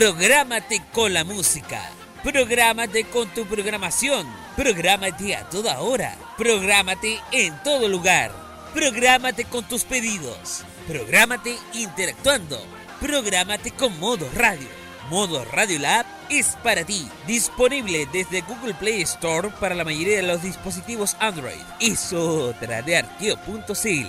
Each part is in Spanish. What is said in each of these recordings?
Prográmate con la música. Prográmate con tu programación. Prográmate a toda hora. Prográmate en todo lugar. Prográmate con tus pedidos. Prográmate interactuando. Prográmate con Modo Radio. Modo Radio Lab es para ti. Disponible desde Google Play Store para la mayoría de los dispositivos Android. Es otra de arqueo.cl.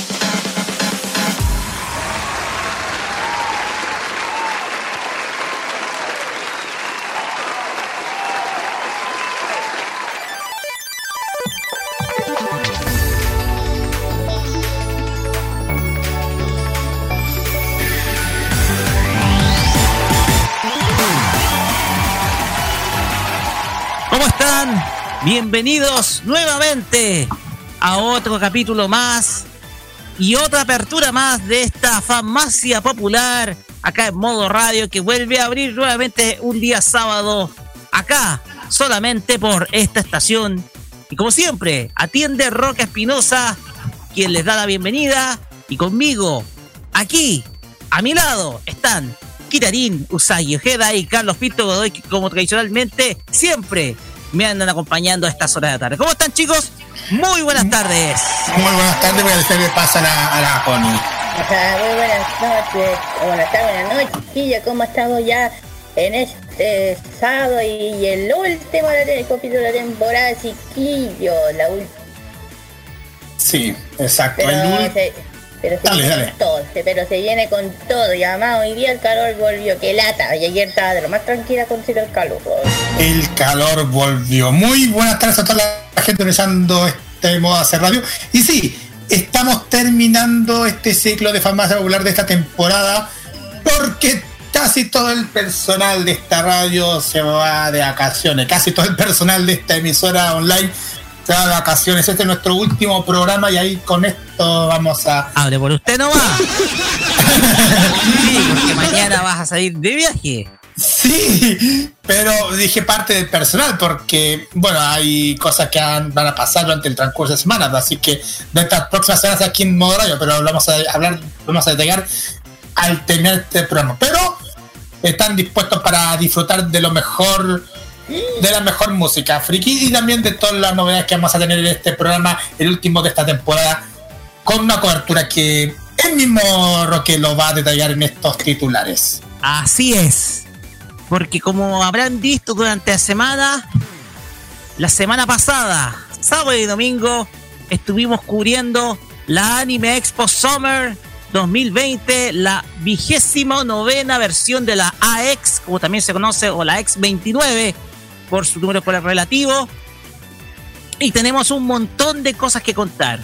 Bienvenidos nuevamente a otro capítulo más y otra apertura más de esta farmacia popular acá en modo radio que vuelve a abrir nuevamente un día sábado acá solamente por esta estación. Y como siempre atiende Roca Espinosa quien les da la bienvenida. Y conmigo aquí a mi lado están Kirarin Usagi Ojeda y Carlos Pinto Godoy como tradicionalmente siempre me andan acompañando a estas horas de la tarde. ¿Cómo están, chicos? Muy buenas tardes. Muy buenas tardes, voy a que pasa a la, a la Pony. muy buenas noches, buenas tardes, buenas noches, chiquillos. ¿Cómo estamos ya en este sábado y el último capítulo de la temporada, chiquillos? La última. Sí, exacto. el pero se viene con todo, pero se viene con todo. Y además hoy día el calor volvió, que lata. Y ayer estaba de lo más tranquila con el calor. El calor volvió. Muy buenas tardes a toda la gente empezando este modo de hacer radio. Y sí, estamos terminando este ciclo de farmacia popular de esta temporada porque casi todo el personal de esta radio se va de vacaciones. Casi todo el personal de esta emisora online se va de vacaciones. Este es nuestro último programa y ahí con esto vamos a. Hable por usted no va. sí, porque mañana vas a salir de viaje. Sí, pero dije parte del personal porque, bueno, hay cosas que van a pasar durante el transcurso de semana, así que de estas próximas semanas aquí en modo pero vamos a hablar, vamos a detallar al terminar este programa. Pero están dispuestos para disfrutar de lo mejor de la mejor música friki y también de todas las novedades que vamos a tener en este programa, el último de esta temporada, con una cobertura que el mismo Roque lo va a detallar en estos titulares. Así es, porque como habrán visto durante la semana, la semana pasada, sábado y domingo, estuvimos cubriendo la Anime Expo Summer 2020, la vigésima novena versión de la AX, como también se conoce, o la X29, por su número relativo. Y tenemos un montón de cosas que contar.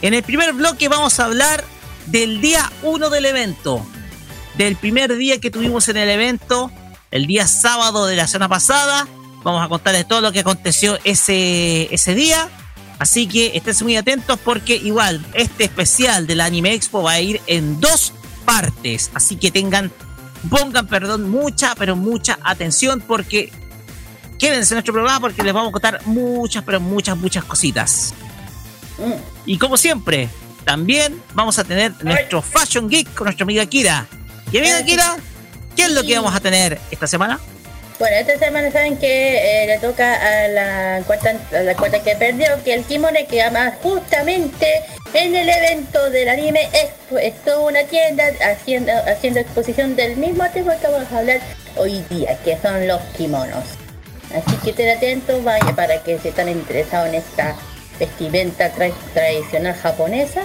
En el primer bloque vamos a hablar del día 1 del evento. Del primer día que tuvimos en el evento, el día sábado de la semana pasada. Vamos a contarles todo lo que aconteció ese, ese día. Así que estén muy atentos porque igual este especial del Anime Expo va a ir en dos partes. Así que tengan, pongan, perdón, mucha, pero mucha atención porque quédense en nuestro programa porque les vamos a contar muchas, pero muchas, muchas cositas. Mm. Y como siempre, también vamos a tener nuestro Fashion Geek con nuestra amiga Kira. Y amiga Kira, ¿qué es lo que vamos a tener esta semana? Bueno, esta semana saben que eh, le toca a la cuarta, a la cuarta que perdió, que el Kimone que además justamente en el evento del anime estuvo una tienda haciendo, haciendo exposición del mismo tema que vamos a hablar hoy día, que son los kimonos. Así que estén atentos, vaya para que se están interesados en esta vestimenta tra- tradicional japonesa.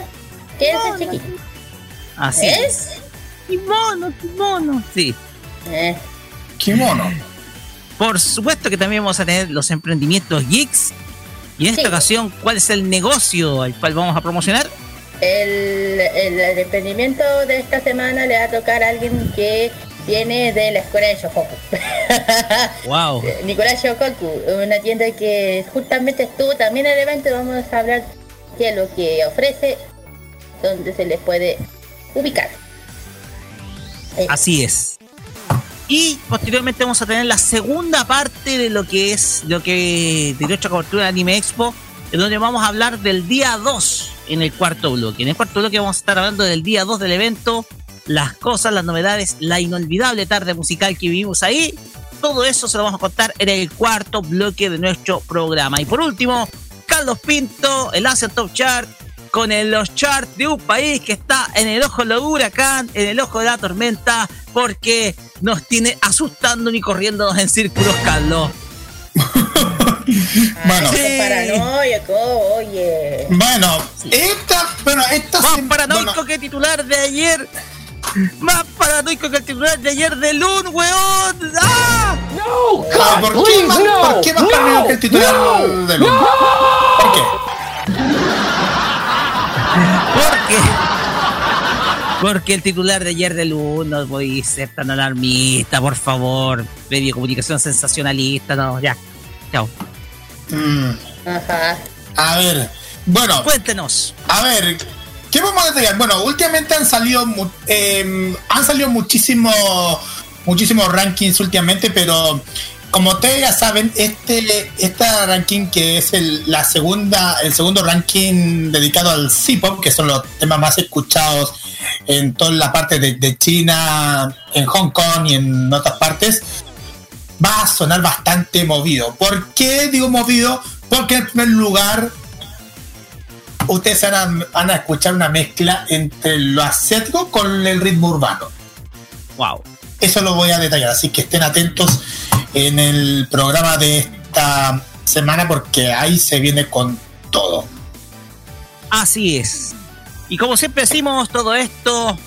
Quédense chiquitos. Así ¿Eh? es. Kimono, kimono. Sí. Eh, Kimono. Por supuesto que también vamos a tener los emprendimientos geeks. Y en esta Sí. ocasión, ¿cuál es el negocio al cual vamos a promocionar? el, el, el emprendimiento de esta semana le va a tocar a alguien que viene de la escuela de Shohoku. Wow. Nicolás Shokoku, una tienda que justamente estuvo también en el evento. Vamos a hablar de lo que ofrece, donde se les puede ubicar. Eh, Así es. Y posteriormente vamos a tener la segunda parte de lo que es lo que de nuestra cobertura de Anime Expo, en donde vamos a hablar del día 2 en el cuarto bloque. En el cuarto bloque vamos a estar hablando del día 2 del evento, las cosas, las novedades, la inolvidable tarde musical que vivimos ahí. Todo eso se lo vamos a contar en el cuarto bloque de nuestro programa. Y por último, Carlos Pinto, el Asian Top Chart, con el- los charts de un país que está en el ojo del huracán, en el ojo de la tormenta, porque nos tiene asustando ni corriéndonos en círculos, Carlos. Bueno. Paranoico, oye. Bueno, esta, bueno, esta Más paranoico bueno, que titular de ayer. Más paranoico que el titular de ayer de Lun, weón. ¡Ah! ah, ¿por, qué más, ¿Por qué más paranoico que el titular del ¿Por qué? Porque. Porque el titular de ayer de Lun no voy a ser tan alarmista, por favor. Medio de comunicación sensacionalista, no, ya. Chao. Mm, Ajá. a ver, bueno, Cuéntenos. A ver, ¿qué vamos a detallar? Bueno, últimamente han salido eh, han salido muchísimos muchísimos rankings últimamente, pero como ustedes ya saben, este esta ranking que es el, la segunda el segundo ranking dedicado al C-pop, que son los temas más escuchados en toda la parte de, de China, en Hong Kong y en otras partes, va a sonar bastante movido. ¿Por qué digo movido? Porque en primer lugar ustedes van a, van a escuchar una mezcla entre lo asiático con el ritmo urbano. Wow. Eso lo voy a detallar, así que estén atentos en el programa de esta semana porque ahí se viene con todo. Así es. Y como siempre decimos, todo esto,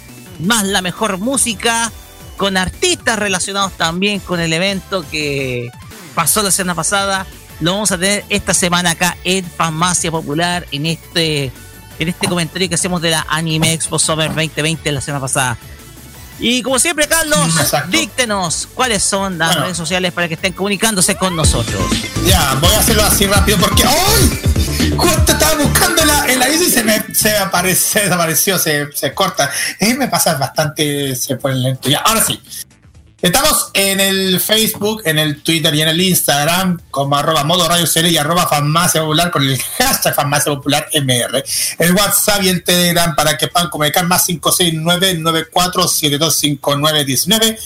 más la mejor música, con artistas relacionados también con el evento que pasó la semana pasada, lo vamos a tener esta semana acá en Farmacia Popular, en este, en este comentario que hacemos de la Anime Expo Summer 2020 la semana pasada. Y como siempre, Carlos, Exacto. díctenos cuáles son las Bueno. redes sociales para que estén comunicándose con nosotros. Ya, voy a hacerlo así rápido porque ¡ay! Justo estaba buscando en la, en la lista y se me se aparece, desapareció, se, se corta. Eh, me pasa bastante, se pone lento. Ya, ahora sí. Estamos en el Facebook, en el Twitter y en el Instagram como arroba modo radio CL y arroba farmacia popular con el hashtag farmacia popular MR. El WhatsApp y el Telegram para que puedan comunicar más 569-94725919.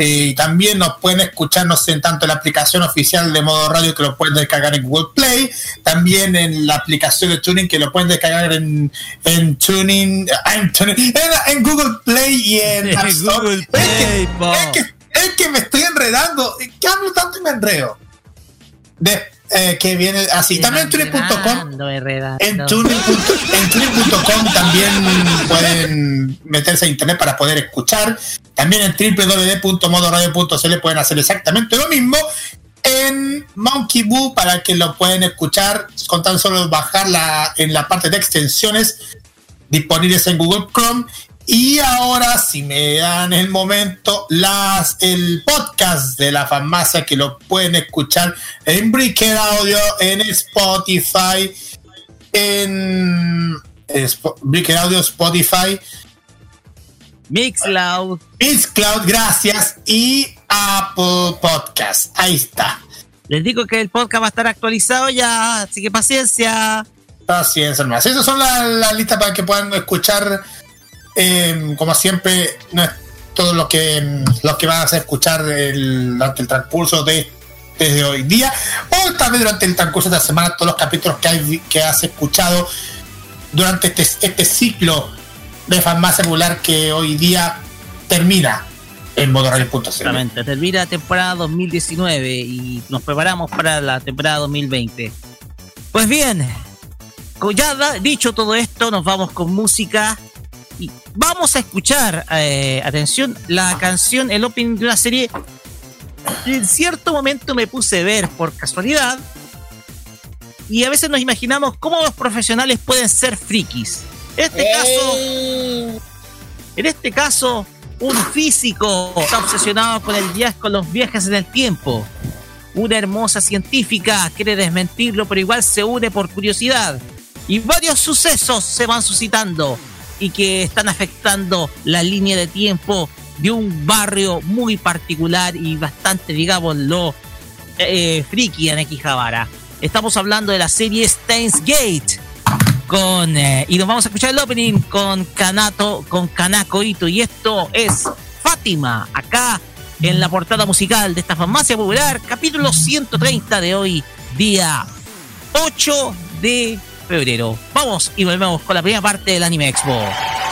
Eh, y también nos pueden escucharnos en tanto la aplicación oficial de modo radio que lo pueden descargar en Google Play, también en la aplicación de Tuning que lo pueden descargar en, en Tuning, ah, en, Tuning- en- en Google Play y en App Store. Es que- es que, es que me estoy enredando. ¿Qué hablo tanto y me enredo? Eh, que viene así. También en tuning.com en tuning.com también pueden meterse a internet para poder escuchar. También en www.modoradio.cl pueden hacer exactamente lo mismo. En Monkey Boo para que lo pueden escuchar con tan solo bajarla en la parte de extensiones disponibles en Google Chrome. Y ahora, si me dan el momento, las, el podcast de la farmacia que lo pueden escuchar en Bricker Audio, en Spotify, en Bricker Audio, Spotify, Mixcloud. Mixcloud, gracias, y Apple Podcast. Ahí está. Les digo que el podcast va a estar actualizado ya, así que paciencia. Paciencia más. Esas son las listas para que puedan escuchar, eh, como siempre, no es todo lo que mm, lo que van a escuchar el- durante el transcurso de desde hoy día o vez durante el transcurso de la semana todos los capítulos que, hay, que has escuchado durante este, este ciclo de farmacia popular que hoy día termina en modoradio.cl. Exactamente, termina temporada 2019 y nos preparamos para la temporada 2020. Pues bien, ya dicho todo esto, nos vamos con música y vamos a escuchar, eh, atención, la canción, el opening de una serie que en cierto momento me puse a ver por casualidad y a veces nos imaginamos cómo los profesionales pueden ser frikis. En este caso, en este caso, un físico está obsesionado con el viaje, con los viajes en el tiempo. Una hermosa científica quiere desmentirlo, pero igual se une por curiosidad. Y varios sucesos se van suscitando y que están afectando la línea de tiempo de un barrio muy particular y bastante, digámoslo, eh, friki en Equijabara. Estamos hablando de la serie Steins Gate. Con, eh, y nos vamos a escuchar el opening con Kanato, con Kanako Ito. Y esto es Fátima, acá en la portada musical de esta farmacia popular, capítulo 130 de hoy, día 8 de febrero. Vamos y volvemos con la primera parte del Anime Expo.「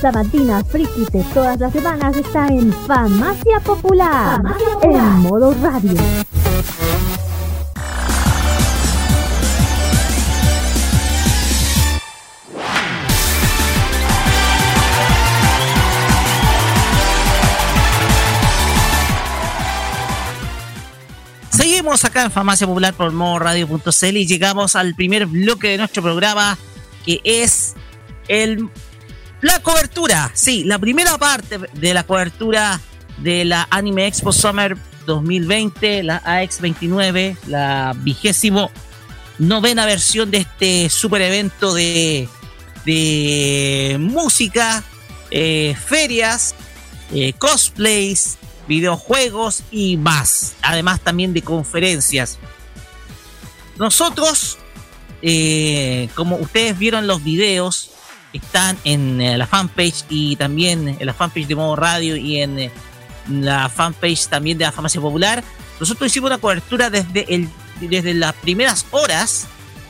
sabatina friki de todas las semanas está en Farmacia Popular, en modo radio. Seguimos acá en Farmacia Popular por modoradio.cl y llegamos al primer bloque de nuestro programa que es el, la cobertura, sí, la primera parte de la cobertura de la Anime Expo Summer 2020, la AX29, la vigésimo novena versión de este super evento de, de música, eh, ferias, eh, cosplays, videojuegos y más. Además también de conferencias. Nosotros, eh, como ustedes vieron los videos, están en eh, la fanpage y también en la fanpage de Modo Radio y en eh, la fanpage también de la Farmacia Popular. Nosotros hicimos una cobertura desde, el, desde las primeras horas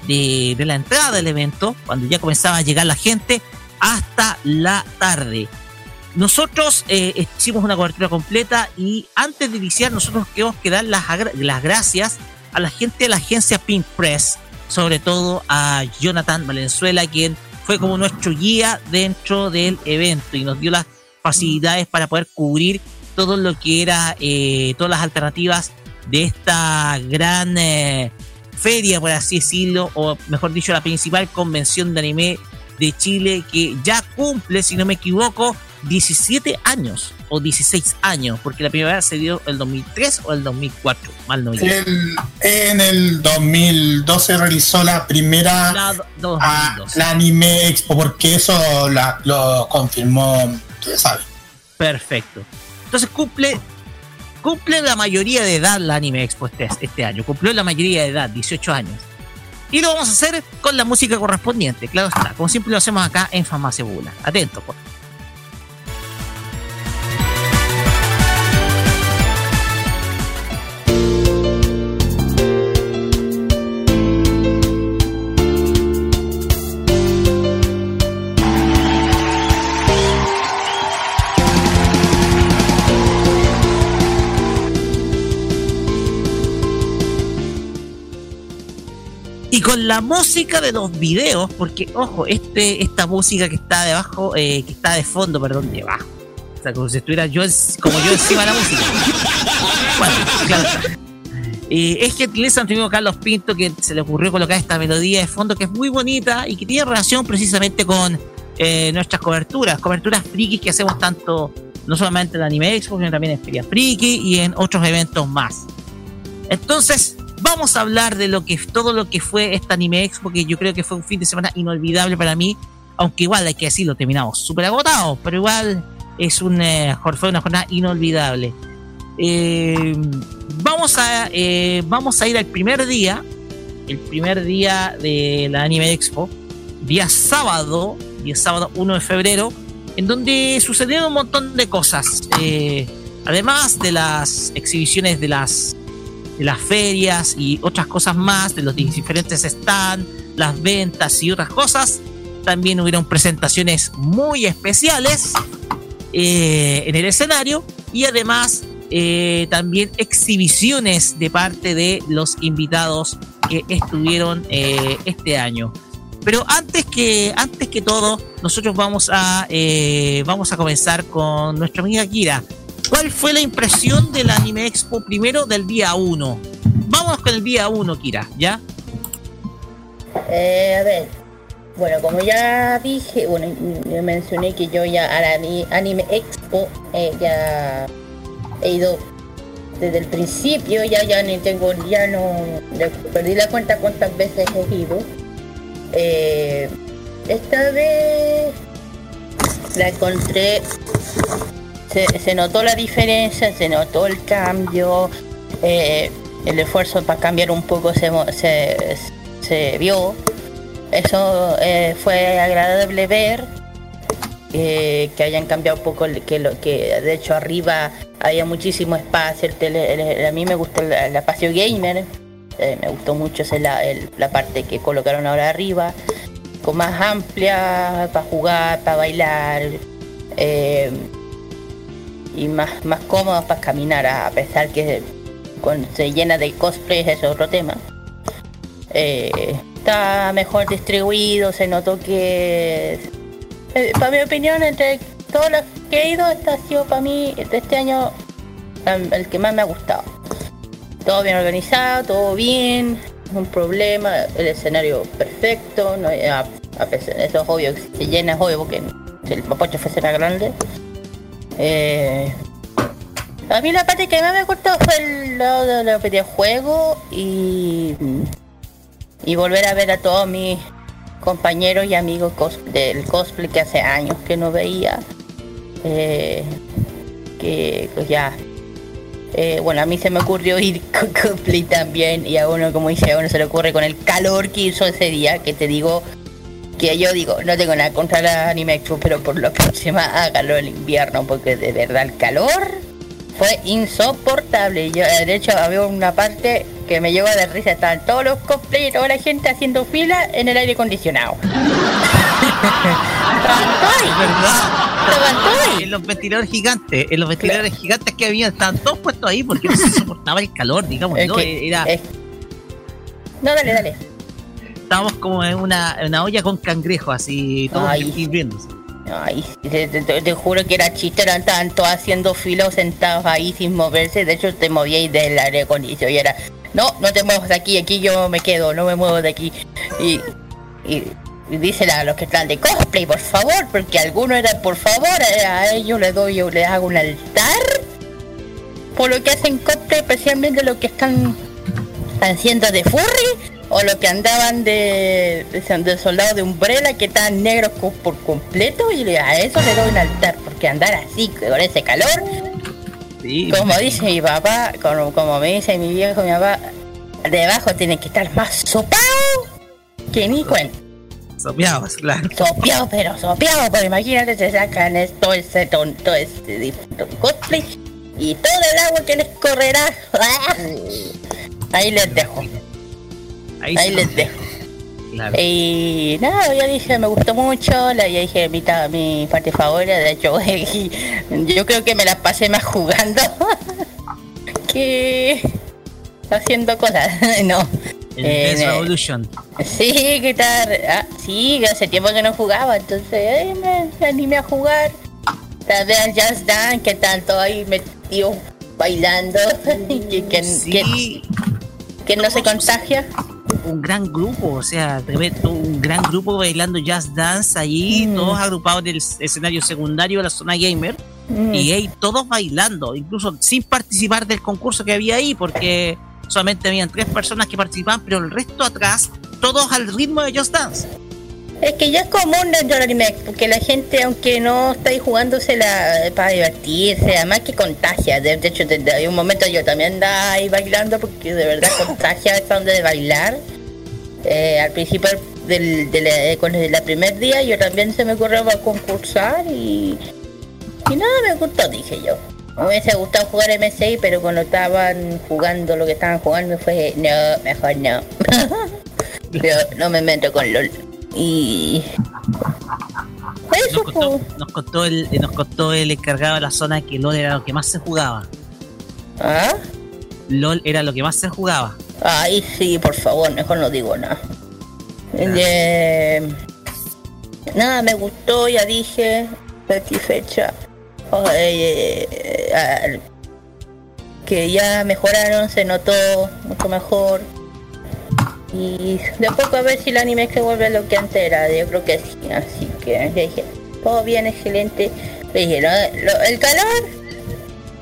de, la entrada del evento, cuando ya comenzaba a llegar la gente, hasta la tarde. Nosotros eh, hicimos una cobertura completa y antes de iniciar nosotros queremos que dar las, las gracias a la gente de la agencia Pink Press, sobre todo a Jonathan Valenzuela, quien fue como nuestro guía dentro del evento y nos dio las facilidades para poder cubrir todo lo que era, eh, todas las alternativas de esta gran eh, feria, por así decirlo, o mejor dicho, la principal convención de anime de Chile que ya cumple, si no me equivoco, 17 años o 16 años, porque la primera se dio el 2003 o el 2004, mal no. El- en el 2012 realizó la primera La do- ah, 2002. la Anime Expo, porque eso la- lo confirmó, ustedes saben. Perfecto. Entonces cumple cumple la mayoría de edad la Anime Expo este, este año. Cumplió la mayoría de edad, 18 años. Y lo vamos a hacer con la música correspondiente, claro está, como siempre lo hacemos acá en Farmacia Popular. Atento, por favor. Y con la música de los videos, porque ojo, este, esta música que está debajo, eh, que está de fondo, perdón, debajo. O sea, como si estuviera yo, como yo encima de la música. Bueno, claro. Eh, es gentileza nuestro amigo Carlos Pinto que se le ocurrió colocar esta melodía de fondo que es muy bonita y que tiene relación precisamente con eh, nuestras coberturas, coberturas frikis que hacemos tanto, no solamente en Anime Expo, sino también en Feria Friki y en otros eventos más. Entonces, vamos a hablar de todo lo que fue esta Anime Expo, que yo creo que fue un fin de semana inolvidable para mí, aunque igual hay que decirlo, terminamos súper agotados, pero igual es un, eh, fue una jornada inolvidable. Eh, vamos, a, eh, vamos a ir al primer día, el primer día de la Anime Expo, día sábado, día sábado 1 de febrero, en donde sucedieron un montón de cosas. Además de las exhibiciones de las de las ferias y otras cosas más, de los diferentes stands, las ventas y otras cosas. También hubieron presentaciones muy especiales eh, en el escenario y además eh, también exhibiciones de parte de los invitados que estuvieron eh, este año. Pero antes que, antes que todo, nosotros vamos a, eh, vamos a comenzar con nuestra amiga Kira. ¿Cuál fue la impresión del Anime Expo primero del día 1? Vamos con el día 1, Kira, ¿ya? Eh, a ver, bueno, como ya dije, bueno, yo mencioné que yo ya a la Ani- Anime Expo eh, ya he ido desde el principio, ya ya ni tengo, ya no, perdí la cuenta cuántas veces he ido. Eh, esta vez la encontré, se, notó la diferencia, se notó el cambio, eh, el esfuerzo para cambiar un poco se, se, se vio. Eso eh, fue agradable ver eh, que hayan cambiado un poco, que, lo, que de hecho arriba había muchísimo espacio. El a mí me gustó el, espacio gamer, me gustó mucho la, la parte que colocaron ahora arriba. con más amplia para jugar, para bailar y más, más cómodos para caminar, a pesar que cuando se llena de cosplay es otro tema. Eh, está mejor distribuido, se notó que, eh, para mi opinión, entre todos los que he ido, este ha sido para mí, este año, el, que más me ha gustado. Todo bien organizado, todo bien, un problema, el escenario perfecto, no, a, a pesar, eso es obvio, que se llena es obvio porque el Mapocho fue grande. Eh, a mí la parte que más me gustó fue el lado de los videojuegos y, y volver a ver a todos mis compañeros y amigos del cosplay que hace años que no veía. Eh, que pues ya eh, bueno, a mí se me ocurrió ir con cosplay también y a uno, como dice, a uno se le ocurre con el calor que hizo ese día, que te digo, que yo digo, no tengo nada contra la Anime Expo, pero por la próxima hágalo el invierno, porque de verdad el calor fue insoportable. Yo, de hecho, había una parte que me llegó de risa, estaban todos los cosplay y toda la gente haciendo fila en el aire acondicionado. En los ventiladores gigantes, en los ventiladores gigantes que había, estaban todos puestos ahí porque no se soportaba el calor, digamos, Es ¿no? que- Era, es- No, dale, dale. Estábamos como en una, en una olla con cangrejos, así, todos hirviéndose. Ay, te, te- te- te juro que era chiste, eran tanto haciendo filo sentados ahí sin moverse. De hecho, te movíais del aire acondicionado y era, no, no te muevas de aquí, aquí yo me quedo, no me muevo de aquí. Y, y, a los que están de cosplay, por favor, porque algunos eran, por favor, eh, a ellos les doy, yo les hago un altar por lo que hacen cosplay, especialmente los que están haciendo de furry o los que andaban de, de, de soldado de umbrella que estaban negros co- por completo y a eso le doy un altar porque andar así con ese calor Sí, como dice mi papá como, como me dice mi viejo mi papá debajo tiene que estar más sopado que ni cuenta. Sopeados, claro. sopeado pero sopeado pero imagínate se sacan es- todo ese ton- todo este cosplay y todo el agua que les correrá. Ahí les dejo Ahí, ahí les dejo claro. Y nada, ya dije, me gustó mucho, la ya dije mi, parte favorita, de hecho, yo creo que me la pasé más jugando que haciendo cosas, no. El Eh, Revolution. Sí, que tal, ah, sí, hace tiempo que no jugaba, entonces eh, me, animé a jugar. También Just Dance, que tanto ahí metido bailando, que, que, Sí, que no se contagia. Un gran grupo, o sea, un gran grupo bailando jazz dance allí, Mm. todos agrupados en el escenario secundario de la zona gamer. Mm. y ahí todos bailando, incluso sin participar del concurso que había ahí, porque solamente habían tres personas que participaban, pero el resto atrás, todos al ritmo de Just Dance. Es que ya es común dentro del anime, porque la gente, aunque no está ahí jugándosela para divertirse, además que contagia. De, de hecho, desde hay un momento yo también andaba ahí bailando, porque de verdad contagia esa onda de bailar. Eh, al principio del, de la, eh, la primer día yo también se me ocurrió para concursar y, y nada, me gustó, dije yo. Me hubiese gustado jugar MSI, pero cuando estaban jugando lo que estaban jugando fue, no, mejor no. No me meto con LOL. Y... Nos contó, nos contó el, eh, nos contó el encargado de la zona que LOL era lo que más se jugaba. ¿Ah? LOL era lo que más se jugaba. Ay, sí, por favor, mejor no digo nada. Eh, nada, me gustó, ya dije, satisfecha. Oh, eh, eh, ah, que ya mejoraron, se notó mucho mejor. Y de a poco a ver si el anime se vuelve lo que antes era, yo creo que sí, así que dije, todo bien, excelente. Le dije, lo- lo- el calor,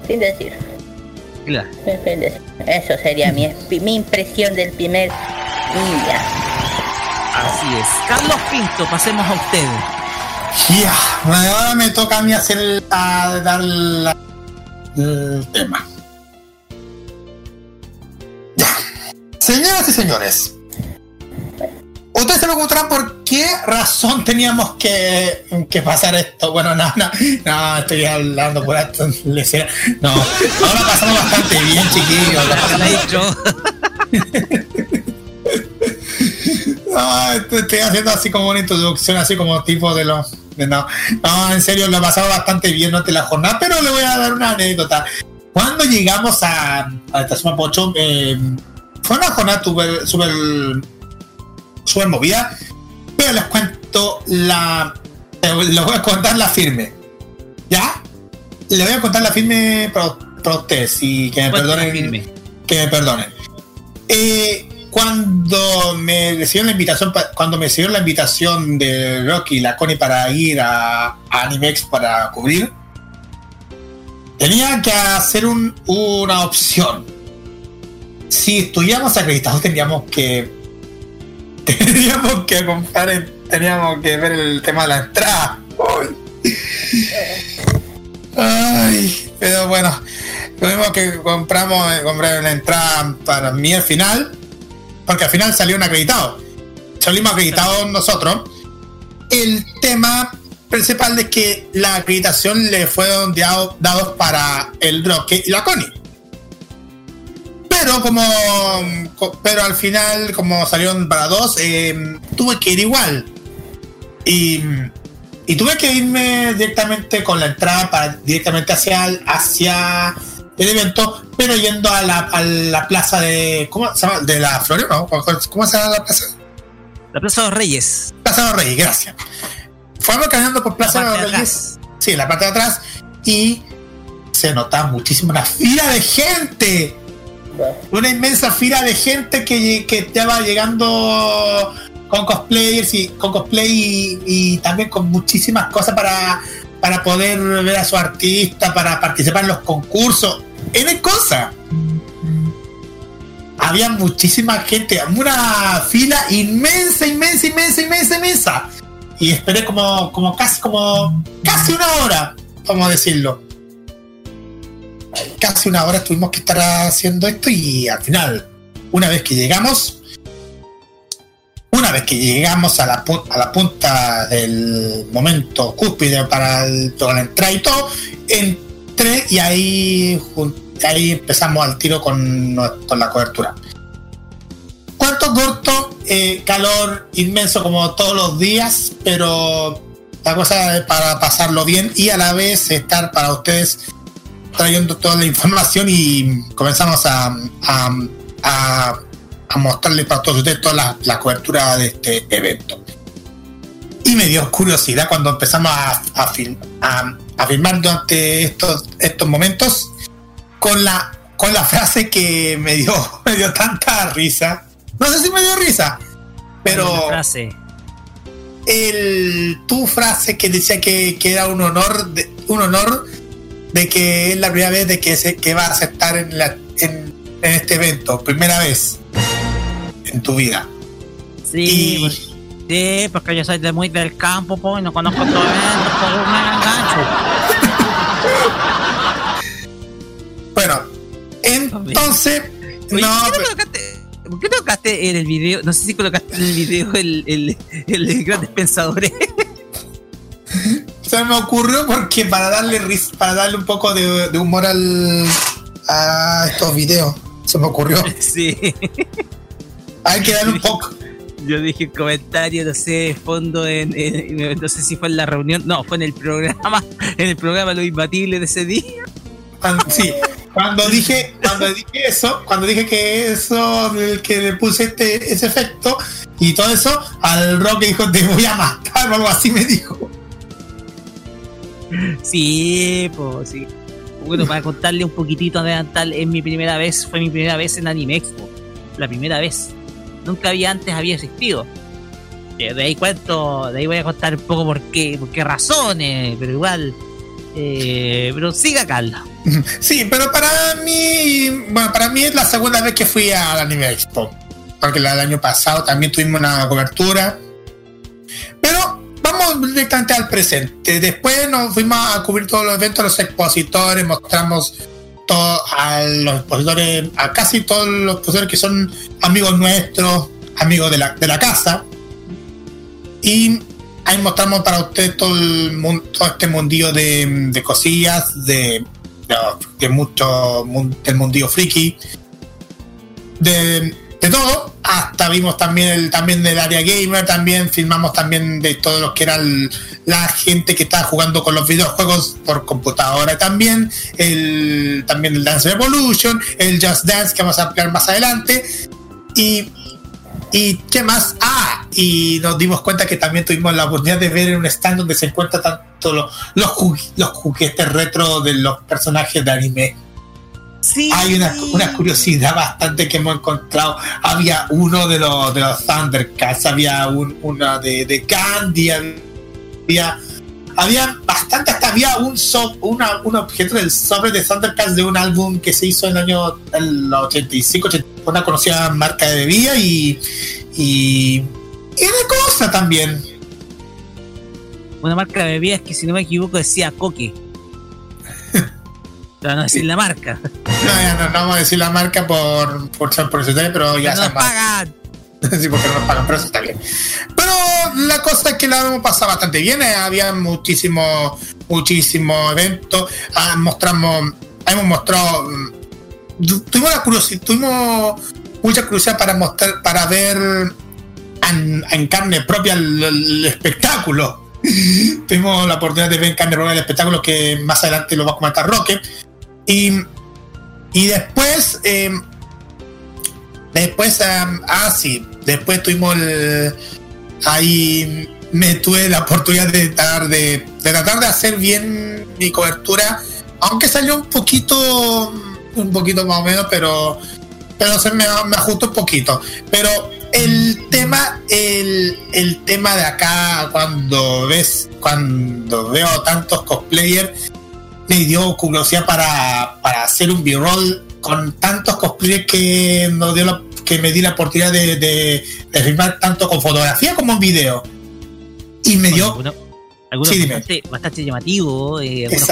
sin decir. Claro. Eso sería mi, mi impresión del primer día. Así es. Carlos Pinto, pasemos a ustedes. Ya, bueno, ahora me toca a mí hacer la, dar la- el tema. Ya. Señoras y señores, ustedes se preguntarán por qué razón teníamos que, que pasar esto. Bueno, no, no, no, estoy hablando por esto. No, ahora pasamos bastante bien, chiquillos. la pasamos. No, estoy haciendo así como una introducción, así como tipo de los. De no, no, en serio, lo he pasado bastante bien durante la jornada, pero le voy a dar una anécdota. Cuando llegamos a, a Mapocho, eh, fue una jornada súper super movida, pero les cuento la. Les voy a contar la firme. ¿Ya? Le voy a contar la firme para, ustedes y que me perdonen. Firme. Que me perdonen. Eh, cuando me recibieron la invitación, cuando me recibieron la invitación de Rocky y la Connie para ir a, a Animex para cubrir, tenía que hacer un- una opción. Si estuviéramos acreditados, teníamos que teníamos que comprar, teníamos que ver el tema de la entrada. Ay, pero bueno, mismo que compramos, eh, compré una entrada para mí al final, porque al final salieron acreditados. Salimos acreditados nosotros. El tema principal es que la acreditación le fueron dado- dados para el Roque y la Connie. Pero como co- pero al final, como salieron para dos, eh, tuve que ir igual. Y, y tuve que irme directamente con la entrada para, directamente hacia el, hacia el evento, pero yendo a la, a la plaza de. ¿Cómo se llama? De la Florida, ¿no? ¿Cómo se llama la plaza? La Plaza de los Reyes. Plaza de los Reyes, gracias. Fuimos caminando por Plaza La de los Reyes. Sí, la parte de atrás. Y se notaba muchísimo una fila de gente. Una inmensa fila de gente que, que estaba llegando con cosplayers y con cosplay y, también con muchísimas cosas para, para poder ver a su artista, para participar en los concursos. N cosas. Había muchísima gente, una fila inmensa, inmensa, inmensa, inmensa, inmensa. Y esperé como, como casi, como casi una hora, vamos a decirlo casi una hora tuvimos que estar haciendo esto y al final, una vez que llegamos, una vez que llegamos a la, a la punta del momento cúspide para, el, la y todo, entré y ahí, ahí empezamos al tiro con, con la cobertura. Cuarto corto, eh, calor inmenso como todos los días, pero la cosa es para pasarlo bien y a la vez estar para ustedes trayendo toda la información y comenzamos a, a, a, a mostrarles para todos ustedes toda la, la cobertura de este evento. Y me dio curiosidad cuando empezamos a, a, fil- a, a filmar durante estos, estos momentos con la, con la frase que me dio, me dio tanta risa. No sé si me dio risa, pero frase. el, tu frase que decía que, que era un honor de, un honor de que es la primera vez de que se que va a aceptar en, la, en, en este evento primera vez en tu vida Sí, Y- pues- sí, porque yo soy de muy del campo, pues, y no conozco todo esto, bueno entonces Oye, no ¿por, qué no colocaste, ¿Por qué colocaste en el video? No sé si colocaste en el video el, el, el, de grandes pensadores. se me ocurrió porque para darle ris- para darle un poco de, de humor al a estos videos se me ocurrió sí. hay que darle un poco Yo dije un comentario, no sé, fondo en, en- no sé si fue en la reunión, no, fue en el programa, en el programa Lo Imbatible de ese día. Sí, cuando dije, cuando dije eso, cuando dije que eso, el que le puse este, ese efecto y todo eso, al rock dijo te voy a matar o algo así me dijo. Sí, pues sí. Bueno, para contarle un poquitito de adelantal, es mi primera vez, fue mi primera vez en Anime Expo. La primera vez. Nunca había antes había existido. De ahí cuento, de ahí voy a contar un poco por qué, por qué razones, pero igual. Eh, pero siga Carlos. Sí, pero para mí, bueno, para mí es la segunda vez que fui al Anime Expo. Porque la del año pasado también tuvimos una cobertura. Pero directamente al presente. Después nos fuimos a cubrir todos los eventos, los expositores, mostramos todo a los expositores, a casi todos los expositores que son amigos nuestros, amigos de la, de la casa. Y ahí mostramos para ustedes todo, el mun- todo este mundillo de, cosillas, de, mucho del mundillo friki, de, de todo. hasta vimos también el también del área gamer, también filmamos también de todo lo que era el- la gente que estaba jugando con los videojuegos por computadora también, el también el Dance Revolution, el Just Dance que vamos a ampliar más adelante. Y y qué más ah y nos dimos cuenta que también tuvimos la oportunidad de ver en un stand donde se encuentran tanto los los, los juguetes retro de los personajes de anime Sí. hay una, una curiosidad bastante que hemos encontrado. Había uno de los, de los Thundercats, había un, una de, de Gandhi, había, había bastante, hasta había un, so- una, un objeto del sobre de Thundercats de un álbum que se hizo en el año el 85, 80, una conocida marca de bebida y, y, y de cosa también. Una marca de bebidas que, si no me equivoco, decía Coque. No decir la marca. No, ya no, no vamos a decir la marca por, por por pero ya no nos pagan. sí, porque no nos pagan, pero eso está bien. Pero la cosa es que la hemos pasado bastante bien. eh, Había muchísimo, muchísimo evento. Ah, mostramos, hemos mostrado. mm, tu- Tuvimos la curiosidad, tuvimos mucha curiosidad para mostrar, para ver en, en carne propia el, el espectáculo. Tuvimos la oportunidad de ver en carne propia el espectáculo que más adelante lo va a comentar Roque. Y, y después. eh, Después, am, ah, sí, después tuvimos el. Ahí me tuve la oportunidad de tratar de, de tratar de hacer bien mi cobertura, aunque salió un poquito, un poquito más o menos, pero, pero se me, me ajustó un poquito. Pero el tema, el, el tema de acá, cuando ves, cuando veo tantos cosplayers, me dio curiosidad para, para hacer un B-roll con tantos cosplayers que, nos dio la- que me di la oportunidad de, de, de filmar tanto con fotografía como en video. Y me dio. Algunos, algunos Sí, dime. bastante, bastante llamativos, eh, algunos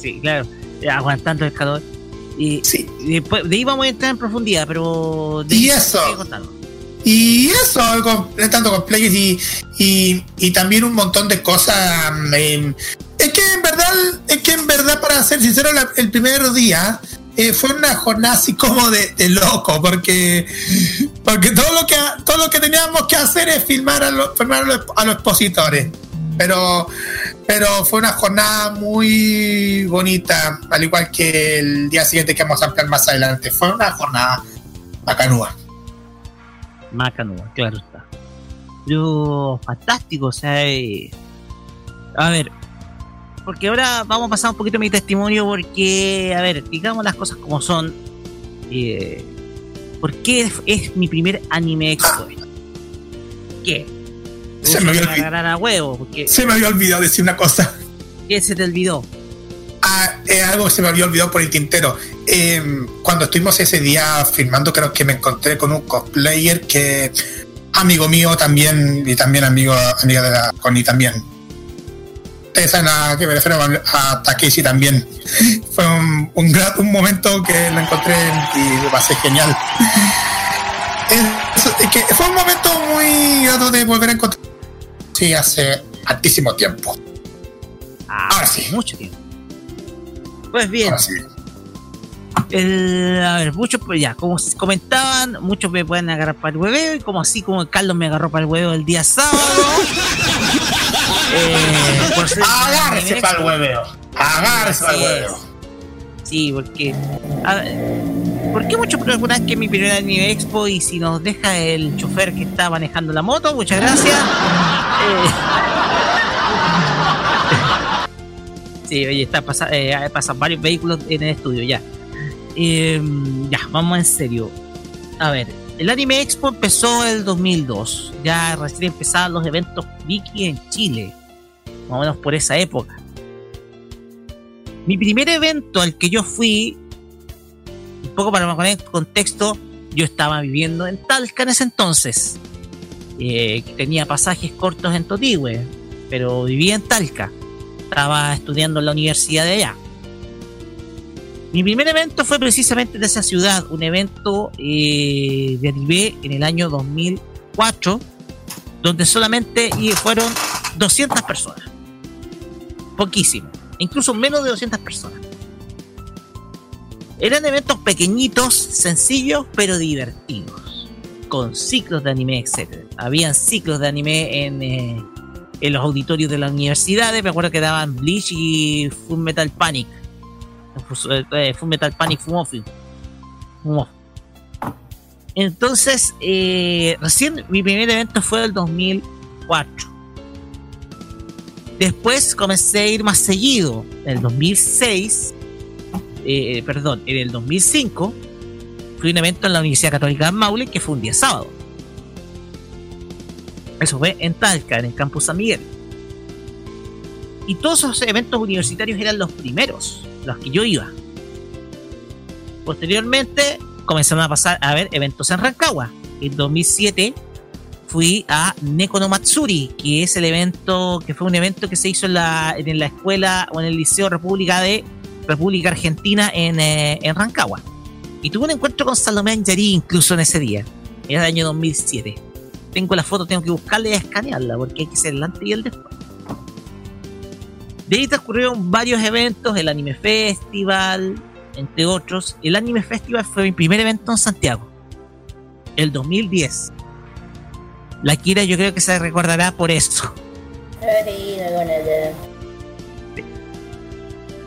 sí, claro, aguantando el calor. Y, Sí. después, de ahí vamos a entrar en profundidad, pero. De Y eso. Y eso, con- tanto con players y, y, y también un montón de cosas. eh, es que en es que en verdad, para ser sincero, el primer día eh, fue una jornada así como de, loco, porque, porque todo lo que todo lo que teníamos que hacer es filmar a, los filmar a, los, a los expositores. Pero, pero fue una jornada muy bonita, al igual que el día siguiente que vamos a ampliar más adelante. Fue una jornada bacanúa. Macanúa, claro está. Pero fantástico, o sea, eh, a ver, porque ahora vamos a pasar un poquito mi testimonio porque, a ver, digamos las cosas como son. Eh, ¿Por qué es, es mi primer anime expo? ¿Qué? Se me había olvidado. a huevo, porque Se me había olvidado decir una cosa. ¿qué se te olvidó? Ah, eh, algo que se me había olvidado por el tintero. Eh, cuando estuvimos ese día filmando, creo que me encontré con un cosplayer que amigo mío también y también amigo amiga de la Connie también. Ustedes saben a qué me refiero a, Takeshi también. Fue un, un, un momento que lo encontré y lo pasé genial. Es- es que fue un momento muy grato de volver a encontrar. Sí, hace altísimo tiempo. Ah, Ahora sí. Mucho tiempo. Pues bien, Ahora sí. el- a ver, muchos, pues ya, como comentaban, muchos me pueden agarrar para el hueveo, y como así como Carlos me agarró para el hueveo el día sábado. eh, por ser para el hueveo. Agárrese para el hueveo. Sí, porque. a ver, ¿Por qué muchos preguntan que es mi primer anime expo y si nos deja el chofer que está manejando la moto? Muchas gracias. Eh, Sí, oye, está pasa, eh, pasan varios vehículos en el estudio ya. Eh, ya, vamos en serio. A ver, el Anime Expo empezó el 2002. Ya recién empezaban los eventos Wiki en Chile. Más o menos por esa época. Mi primer evento al que yo fui, un poco para poner en contexto, yo estaba viviendo en Talca en ese entonces. Eh, tenía pasajes cortos en Totigüe, pero vivía en Talca estaba estudiando en la universidad de allá. Mi primer evento fue precisamente de esa ciudad, un evento eh, de anime en el año 2004, donde solamente fueron 200 personas. Poquísimo, incluso menos de 200 personas. Eran eventos pequeñitos, sencillos, pero divertidos. con ciclos de anime, etc. Habían ciclos de anime en, eh, en los auditorios de las universidades. Me acuerdo que daban Bleach y Full Metal Panic. Eh, Full Metal Panic Fumofi. Entonces, eh, recién mi primer evento fue el 2004. Después comencé a ir más seguido. En el 2006, eh, perdón, en el 2005, fui a un evento en la Universidad Católica de Maule que fue un día sábado. Eso fue en Talca, en el campus San Miguel. Y todos esos eventos universitarios eran los primeros, los que yo iba. Posteriormente comenzaron a pasar a ver eventos en Rancagua. En 2007 fui a Nekono Matsuri, que es el evento, que fue un evento que se hizo en la, en la escuela o en el Liceo República de República Argentina en, eh, en Rancagua. Y tuve un encuentro con Salomé Anjari incluso en ese día. Era el año 2007 tengo la foto, tengo que buscarla y escanearla, porque hay que ser el antes y el después. De ahí transcurrieron varios eventos, el Anime Festival, entre otros. El Anime Festival fue mi primer evento en Santiago, el 2010. La Kira yo creo que se recordará por eso.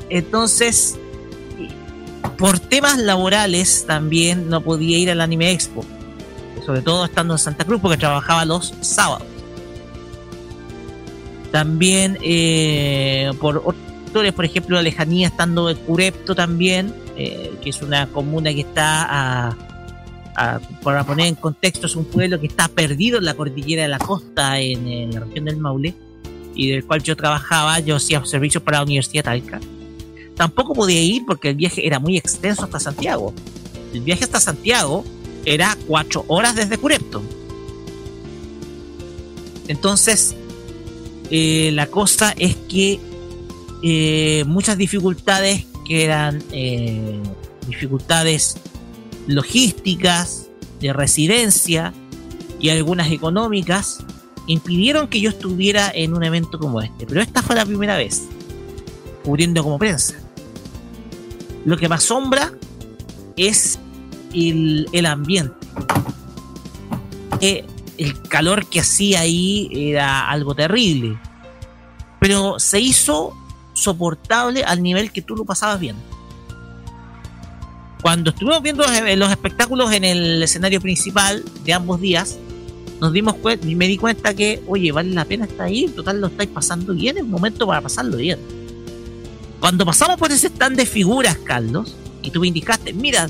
Entonces, por temas laborales también no podía ir al Anime Expo sobre todo estando en Santa Cruz, porque trabajaba los sábados. También eh, por otros, por ejemplo, la lejanía estando en Curepto también, eh, que es una comuna que está para poner en contexto, es un pueblo que está perdido en la cordillera de la costa, en, la región del Maule, y del cual yo trabajaba, yo hacía servicios para la Universidad Talca. Tampoco podía ir porque el viaje era muy extenso hasta Santiago. El viaje hasta Santiago era cuatro horas desde Curepto. Entonces, eh, la cosa es que eh, muchas dificultades que eran eh, dificultades logísticas, de residencia y algunas económicas, impidieron que yo estuviera en un evento como este. Pero esta fue la primera vez, cubriendo como prensa. Lo que me asombra es el, ambiente. Eh, el calor que hacía ahí era algo terrible. Pero se hizo soportable al nivel que tú lo pasabas bien. Cuando estuvimos viendo los, espectáculos en el escenario principal de ambos días, nos dimos cuenta y me di cuenta que, oye, vale la pena estar ahí, en total lo estáis pasando bien, es momento para pasarlo bien. Cuando pasamos por ese stand de figuras, Carlos, y tú me indicaste, mira,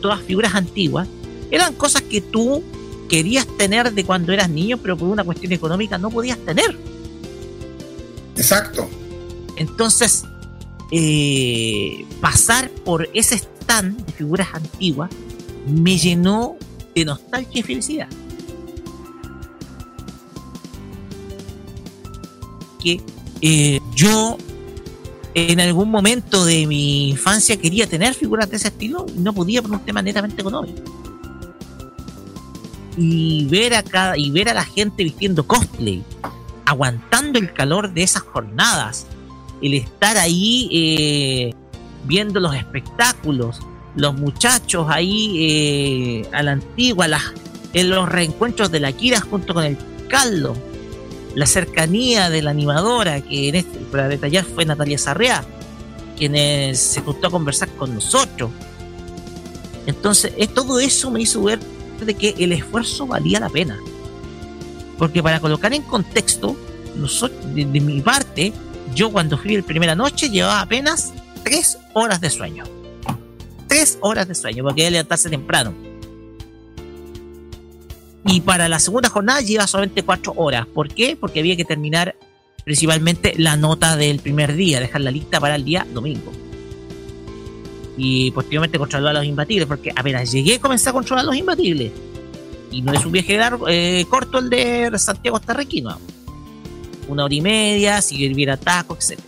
todas figuras antiguas, eran cosas que tú querías tener de cuando eras niño, pero por una cuestión económica no podías tener. Exacto. Entonces, eh, pasar por ese stand de figuras antiguas me llenó de nostalgia y felicidad. Que eh, yo en algún momento de mi infancia quería tener figuras de ese estilo y no podía por un tema netamente económico. Y ver a y ver a la gente vistiendo cosplay, aguantando el calor de esas jornadas, el estar ahí eh, viendo los espectáculos, los muchachos ahí eh, a la antigua, en los reencuentros de la Kira junto con el caldo la cercanía de la animadora, que este, para detallar fue Natalia Sarrea, quien se gustó a conversar con nosotros. Entonces, todo eso me hizo ver de que el esfuerzo valía la pena. Porque para colocar en contexto, de, de mi parte, yo cuando fui la primera noche llevaba apenas tres horas de sueño. Tres horas de sueño, porque quería levantarse temprano y para la segunda jornada lleva solamente cuatro horas. ¿Por qué? Porque había que terminar principalmente la nota del primer día, dejar la lista para el día domingo. Y posteriormente controlar a los imbatibles, porque apenas llegué comencé a controlar a los imbatibles. Y no es un viaje largo, eh, corto el de Santiago hasta Requino. Una hora y media, si hubiera tacos, etc.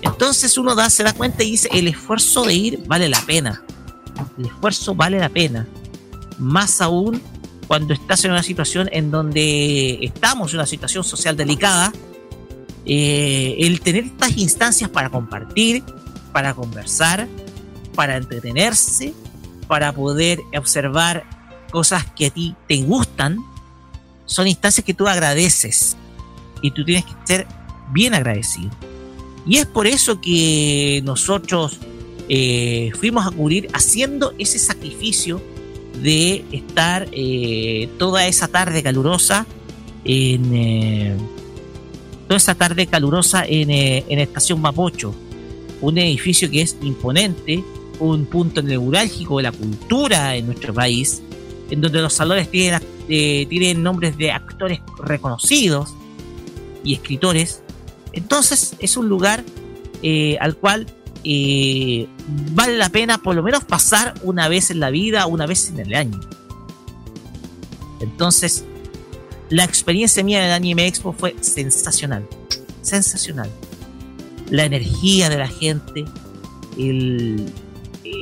Entonces uno se da cuenta y dice, el esfuerzo de ir vale la pena. El esfuerzo vale la pena. Más aún cuando estás en una situación en donde estamos en una situación social delicada, eh, el tener estas instancias para compartir, para conversar, para entretenerse, para poder observar cosas que a ti te gustan, son instancias que tú agradeces y tú tienes que ser bien agradecido. Y es por eso que nosotros eh, fuimos a cubrir haciendo ese sacrificio de estar eh, toda esa tarde calurosa en eh, toda esa tarde calurosa en, en Estación Mapocho, un edificio que es imponente, un punto neurálgico de la cultura en nuestro país, en donde los salones tienen, tienen nombres de actores reconocidos y escritores. Entonces es un lugar al cual eh, vale la pena por lo menos pasar una vez en la vida, una vez en el año. Entonces, la experiencia mía del Anime Expo fue sensacional. Sensacional. La energía de la gente,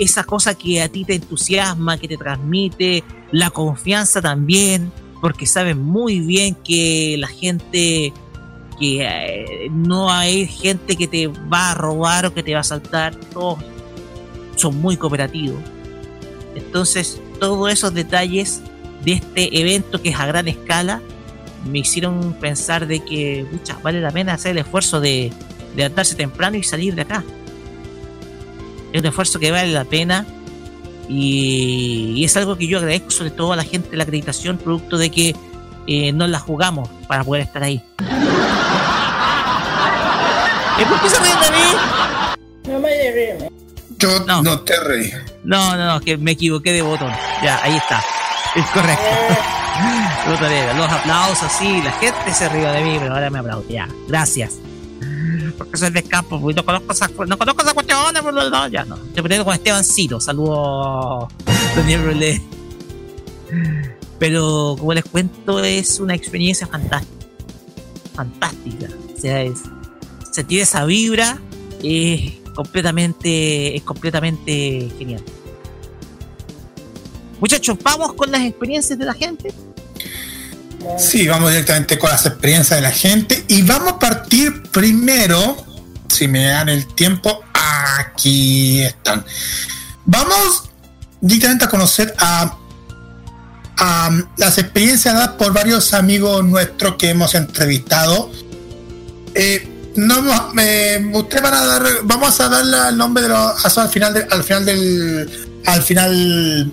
esa cosa que a ti te entusiasma, que te transmite, la confianza también, porque saben muy bien que la gente que eh, no hay gente que te va a robar o que te va a saltar, todos son muy cooperativos. Entonces, todos esos detalles de este evento que es a gran escala me hicieron pensar de que mucha, vale la pena hacer el esfuerzo de levantarse temprano y salir de acá. Es un esfuerzo que vale la pena y, es algo que yo agradezco sobre todo a la gente de la acreditación, producto de que eh, nos la jugamos para poder estar ahí. ¿Y por qué se ríen de mí? No me. Yo no. te reí. No, no, no, que me equivoqué de botón. Ya, ahí está. Es correcto. Los aplausos, sí, la gente se ríe de mí, pero ahora me aplaudo. Ya, gracias. Porque soy de campo, pues, no conozco esas, no conozco esas cuestiones, ya no. Te pretendo con Esteban Ciro, saludos, Daniel Rolé. Pero como les cuento, es una experiencia fantástica. Fantástica. O sea, es sentir esa vibra es completamente, es completamente genial. Muchachos, vamos con las experiencias de la gente. Sí, vamos directamente con las experiencias de la gente y vamos a partir primero, si me dan el tiempo, aquí están. Vamos directamente a conocer a, a las experiencias dadas por varios amigos nuestros que hemos entrevistado. Eh, no, van a dar, vamos a darle el nombre de los, al final, al final del, al final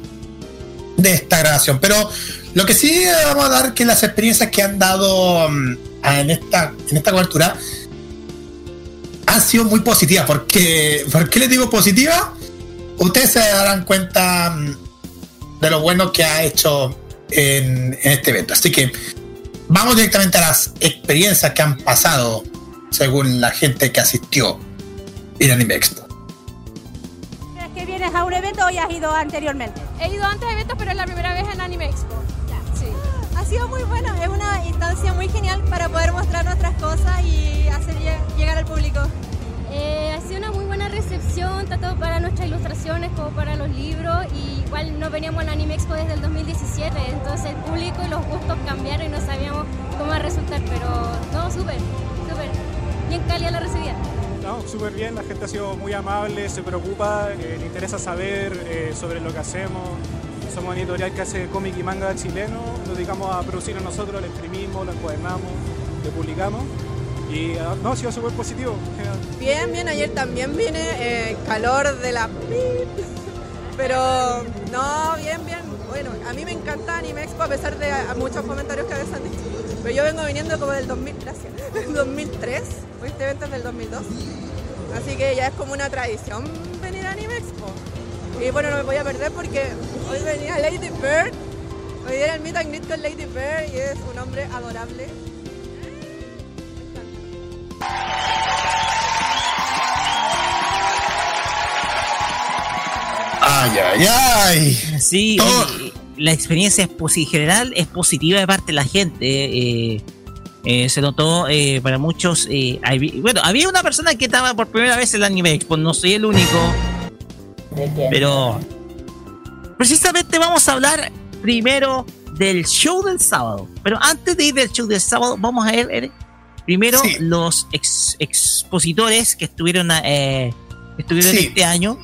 de esta grabación. Pero lo que sí vamos a dar que las experiencias que han dado mm, en esta, en esta cobertura han sido muy positivas. Porque, ¿Por qué les digo positiva? Ustedes se darán cuenta mm, de lo bueno que ha hecho en, en este evento. Así que vamos directamente a las experiencias que han pasado según la gente que asistió en Anime Expo. ¿Es que vienes a un evento o ya has ido anteriormente? He ido antes a eventos, pero es la primera vez en Anime Expo. Ha sido muy bueno, es una instancia muy genial para poder mostrar nuestras cosas y hacer llegar al público. Eh, ha sido una muy buena recepción, tanto para nuestras ilustraciones como para los libros. Y igual no veníamos al Anime Expo desde el 2017, entonces el público y los gustos cambiaron y no sabíamos cómo va a resultar, pero todo súper, súper bien cálida la recibida. No, súper bien, la gente ha sido muy amable, se preocupa, eh, le interesa saber eh, sobre lo que hacemos. Somos una editorial que hace cómic y manga chileno, nos dedicamos a producirlo nosotros, lo imprimimos, lo encuadernamos, lo publicamos. Y ah, no, ha sido súper positivo. Bien, bien, ayer también viene eh, calor de la... Pero no, bien, bien. Bueno, a mí me encanta Anime Expo a pesar de muchos comentarios que a veces han dicho. Pero yo vengo viniendo como del 2000, gracias, del 2003 este evento es del 2002. Así que ya es como una tradición venir a Anime Expo. Y bueno, no me voy a perder porque hoy venía Lady Bird. Hoy era el meet and greet con Lady Bird y es un hombre adorable. Ay, ay, ay. Sí, la experiencia es en general es positiva de parte de la gente. Eh, eh, se notó eh, para muchos. Eh, bueno, había una persona que estaba por primera vez en el Anime Expo, no soy el único. Pero precisamente vamos a hablar primero del show del sábado. Pero antes de ir del show del sábado, vamos a ver primero los expositores que estuvieron, estuvieron este año.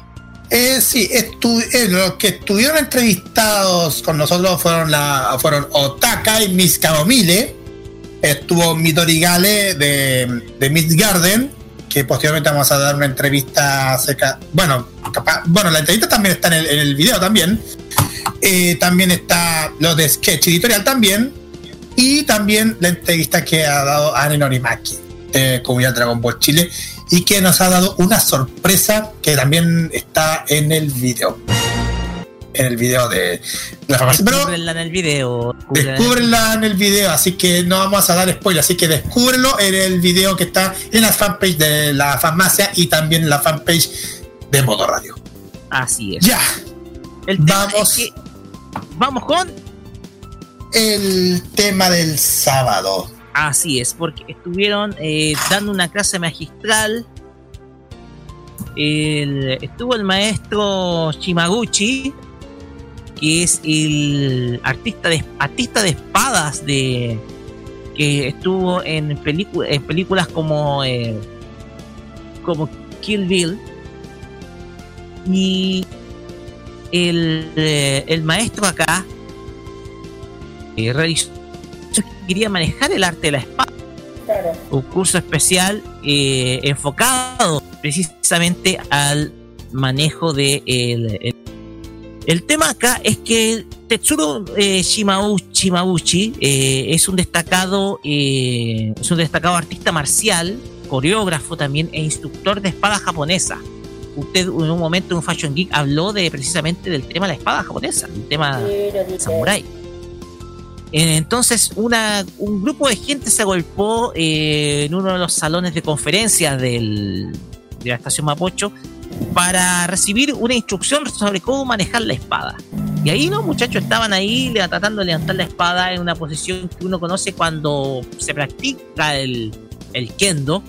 Eh, sí, estu- eh, los que estuvieron entrevistados con nosotros fueron la fueron Otaka y Miss Camomile. Estuvo Midori Gale de, de Miss Garden, que posteriormente vamos a dar una entrevista acerca. Bueno, capaz- bueno, la entrevista también está en el, video también. Eh, también está lo de Sketch Editorial también. Y también la entrevista que ha dado Anne Norimaki de Comunidad Dragon Ball Chile y que nos ha dado una sorpresa que también está en el video. En el video de la farmacia. Descúbrenla en el video. descúbrenla en el video, así que no vamos a dar spoiler, así que descúbrenlo en el video que está en la fanpage de la farmacia y también en la fanpage de Modo Radio. Así es. Ya. El tema Vamos. es que- vamos con. El tema del sábado. Así es, porque estuvieron eh, dando una clase magistral. El- estuvo el maestro Shimaguchi, que es el artista de, artista de espadas de que estuvo en, en películas como, eh, como Kill Bill. Y el, eh, el maestro acá eh, realizó quería manejar el arte de la espada. Un curso especial eh, enfocado precisamente al manejo de el, el- el tema acá es que Tetsuro eh, Shimau- Shimabuchi eh, es un destacado eh, es un destacado artista marcial, coreógrafo también e instructor de espada japonesa. Usted en un momento en un Fashion Geek habló de precisamente del tema de la espada japonesa, el tema samurai. Eh, Entonces, una, un grupo de gente se agolpó en uno de los salones de conferencias del, de la estación Mapocho para recibir una instrucción sobre cómo manejar la espada. Y ahí los muchachos estaban ahí tratando de levantar la espada en una posición que uno conoce cuando se practica el, el kendo,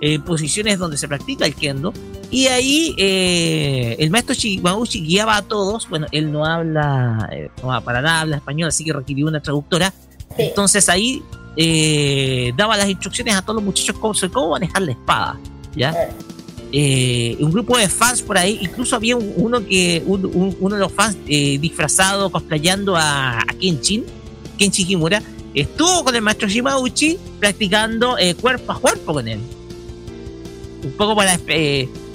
en posiciones donde se practica el kendo. Y ahí eh, el maestro Shimauchi guiaba a todos. Bueno, él no habla, eh, no, para nada habla español, así que requirió una traductora. Entonces ahí eh, daba las instrucciones a todos los muchachos sobre cómo manejar la espada. ¿ya? Eh, un grupo de fans por ahí, incluso había un- uno que un- un- uno de los fans eh, disfrazado, cosplayando a, a Kenshin, Kenshin Kimura, estuvo con el maestro Shimauchi practicando eh, cuerpo a cuerpo con él un poco para,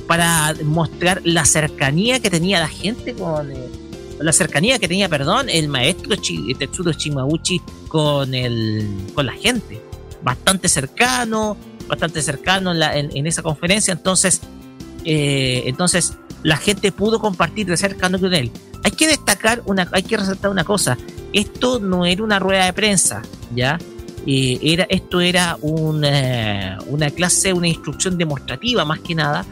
para mostrar la cercanía que tenía la gente con la cercanía que tenía, perdón, el maestro Chi- Tetsuro Shimabuchi con el con la gente. Bastante cercano, bastante cercano en, la- en- esa conferencia, entonces eh, entonces la gente pudo compartir de cercano con él. Hay que destacar una, hay que resaltar una cosa. Esto no era una rueda de prensa, ¿ya? Eh, era, esto era una, una clase, una instrucción demostrativa más que nada,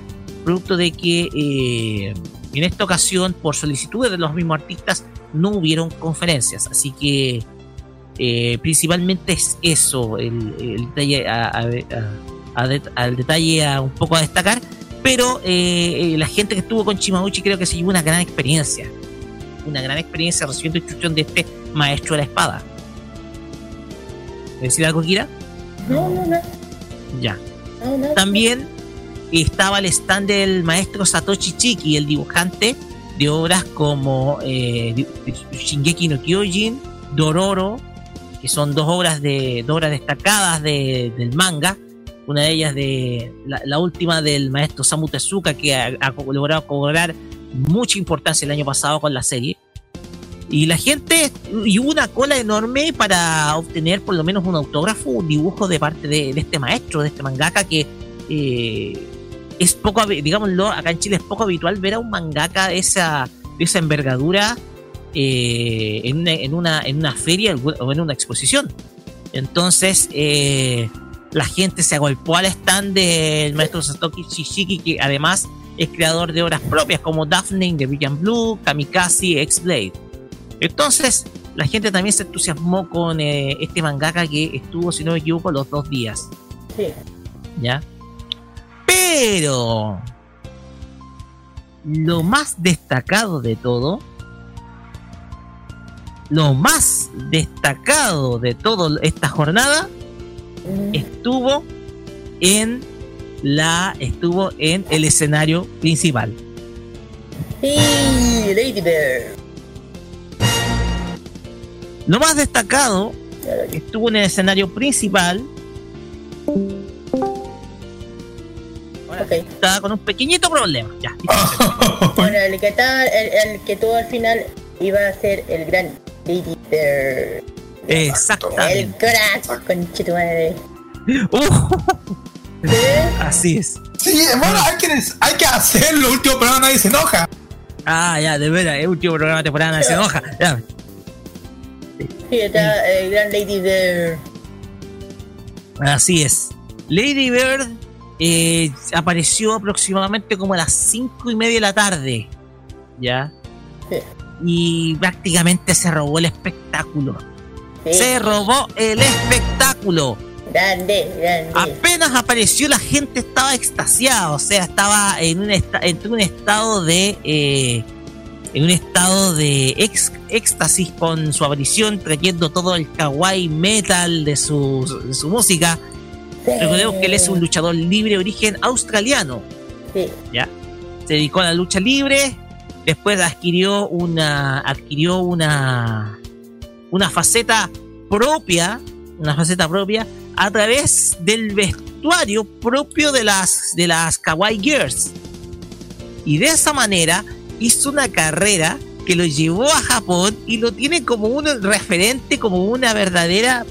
producto de que eh, en esta ocasión, por solicitudes de los mismos artistas, no hubieron conferencias. Así que eh, principalmente es eso, el, el detalle a, a- al detalle a un poco a destacar. Pero eh, eh, la gente que estuvo con Chimauchi creo que se llevó una gran experiencia. Una gran experiencia recibiendo instrucción de este maestro de la espada. ¿Decir algo, Kira? No, no, no. Ya. no, no. También estaba el stand del maestro Satoshi Chiki, el dibujante de obras como eh, Shingeki no Kyojin, Dororo, que son dos obras de dos obras destacadas de- del manga. Una de ellas de la, la última del maestro Samu Tezuka, que ha, ha logrado cobrar mucha importancia el año pasado con la serie. Y la gente, y hubo una cola enorme para obtener por lo menos un autógrafo, un dibujo de parte de, de este maestro, de este mangaka, que eh, es poco, digámoslo, acá en Chile es poco habitual ver a un mangaka de esa, de esa envergadura eh, en, una, en, una, en una feria o en una exposición. Entonces, eh, la gente se agolpó al stand del maestro Satoshi Shishiki, que además es creador de obras propias como Daphne, The Brilliant Blue, Kamikaze, X-Blade. Entonces, la gente también se entusiasmó con eh, este mangaka que estuvo, si no me equivoco, los dos días. Sí. ¿Ya? Pero lo más destacado de todo, lo más destacado de toda esta jornada estuvo en la estuvo en el escenario principal. Lady Bird. Lo más destacado estuvo en el escenario principal. Estaba con un pequeñito problema. Ya. bueno, el que, estaba, el, el que tuvo al final iba a ser el gran Lady Bird. Exactamente. El crack, conche tu madre. Así es. Sí, bueno, hay que, hay que hacerlo. Último programa nadie se enoja. Ah, ya, de veras, el último programa de temporada nadie se enoja. Ya. Sí, está el gran Lady Bird. Así es. Lady Bird eh, apareció aproximadamente como a las cinco y media de la tarde. ¿Ya? Sí. Y prácticamente se robó el espectáculo. Sí. Se robó el espectáculo. Grande, grande. Apenas apareció la gente estaba extasiada, o sea, estaba en un, esta- en un estado de eh, en un estado de ex- éxtasis con su aparición, trayendo todo el kawaii metal de su, de su música. Recordemos que él es un luchador libre de origen australiano. Sí. ¿Ya? Se dedicó a la lucha libre, después adquirió una adquirió una una faceta propia, una faceta propia a través del vestuario propio de las de las kawaii girls. Y de esa manera hizo una carrera que lo llevó a Japón y lo tiene como un referente, como una verdadera,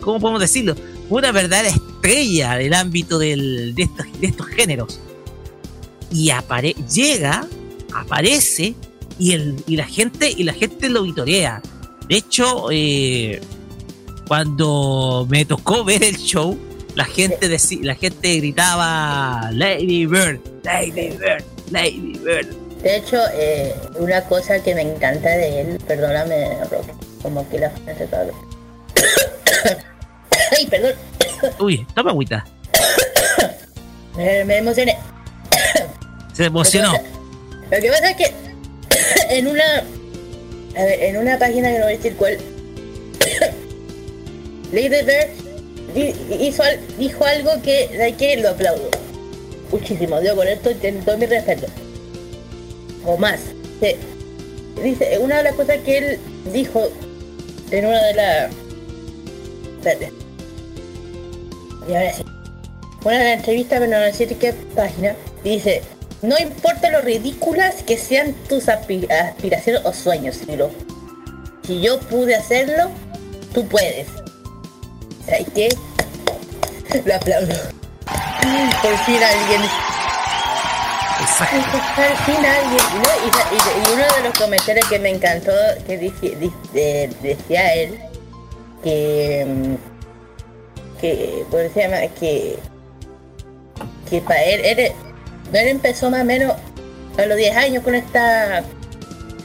¿cómo podemos decirlo? Una verdadera estrella del ámbito del- de, estos, de estos géneros. Y apare llega, aparece y, el, y la gente y la gente lo vitorea. De hecho, eh, cuando me tocó ver el show, la gente deci- la gente gritaba Lady Bird, Lady Bird, Lady Bird. De hecho, eh, una cosa que me encanta de él, perdóname, como que la frase. Ay, perdón, Uy, toma agüita. me, me emocioné. Se emocionó. Lo que pasa es que en una, en una página que no voy a decir cuál, Lady Bird hizo, dijo algo que, de que lo aplaudo. Muchísimo, yo con esto tengo todo mi respeto. O más. Dice, una de las cosas que él dijo en una de las... Espérate. Y. Una de las entrevistas, pero no voy a decir qué página, dice, no importa lo ridículas que sean tus aspi- aspiraciones o sueños, Ciro. Si yo pude hacerlo, tú puedes. ¿Sabes qué? Lo aplaudo. Por fin alguien. Por fin alguien. ¿no? Y, y- y uno de los comentarios que me encantó, que decía él, que... que, ¿cómo se llama? Que que para él, él, él empezó más o menos a los 10 años con esta,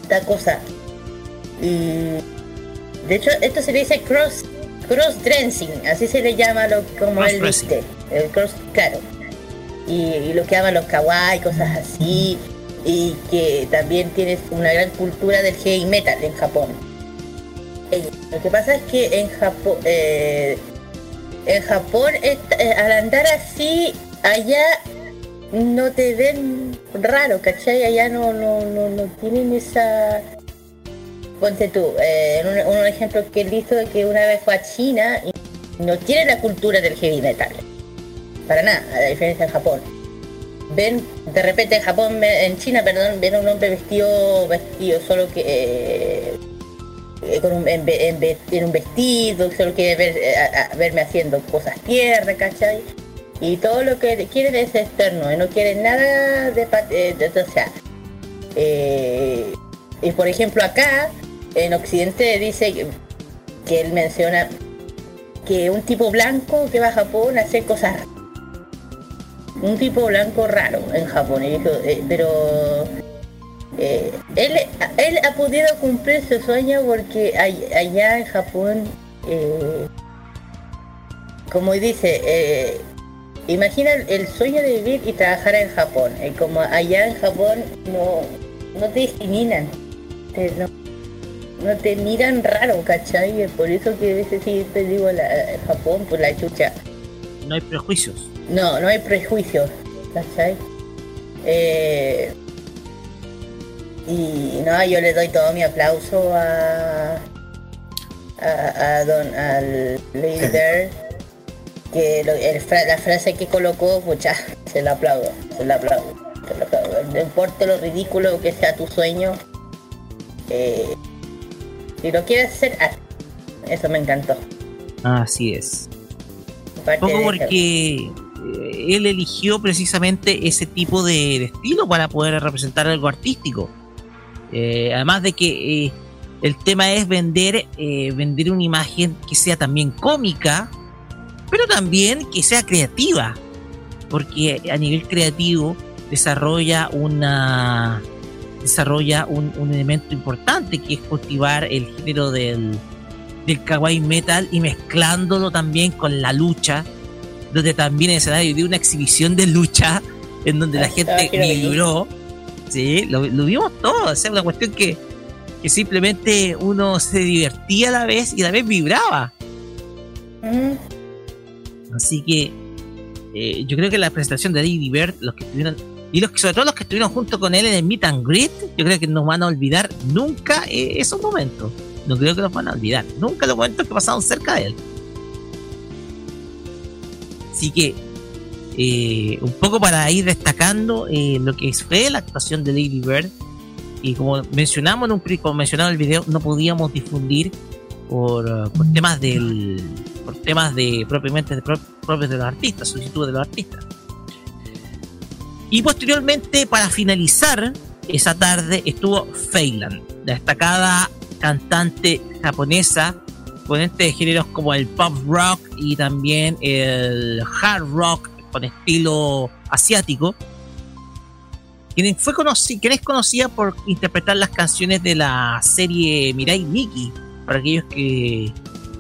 esta cosa. Y de hecho esto se le dice cross cross dressing, así se le llama lo como él Cross-dressing. viste. El cross, claro. Y, y lo que llaman los kawaii, cosas así. Y que también tienes una gran cultura del heavy metal en Japón. Eh, Lo que pasa es que en Japón, eh, en Japón eh, al andar así, allá no te ven raro, ¿cachai? Allá no, no, no, no tienen esa... Ponte tú, eh, un, un ejemplo que él hizo que una vez fue a China y no tiene la cultura del heavy metal. Para nada, a la diferencia de Japón. Ven, de repente en Japón, en China, perdón, ven un hombre vestido, vestido solo que... eh, eh, con un, en, en en un vestido, solo quiere ver, eh, verme haciendo cosas tiernas, ¿cachai? Y todo lo que quieren es externo, y no quieren nada de, pa- eh, de- de- o sea, eh, y por ejemplo acá, en Occidente dice que, él menciona que un tipo blanco que va a Japón a hacer cosas un tipo blanco raro en Japón, y dijo, eh, pero él, él ha podido cumplir su sueño porque allá en Japón, como dice, imagina el- sueño de vivir y trabajar en Japón. eh, como allá en Japón no, no te discriminan, te- no, no te miran raro, ¿cachai? Por eso que a veces sí te digo la, Japón, por la chucha. No hay prejuicios. No, no hay prejuicios, ¿cachai? Eh, Y no, yo le doy todo mi aplauso a. a, a don. al líder. Que lo- el fra- la frase que colocó, pucha, se la aplaudo, se la aplaudo, se la aplaudo. No importa lo ridículo que sea tu sueño, eh, si lo quieres hacer. Eso me encantó. Así es. Poco porque eh, él eligió precisamente ese tipo de, de estilo para poder representar algo artístico. Eh, además de que eh, el tema es vender, eh, vender una imagen que sea también cómica, pero también que sea creativa. Porque a nivel creativo desarrolla una desarrolla un, un elemento importante que es cultivar el género del, del kawaii metal y mezclándolo también con la lucha, donde también el escenario de una exhibición de lucha en donde la Ah, gente vibró. Sí, lo, lo vimos todo. O sea, una cuestión que, que simplemente uno se divertía a la vez y a la vez vibraba. Así que eh, yo creo que la presentación de Lady Bird, los que estuvieron, y los que, sobre todo los que estuvieron junto con él en el Meet and Greet, yo creo que no van a olvidar nunca eh, esos momentos. No creo que los van a olvidar. Nunca los momentos que pasaron cerca de él. Así que, eh, un poco para ir destacando lo que fue la actuación de Lady Bird. Y como mencionamos en un como mencionaba en el video, no podíamos difundir por temas del por temas de propiamente de, pro- propios de los artistas, solicitudes de los artistas. Y posteriormente, para finalizar esa tarde, estuvo Feyland, la destacada cantante japonesa, ponente de géneros como el pop rock y también el hard rock con estilo asiático, quien, fue conoci- quien es conocida por interpretar las canciones de la serie Mirai Nikki, para aquellos que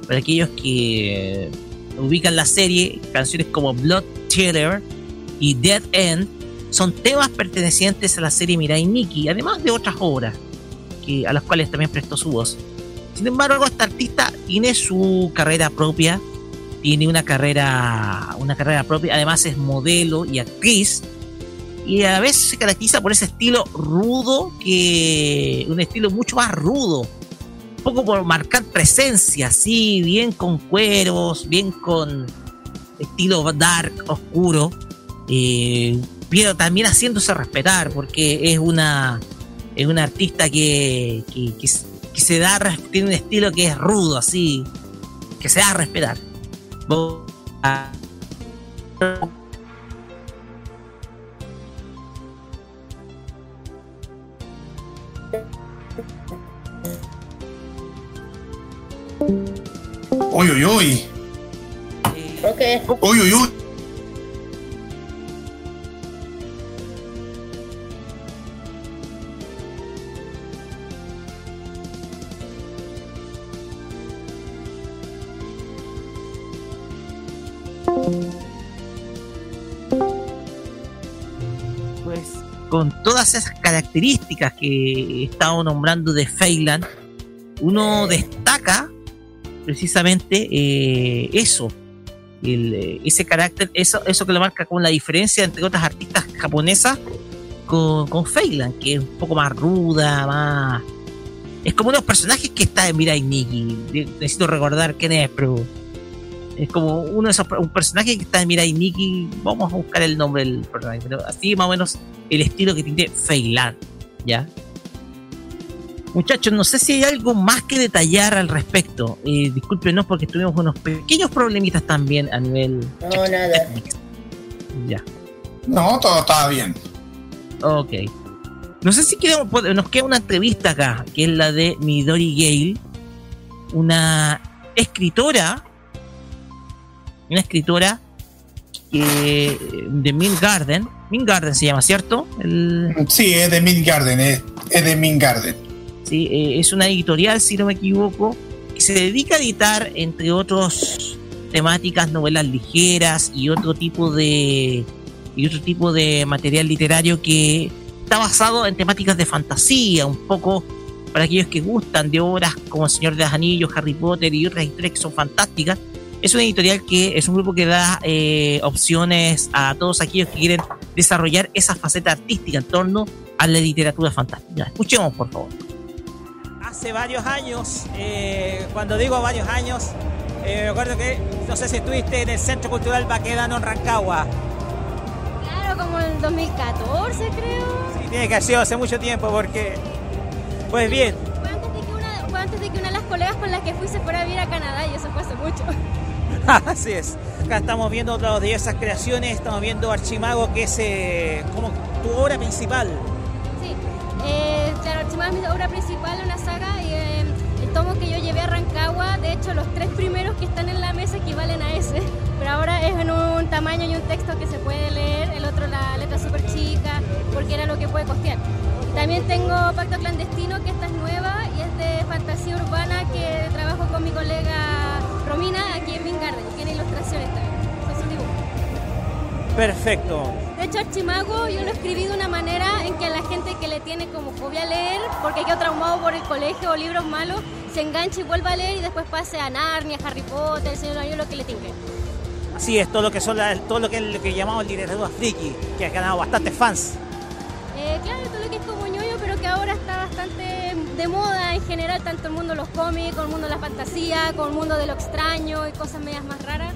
para aquellos que ubican la serie, canciones como Blood Tiller y Dead End son temas pertenecientes a la serie Mirai Nikki, además de otras obras que, a las cuales también prestó su voz. Sin embargo, esta artista tiene su carrera propia, tiene una carrera, una carrera propia, además es modelo y actriz, y a vez se caracteriza por ese estilo rudo, que un estilo mucho más rudo, poco por marcar presencia, así, bien con cueros, bien con estilo dark, oscuro, eh, pero también haciéndose respetar, porque es una, es una artista que, que, que se da, tiene un estilo que es rudo, así, que se da a respetar. Uy, uy, uy. Ok. Uy, uy, uy. pues con todas esas características que he estado nombrando de Feyland, uno destaca precisamente eh, eso, eh, ese carácter, eso, eso que lo marca como la diferencia entre otras artistas japonesas con, con Feyland, que es un poco más ruda, más... Es como unos personajes que está en Mirai Nikki. Necesito recordar quién es, pero es como uno de esos un personaje que está en Mirai Nikki. Vamos a buscar el nombre del personaje, pero así más o menos el estilo que tiene Feyland, ¿ya? Muchachos, no sé si hay algo más que detallar al respecto. Eh, discúlpenos porque tuvimos unos pequeños problemitas también a nivel. No, nada. Ya. No, todo estaba bien. Ok. No sé si queremos, pod- nos queda una entrevista acá, que es la de Midori Gale, una escritora, una escritora que, de Min Garden. Min Garden se llama, ¿cierto? El- Sí, es de Mint Garden, es, es de Mint Garden. Sí, eh, es una editorial, si no me equivoco, que se dedica a editar, entre otros temáticas, novelas ligeras y otro tipo de y otro tipo de material literario que está basado en temáticas de fantasía, un poco para aquellos que gustan de obras como El Señor de los Anillos, Harry Potter y otras historias que son fantásticas. Es una editorial que es un grupo que da eh, opciones a todos aquellos que quieren desarrollar esa faceta artística en torno a la literatura fantástica. Escuchemos, por favor. Hace varios años, eh, cuando digo varios años, eh, me acuerdo que, no sé si estuviste en el Centro Cultural Baquedano en Rancagua. Claro, como en el 2014 creo. Sí, tiene que haber sido hace mucho tiempo porque, pues bien, Fue antes de que una, fue antes de que una de las colegas con las que fui se fuera a vivir a Canadá y eso fue hace mucho. Así es. Acá estamos viendo otras diversas creaciones. Estamos viendo Archimago, que es eh, como tu obra principal. Eh, claro, Archimago es mi obra principal, una saga, y eh, el tomo que yo llevé a Rancagua, de hecho los tres primeros que están en la mesa equivalen a ese, pero ahora es en un tamaño y un texto que se puede leer, el otro la letra súper chica, porque era lo que puede costear. También tengo Pacto Clandestino, que esta es nueva y es de fantasía urbana que trabajo con mi colega Romina aquí en Vingarden, tiene ilustraciones también. Perfecto. De hecho, Archimago yo lo escribí de una manera en que a la gente que le tiene como fobia a leer, porque quedó traumado por el colegio o libros malos, se enganche y vuelva a leer y después pase a Narnia, Harry Potter, El Señor de lo que le tinque. Así es, todo lo que son la- todo lo que es lo que llamamos literatura friki, que ha ganado bastantes fans. Eh, claro, todo lo que es como ñoño, pero que ahora está bastante de moda en general, tanto el mundo de los cómics, con el mundo de la fantasía, con el mundo de lo extraño y cosas medias más raras.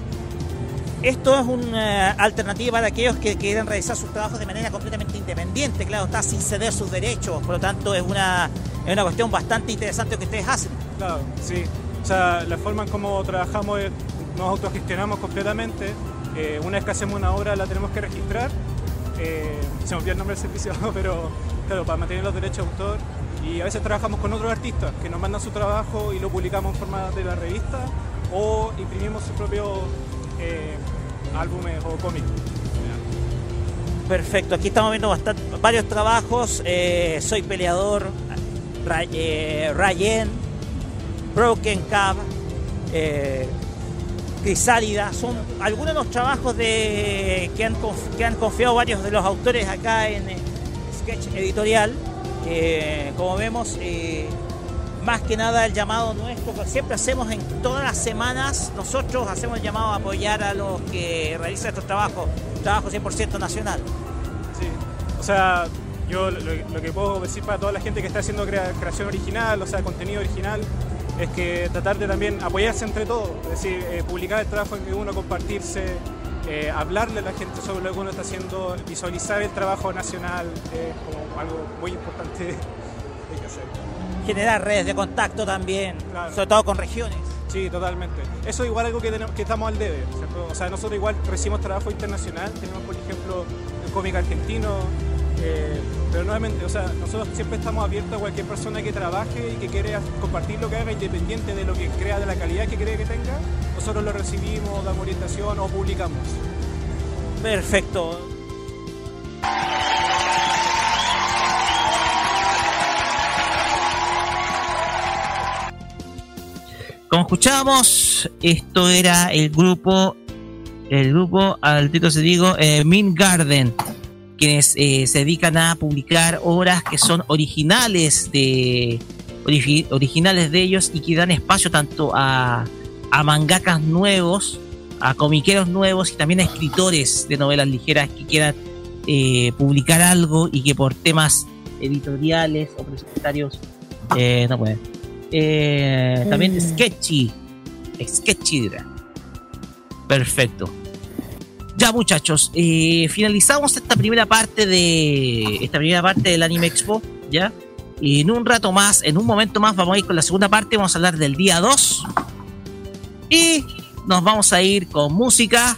Esto es una alternativa para aquellos que quieren realizar sus trabajos de manera completamente independiente, claro, está sin ceder sus derechos, por lo tanto es una, es una cuestión bastante interesante que ustedes hacen. Claro, sí. O sea, la forma en cómo trabajamos es, nos autogestionamos completamente. Eh, una vez que hacemos una obra la tenemos que registrar. Eh, se me olvidó el nombre del servicio, pero claro, para mantener los derechos de autor. Y a veces trabajamos con otros artistas que nos mandan su trabajo y lo publicamos en forma de la revista o imprimimos sus propios eh, álbumes o cómics. Perfecto, aquí estamos viendo varios trabajos, eh, Soy Peleador, Ra- eh, Rayen, Broken Cab, eh, Crisálida, son algunos de los trabajos de, que, han, que han confiado varios de los autores acá en Sketch Editorial. Como vemos, más que nada el llamado nuestro, que siempre hacemos en todas las semanas, nosotros hacemos el llamado a apoyar a los que realizan estos trabajos, trabajo 100% nacional. Sí, o sea, yo lo, que puedo decir para toda la gente que está haciendo crea- creación original, o sea, contenido original, es que tratar de también apoyarse entre todos, es decir, eh, publicar el trabajo que uno, compartirse, eh, hablarle a la gente sobre lo que uno está haciendo, visualizar el trabajo nacional, es como algo muy importante. Generar redes de contacto también, Claro. sobre todo con regiones. Sí, totalmente. Eso es igual algo que, tenemos, que estamos al debe. ¿cierto? O sea, nosotros igual recibimos trabajo internacional, tenemos por ejemplo el cómic argentino, eh, pero nuevamente, o sea, nosotros siempre estamos abiertos a cualquier persona que trabaje y que quiera compartir lo que haga, independiente de lo que crea, de la calidad que cree que tenga, nosotros lo recibimos, damos orientación o publicamos. Perfecto. Como escuchábamos, esto era el grupo, el grupo, al título se digo, eh, Min Garden, quienes eh, se dedican a publicar obras que son originales de origi- originales de ellos y que dan espacio tanto a, a mangakas nuevos, a comiqueros nuevos y también a escritores de novelas ligeras que quieran eh, publicar algo y que por temas editoriales o presupuestarios no pueden. Eh, también Mm. Sketchy. Sketchy. Perfecto. Ya muchachos, eh, finalizamos esta primera parte de esta primera parte del Anime Expo, ¿ya? Y en un rato más, en un momento más, vamos a ir con la segunda parte, vamos a hablar del día 2. Y nos vamos a ir con música.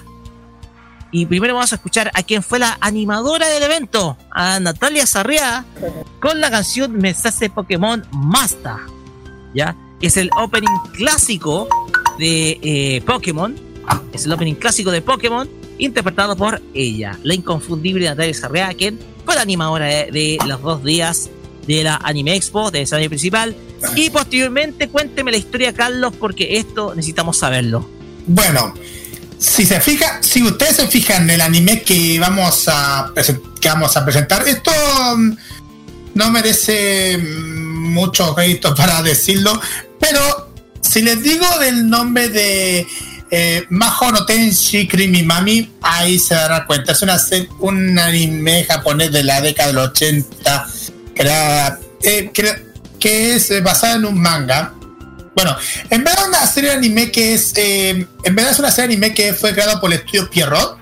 Y primero vamos a escuchar a quien fue la animadora del evento, a Natalia Sarriá, con la canción Mensaje Pokémon Masta. Es el opening clásico de eh, Pokémon. Es el opening clásico de Pokémon, interpretado por ella, la inconfundible Natalia Sarriá, quien fue la animadora de, los dos días de la Anime Expo, de ese año principal. Y posteriormente, cuénteme la historia, Carlos, porque esto necesitamos saberlo. Bueno, si se fija, si ustedes se fijan en el anime que vamos a que vamos a presentar, esto mm, no merece mm, mucho crédito para decirlo, pero si les digo del nombre de eh, Maho Tenshi Creamy Mami, ahí se darán cuenta. Es una, un anime japonés de la década del 80 crea- eh, que es eh, basado en un manga. Bueno, en verdad es una serie anime que es. eh, en verdad es una serie anime que fue creado por el estudio Pierrot.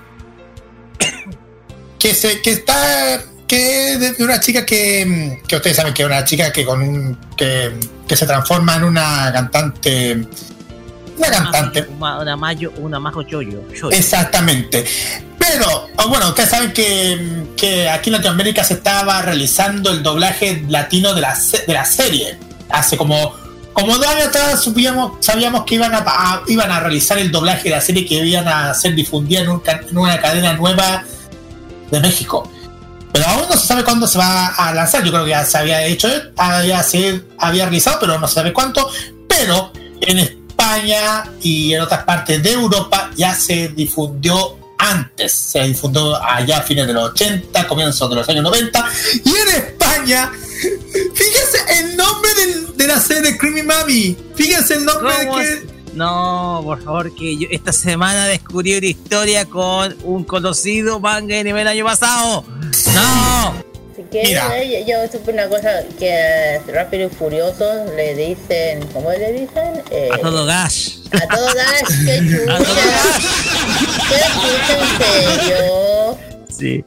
Que se, que está. Que es de una chica que. mm, que ustedes saben que es una chica que con un. que, que se transforma en una cantante. Una cantante. Una, una mayo, una majo choyo. choyo. Exactamente. Pero, bueno, ustedes saben que, que aquí en Latinoamérica se estaba realizando el doblaje latino de la, de la serie. Hace como, como dos años atrás sabíamos, sabíamos que iban a, a- iban a realizar el doblaje de la serie que iban a ser difundida en, un en una cadena nueva de México. Pero aún no se sabe cuándo se va a lanzar. Yo creo que ya se había hecho, había, se había realizado, pero no se sabe cuánto. Pero en España y en otras partes de Europa ya se difundió antes. Se difundió allá a fines de los 80, comienzos de los años 90. Y en España, fíjense el nombre del- de la serie Creamy Mami. Fíjense el nombre de ¿Cómo que. No, por favor, que yo esta semana descubrí una historia con un conocido manga de nivel año pasado. ¡No! Que Mira. yo, yo supe una cosa que a Rápido y Furioso le dicen, ¿cómo le dicen? Eh, A todo gas. a todo gas, qué chucha. Qué chucha, en serio. Sí.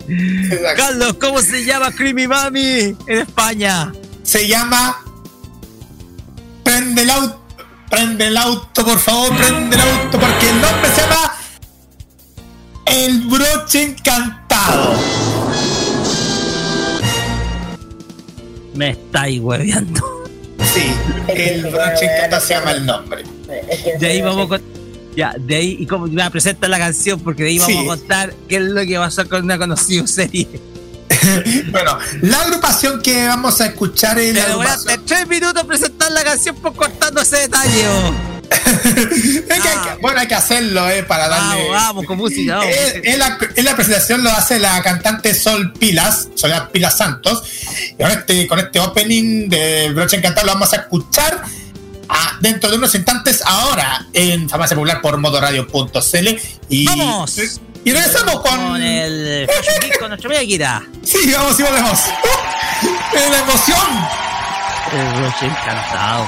Carlos, ¿cómo se llama Creamy Mami en España? Se llama. Prende el auto. Prende el auto, por favor, prende el auto, porque el nombre se llama. El broche encantado. Me estáis hueveando. Sí, el broche encantado se llama el nombre. De ahí vamos con. Ya, de ahí, y como me presenta la canción, porque de ahí vamos Sí. a contar qué es lo que pasó con una conocida serie. Bueno, la agrupación que vamos a escuchar es la Pero agrupación. tres minutos presentar la canción por cortando ese detalle. oh. Es que hay que- bueno, hay que hacerlo, eh, para darle. Vamos, vamos, con música, vamos. En la, en la presentación lo hace la cantante Sol Pilas, Soledad Pilas Santos. Y con este, con este opening de Broche Encantado lo vamos a escuchar ah, dentro de unos instantes ahora en Farmacia Popular por modoradio.cl. Y, ¡Vamos! Y regresamos con. Con el Fashion Geek con nuestro amiga Kira. Sí, vamos y volvemos. ¡La emoción! El broche encantado.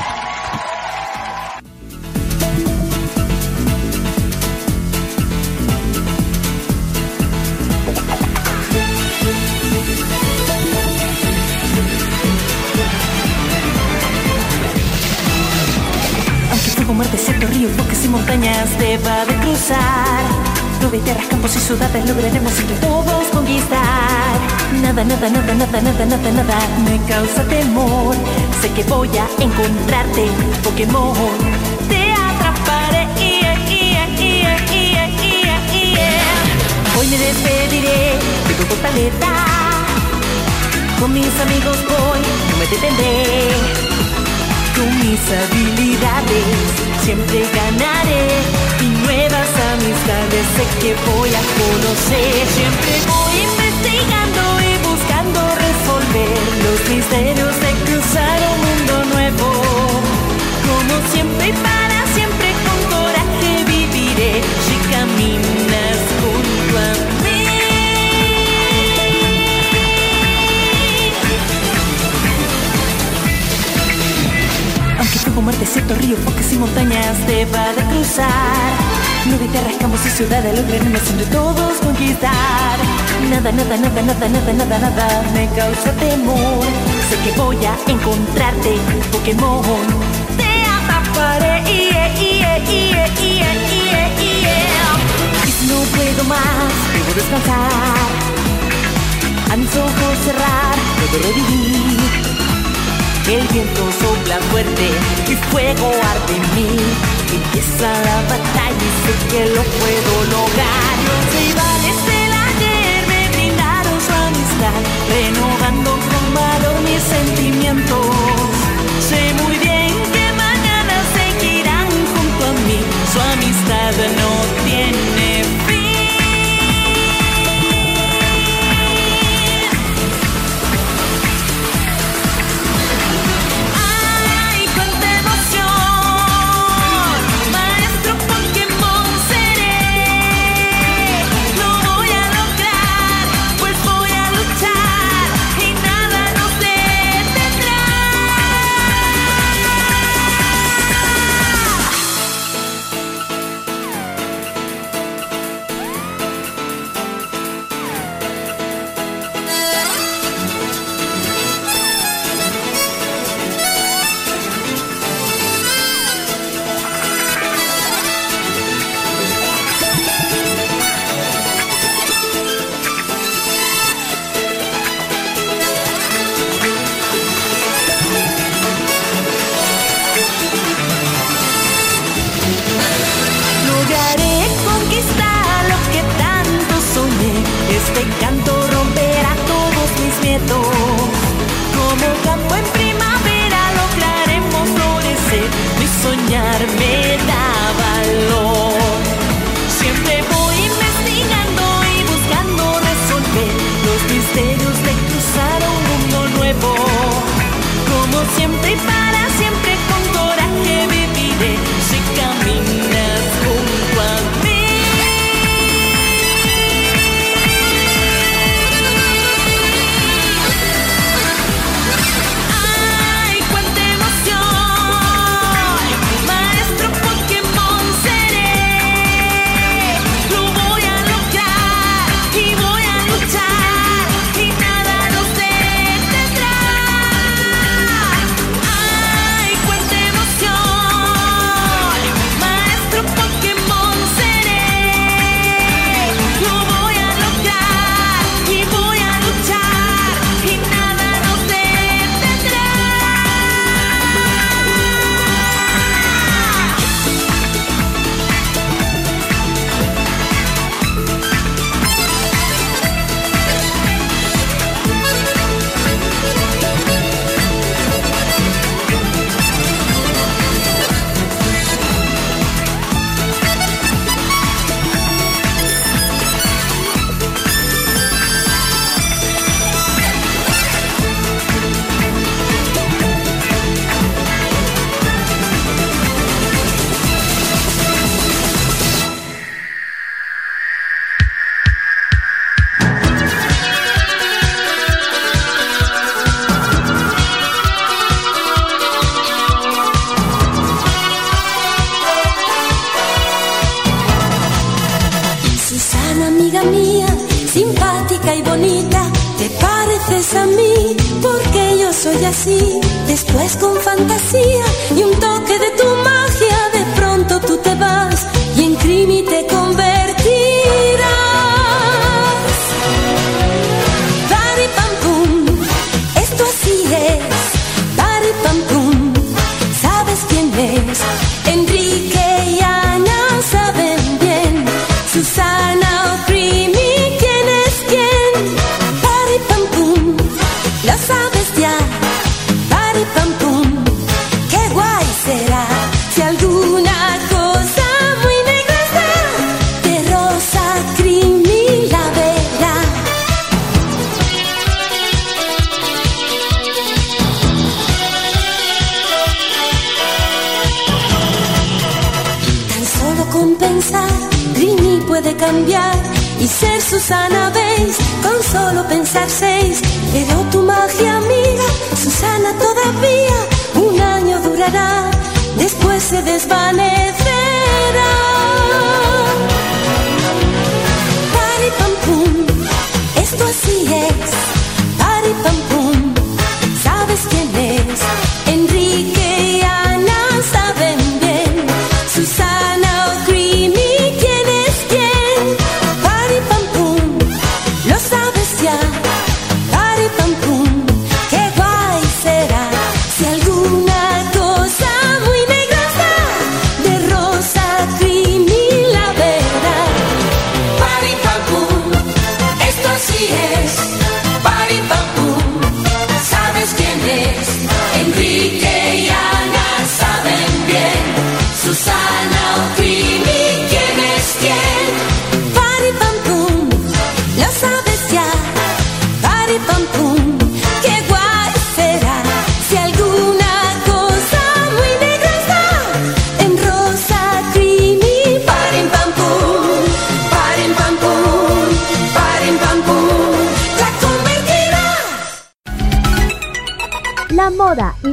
Aunque fuego, mar, desierto, ríos, bosques y montañas deba de cruzar. Nube, tierras, campos y ciudades lograremos entre todos conquistar. Nada, nada, nada, nada, nada, nada, nada me causa temor. Sé que voy a encontrarte, Pokémon. Te atraparé. yeah, yeah, yeah. Hoy me despediré de tu fortaleza. Con mis amigos voy, no me detendré. Con mis habilidades siempre ganaré y nuevas amistades sé que voy a conocer. Siempre voy investigando y buscando resolver los misterios de cruzar un mundo nuevo. Como siempre y para siempre con coraje viviré si caminas Aunque fuego, mar, desierto, río, bosques y montañas deba de cruzar. Nube, tierras, campos y ciudades lograremos entre todos conquistar. Nada, nada, nada, nada, nada, nada, nada me causa temor. Sé que voy a encontrarte, Pokémon. Te atraparé, yeah, yeah, yeah. Y si no puedo más, debo descansar. A mis ojos cerrar, puedo revivir. El viento sopla fuerte y fuego arde en mí. Empieza la batalla y sé que lo puedo lograr. Los rivales del ayer me brindaron su amistad, renovando con valor mis sentimientos. Sé muy bien que mañana seguirán junto a mí. Su amistad no tiene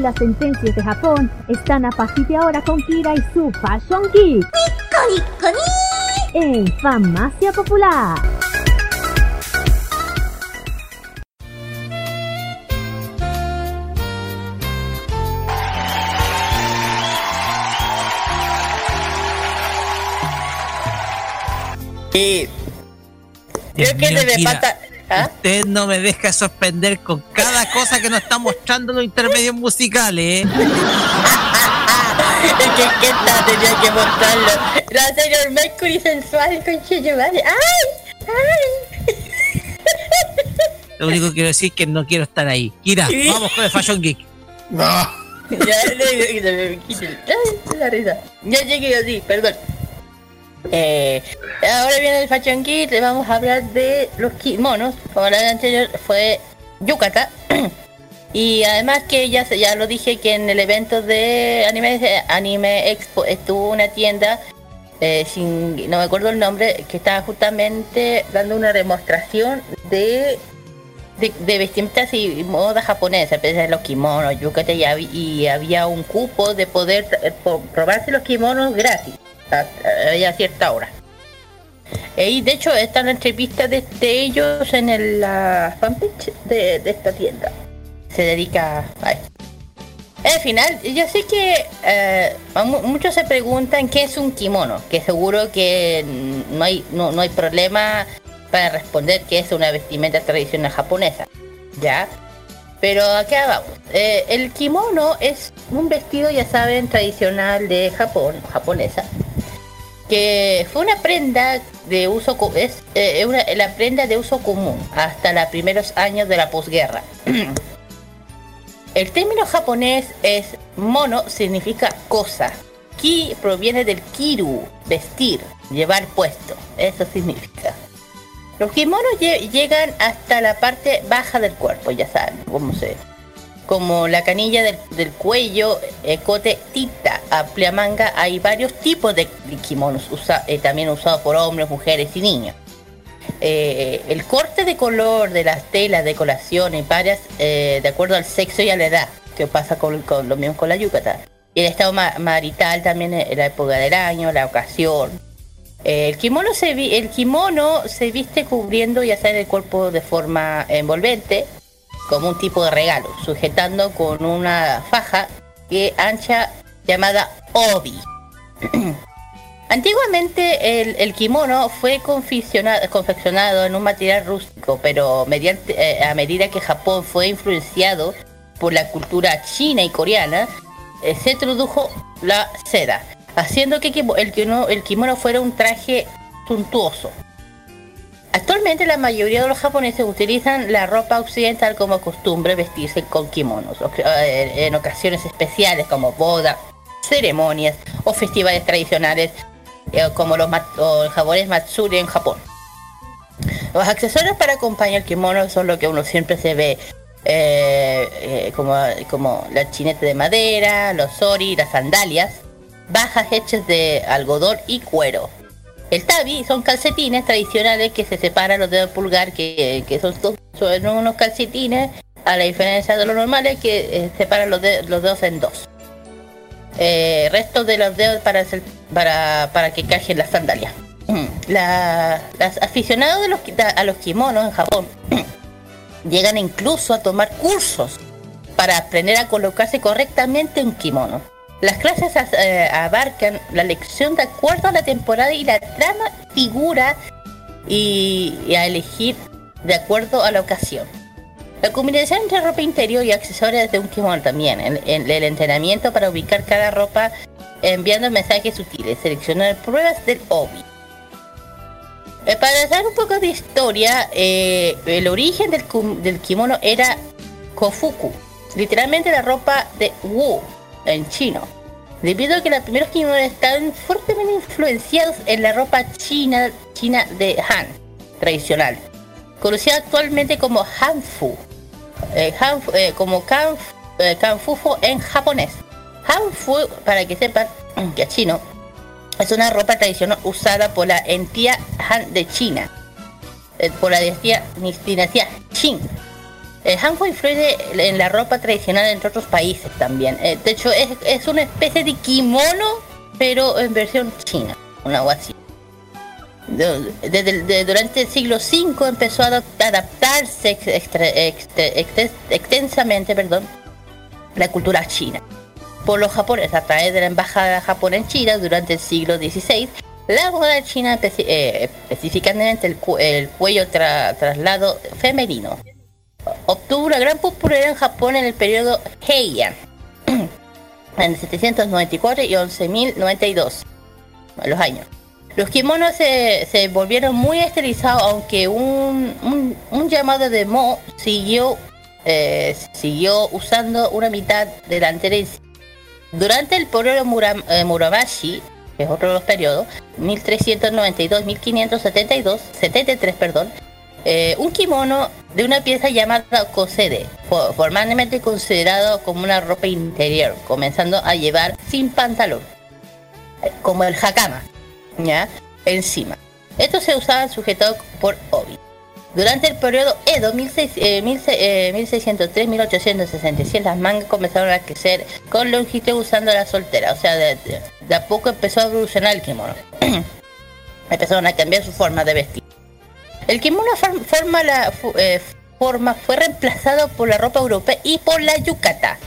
las sentencias de Japón están a partir de ahora con Kira y su Fashion Geek. En Farmacia Popular. Eh, Creo que le falta Usted no me deja sorprender con cada cosa que nos está mostrando los intermedios musicales. ¿eh? ¿Qué, ¿Qué tal tenía que mostrarlo? La señor Mercury sensual con Chiyumari. ¡Ay! ¡Ay! Lo único que quiero decir es que no quiero estar ahí. Kira, vamos con el Fashion Geek. No. Ya, le, risa. Ya llegué así, perdón. Eh, ahora viene el Fashion Kit, les vamos a hablar de los kimonos. Como la anterior fue Yucata. y además que ya, ya lo dije que en el evento de Anime, anime Expo estuvo una tienda, eh, sin, no me acuerdo el nombre, que estaba justamente dando una demostración de de, vestimentas y moda japonesa, pensé en los kimonos, yukata, y, había un cupo de poder eh, probarse los kimonos gratis a, cierta hora. Eh, y de hecho está la entrevista de, ellos en el, la fanpage de, esta tienda. Se dedica a esto. Al final, yo sé que eh, muchos se preguntan qué es un kimono, que seguro que no hay, no, no hay problema para responder que es una vestimenta tradicional japonesa. ¿Ya? Pero acá vamos. Eh, el kimono es un vestido, ya saben, tradicional de Japón, japonesa, que fue una prenda de uso es eh, una- la prenda de uso común hasta los primeros años de la posguerra. El término japonés es mono significa cosa. Ki proviene del kiru, vestir, llevar puesto. Eso significa. Los kimonos lle- llegan hasta la parte baja del cuerpo, ya saben cómo se como la canilla del, cuello, escote, tita, amplia manga, hay varios tipos de kimonos, eh, también usados por hombres, mujeres y niños. Eh, el corte de color de las telas, decoraciones, varias, eh, de acuerdo al sexo y a la edad, que pasa con, con lo mismo con la yukata. Y el estado ma- marital también, eh, la época del año, la ocasión. El, kimono se vi- el kimono se viste cubriendo ya sea el cuerpo de forma envolvente, como un tipo de regalo, sujetando con una faja que ancha llamada obi. Antiguamente el, el kimono fue confeccionado en un material rústico, pero mediante, eh, a medida que Japón fue influenciado por la cultura china y coreana, eh, se introdujo la seda, haciendo que el kimono, el kimono fuera un traje suntuoso. Actualmente la mayoría de los japoneses utilizan la ropa occidental como costumbre vestirse con kimonos, en ocasiones especiales como bodas, ceremonias o festivales tradicionales eh, como los japonés Matsuri en Japón. Los accesorios para acompañar el kimono son lo que uno siempre se ve, eh, eh, como, como la chineta de madera, los ori, las sandalias, bajas hechas de algodón y cuero. El tabi son calcetines tradicionales que se separan los dedos pulgar, que, que son, son unos calcetines, a la diferencia de los normales que eh, separan los, de- los dedos en dos. Eh, restos de los dedos para, para, para que cajen las sandalias. La- las aficionados de los, a los kimonos en Japón llegan incluso a tomar cursos para aprender a colocarse correctamente un kimono. Las clases as- eh, abarcan la lección de acuerdo a la temporada y la trama figura y, a elegir de acuerdo a la ocasión. La combinación entre ropa interior y accesorios de un kimono también. El entrenamiento para ubicar cada ropa enviando mensajes sutiles. Seleccionar pruebas del obi. Eh, para dar un poco de historia, eh, el origen del kimono era kofuku. Literalmente la ropa de wu en chino. Debido a que los primeros kimonos estaban fuertemente influenciados en la ropa china, china de Han, tradicional. Conocida actualmente como Hanfu. Eh, eh, como Kanf, eh, en japonés. Hanfu, para que sepan, que es chino, es una ropa tradicional usada por la entidad Han de China, eh, por la dinastía, dinastía Qing. El Hanfu influye en la ropa tradicional entre otros países también. Eh, de hecho, es, es una especie de kimono, pero en versión china, una algo así. De- desde- de- durante el siglo V empezó a adap- adaptarse extensamente perdón, la cultura china por los japoneses a través de la embajada japonesa en China durante el siglo XVI. La moda china, eh, específicamente el, cu- el cuello tra- traslado femenino, obtuvo una gran popularidad en Japón en el periodo Heian, en 794 y 11.092, los años. Los kimonos se, volvieron muy estilizados, aunque un, llamado de Mo siguió, eh, siguió usando una mitad delantera durante el periodo Muram- eh, que es otro de los periodos, 1392-1572, 73, perdón, eh, un kimono de una pieza llamada kosede, fo- formalmente considerado como una ropa interior, comenzando a llevar sin pantalón, eh, como el hakama, ¿ya? Encima. Esto se usaba sujetado por obi. Durante el periodo Edo, 1600, eh, 1603-1867, las mangas comenzaron a crecer con longitud usando la soltera. O sea, de- de a poco empezó a evolucionar el kimono. Empezaron a cambiar su forma de vestir. El kimono form- forma la, eh, forma fue reemplazado por la ropa europea y por la yukata,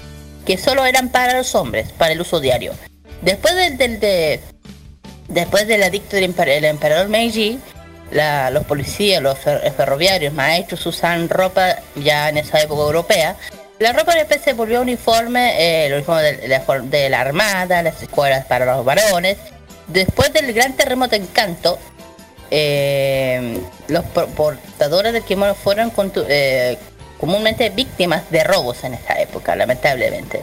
que solo eran para los hombres, para el uso diario. Después del, de, después del edicto del emper- el emperador Meiji, los policías, los fer- ferroviarios, maestros usaban ropa ya en esa época europea. La ropa después se volvió uniforme, eh, el uniforme de, la de la armada, las escuelas para los varones. Después del gran terremoto en Kanto, eh, los por- portadores del kimono fueron eh, comúnmente víctimas de robos en esta época, lamentablemente.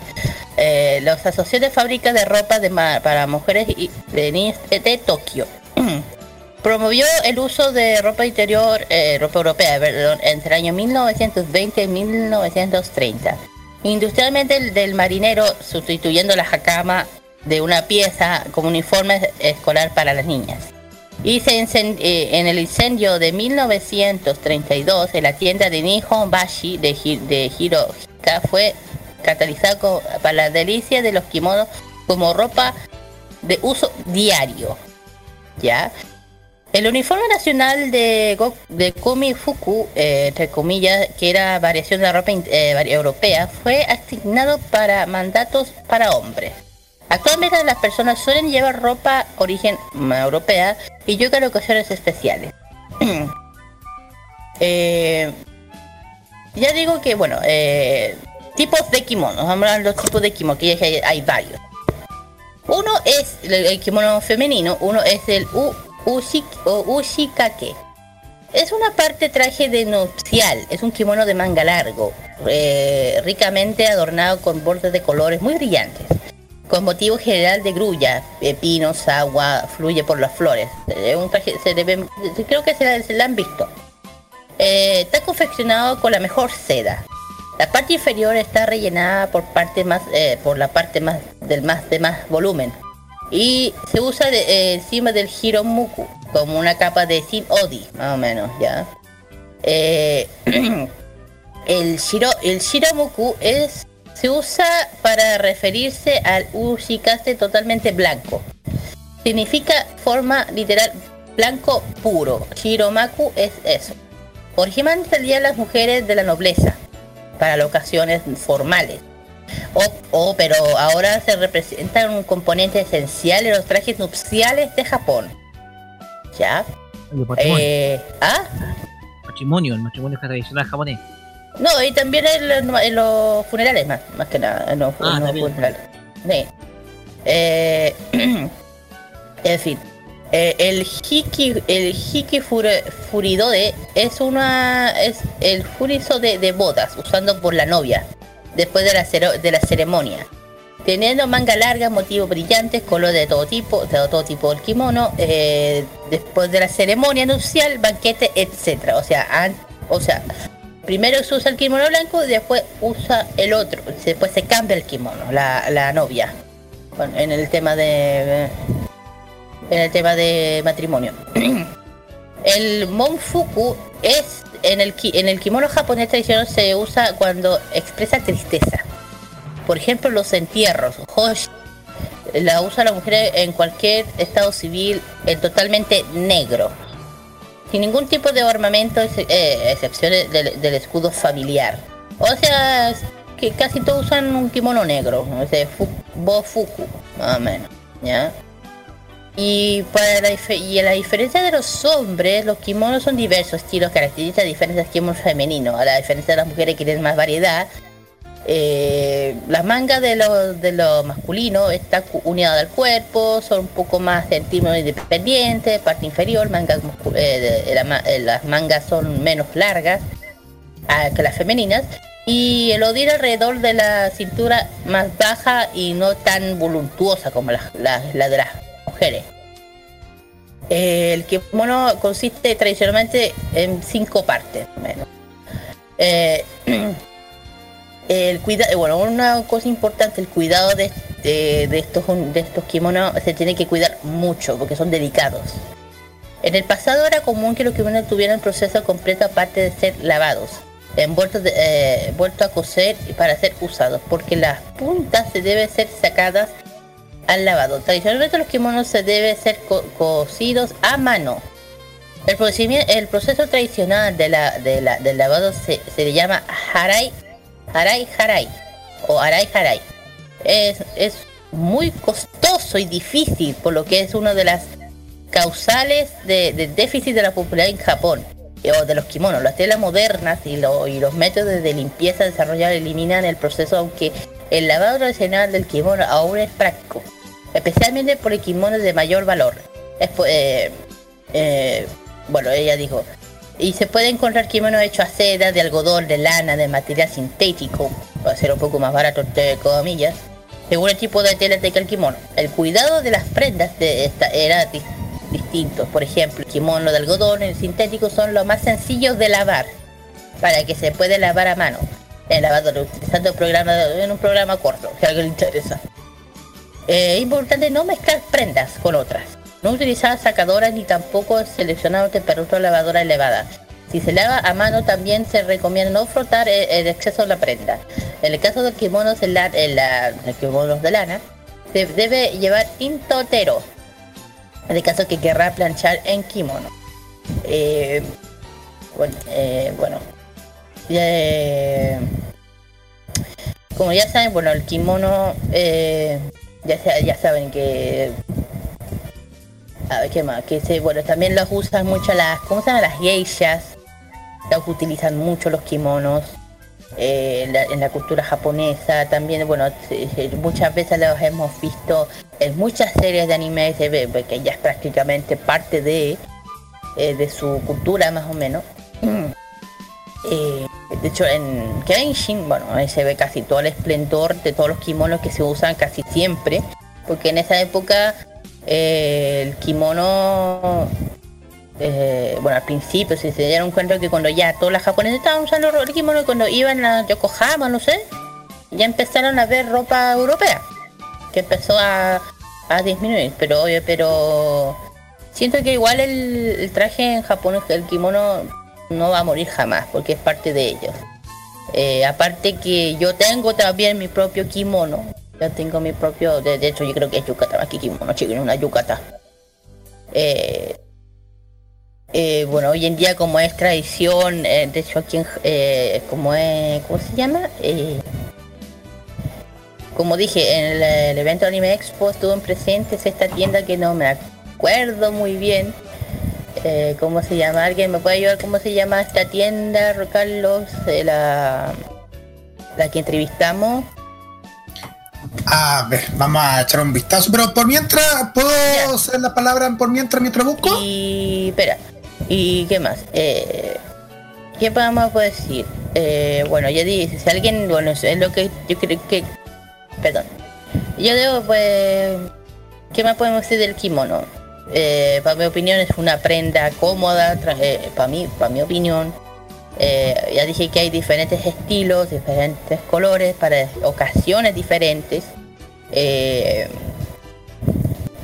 Eh, las asociaciones de fábricas de ropa para mujeres y de niñas de Tokio promovió el uso de ropa interior, ropa europea, perdón, entre el año 1920 y 1930. Industrialmente el del marinero sustituyendo la hakama de una pieza como uniforme escolar para las niñas. Y se eh, en el incendio de 1932 en la tienda de Nihon Bashi de, Hi- de Hiroshika fue catalizado para la delicia de los kimonos como ropa de uso diario. ¿Ya? El uniforme nacional de, Go- de Komi Fuku, eh, entre comillas, que era variación de la ropa eh, europea, fue asignado para mandatos para hombres. Actualmente las personas suelen llevar ropa origen europea y yoga en ocasiones especiales. Eh, ya digo que, bueno, eh, tipos de kimonos. Vamos a hablar de los tipos de kimonos, que ya hay, hay varios. Uno es el, kimono femenino, uno es el u, ushi, o ushikake. Es una parte traje de nupcial, es un kimono de manga largo, eh, ricamente adornado con bordes de colores muy brillantes, con motivo general de grulla, pepinos, agua, fluye por las flores. Es un traje, creo que se la, han visto. Eh, está confeccionado con la mejor seda. La parte inferior está rellenada por parte más, eh, por la parte más del más de más volumen y se usa eh, encima del hiromuku como una capa de sin odi, más o menos, ya. Eh, el shiro, el shiromuku es se usa para referirse al ushikase totalmente blanco. Significa forma literal blanco puro. Shiromaku es eso. Originalmente salían las mujeres de la nobleza para las ocasiones formales. O, o, pero ahora se representa un componente esencial en los trajes nupciales de Japón. ¿Ya? El matrimonio. Eh, ¿Ah? matrimonio, el matrimonio tradicional japonés. No, y también en los, en los funerales, más, más que nada. En los, Ah, en los funerales. Sí. Eh, en fin. Eh, el hiki, el hiki furidode es una es el furizo de, de bodas usando por la novia después de la, cero- de la ceremonia teniendo manga larga motivos brillantes color de todo tipo de todo tipo del kimono eh, después de la ceremonia nupcial banquete etcétera o sea an- o sea primero se usa el kimono blanco y después usa el otro después se cambia el kimono la, la novia bueno, en el tema de en el tema de matrimonio. el monfuku es en el en el kimono japonés tradicional se usa cuando expresa tristeza. Por ejemplo, los entierros, hoshi, la usa la mujer en cualquier estado civil en totalmente negro, sin ningún tipo de ornamento, eh, excepciones del, escudo familiar. O sea, que casi todos usan un kimono negro, o sea, fu- bofuku, más o menos, ¿ya? Y para la, y a la diferencia de los hombres, los kimonos son diversos estilos, características diferentes del kimono femenino. A la diferencia de las mujeres que tienen más variedad, eh, las mangas de lo, de lo masculino están cu- unidas al cuerpo, son un poco más centímetros independientes, parte inferior, mangas eh, eh, las mangas son menos largas ah, que las femeninas. Y el odir alrededor de la cintura más baja y no tan voluntuosa como la, la- de las mujeres. Eh, el kimono consiste tradicionalmente en cinco partes, menos. Eh, el cuida bueno, una cosa importante, el cuidado de, de- estos, de estos kimonos se tiene que cuidar mucho porque son delicados. En el pasado era común que los kimonos tuvieran proceso completo aparte de ser lavados, envueltos, de- eh, a coser y para ser usados, porque las puntas se deben ser sacadas al lavado. Tradicionalmente los kimonos se deben ser co- cosidos a mano. El, procedimiento, el proceso tradicional de la, de la- del lavado se, se le llama harai, harai harai o harai harai. Es, es muy costoso y difícil, por lo que es una de las causales de, déficit de la popularidad en Japón eh, o de los kimonos. Las telas modernas y, lo- y los métodos de limpieza desarrollados eliminan el proceso, aunque el lavado tradicional del kimono aún es práctico, especialmente por el kimono de mayor valor. Es eh, eh, bueno, ella dijo, y se puede encontrar kimonos hechos a seda, de algodón, de lana, de material sintético, para ser un poco más barato, entre comillas, según el tipo de tela que el kimono. El cuidado de las prendas de esta era di- distinto. Por ejemplo, el kimono de algodón y el sintético son los más sencillos de lavar, para que se puede lavar a mano. En lavador, utilizando en un programa corto, si a alguien le interesa. Eh, es importante no mezclar prendas con otras. No utilizar sacadoras ni tampoco seleccionar temperatura lavadora elevada. Si se lava a mano también se recomienda no frotar el, exceso de la prenda. En el caso de, la, el, la- el kimono de lana, se debe llevar intotero. En el caso que querrá planchar en kimono. Eh, bueno, eh. Eh, como ya saben, bueno, el kimono, ya saben que... A ver, ¿qué más? Que se, bueno, también los usan mucho las, ¿cómo se llama? Las geishas. Los utilizan mucho los kimonos. eh, en, la, cultura japonesa también, bueno, muchas veces los hemos visto en muchas series de anime, se ve que ya es prácticamente parte de, eh, de su cultura más o menos. Eh, de hecho, en Kenshin, bueno, ahí se ve casi todo el esplendor de todos los kimonos que se usan casi siempre, porque en esa época el kimono, eh, bueno, al principio se dieron cuenta que cuando ya todas las japonesas estaban usando el kimono, cuando iban a Yokohama, no sé, ya empezaron a ver ropa europea, que empezó a, disminuir, pero oye, pero siento que igual el, el traje en Japón, el kimono no va a morir jamás, porque es parte de ellos. Eh, aparte que yo tengo también mi propio kimono. Ya tengo mi propio, de, hecho yo creo que es yukata más que kimono, chico, es una yukata. Eh, eh, bueno, hoy en día como es tradición, eh, de hecho aquí en, como es, ¿cómo se llama? Como dije, en el, evento Anime Expo estuvo en presentes esta tienda que no me acuerdo muy bien. ¿Cómo se llama? ¿Alguien me puede ayudar? ¿Cómo se llama esta tienda, Carlos? La, la que entrevistamos. A ver, vamos a echar un vistazo. Pero por mientras, ¿puedo hacer la palabra por mientras mientras busco? Y espera, ¿y qué más? Eh, ¿Qué podemos decir? Eh, bueno, ya dije, si alguien, bueno, es lo que yo creo que... Perdón. Yo debo, pues... ¿Qué más podemos decir del kimono? Eh, para mi opinión es una prenda cómoda, eh, para mí, para mi opinión. Eh, ya dije que hay diferentes estilos, diferentes colores, para ocasiones diferentes. Eh,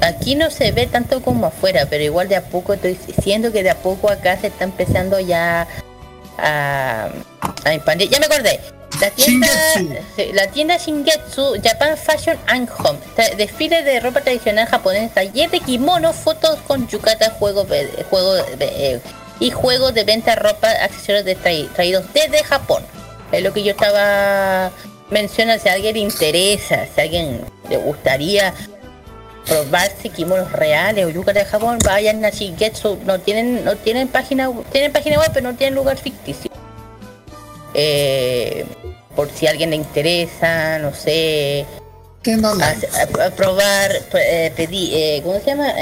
aquí no se ve tanto como afuera, pero igual de a poco estoy diciendo que de a poco acá se está empezando ya a, a expandir. Ya me acordé. La tienda, sí, la tienda Shingetsu Japan Fashion and Home, desfile de ropa tradicional japonesa, taller de kimono, fotos con yukata, juego de- eh, y juegos de venta de ropa, accesorios de traídos desde Japón. Es lo que yo estaba mencionando, si a alguien le interesa, si a alguien le gustaría probarse kimonos reales o yukata de Japón, vayan a Shigetsu, no tienen, no tienen página, tienen página web pero no tienen lugar ficticio. Eh, por si a alguien le interesa, no sé, a, a- a probar, eh, pedir, eh, ¿cómo se llama?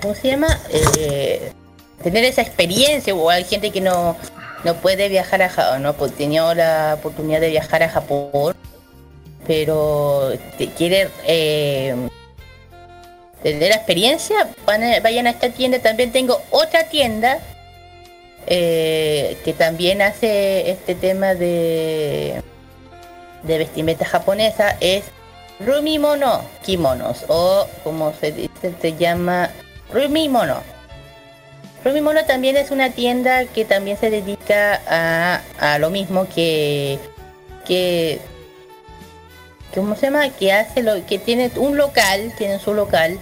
¿Cómo se llama? Eh, tener esa experiencia o hay gente que no, no puede viajar a Japón, no pues, tenía la oportunidad de viajar a Japón, pero te quiere eh, tener la experiencia, van a- vayan a esta tienda. También tengo otra tienda eh, que también hace este tema de, de vestimenta japonesa. Es Rumimono Kimonos o como se dice, se llama Rumimono. Rumimono también es una tienda que también se dedica a, a lo mismo que que ¿cómo se llama? Que hace lo que tiene un local, tienen su local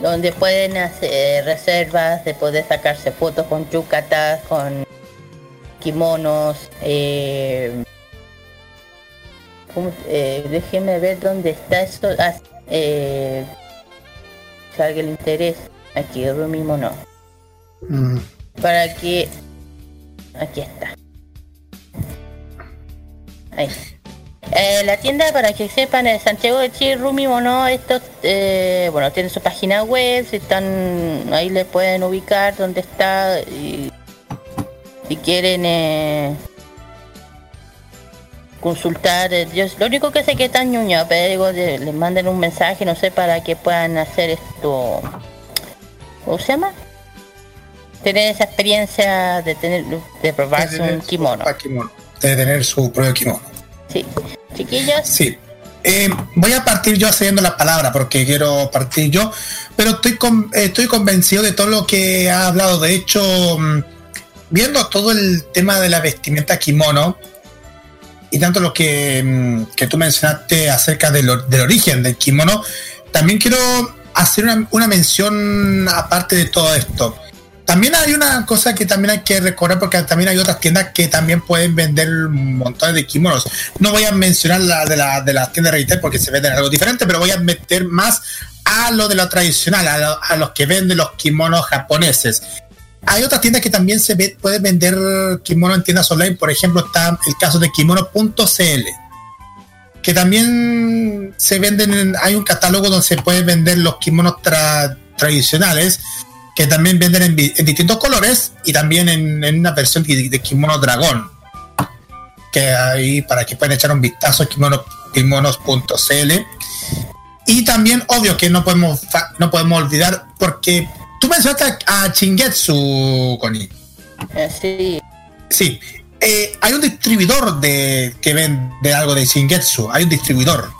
donde pueden hacer reservas de poder sacarse fotos con yucatas, con kimonos, eh, ¿cómo- eh, déjeme ver dónde está esto, ah, eh, si aquí Rumimo no, Mm. para que, aquí está, ahí. Eh, la tienda, para que sepan, es Santiago de Chile, Rumi Mono, estos, eh, bueno, tiene su página web, si están, ahí le pueden ubicar dónde está, y si quieren eh, consultar, eh, yo, lo único que sé que están ñuña, pero digo, les manden un mensaje, no sé, para que puedan hacer esto, ¿cómo se llama? Tener esa experiencia de tener, de probarse un kimono. De tener su propio kimono. Sí. Chiquillos. Sí. Eh, voy a partir yo cediendo la palabra porque quiero partir yo, pero estoy, con- eh, estoy convencido de todo lo que ha hablado. De hecho, mm, viendo todo el tema de la vestimenta kimono y tanto lo que, mm, que tú mencionaste acerca del origen del kimono, también quiero hacer una, una mención aparte de todo esto. También hay una cosa que también hay que recordar porque también hay otras tiendas que también pueden vender montones de kimonos. No voy a mencionar la de, la, de las tiendas retail porque se venden algo diferente, pero voy a meter más a lo de lo tradicional, a, lo- a los que venden los kimonos japoneses. Hay otras tiendas que también se ve, pueden vender kimonos en tiendas online. Por ejemplo, está el caso de kimono.cl que también se venden, en- hay un catálogo donde se pueden vender los kimonos tra- tradicionales, que también venden en, distintos colores y también en, en una versión de, de kimono dragón, que ahí para que puedan echar un vistazo a kimono, kimonos.cl. Y también, obvio que no podemos, no podemos olvidar, porque tú mencionaste a, a Chingetsu, Connie. sí. Sí, eh, hay un distribuidor de que vende algo de Shingetsu. Hay un distribuidor.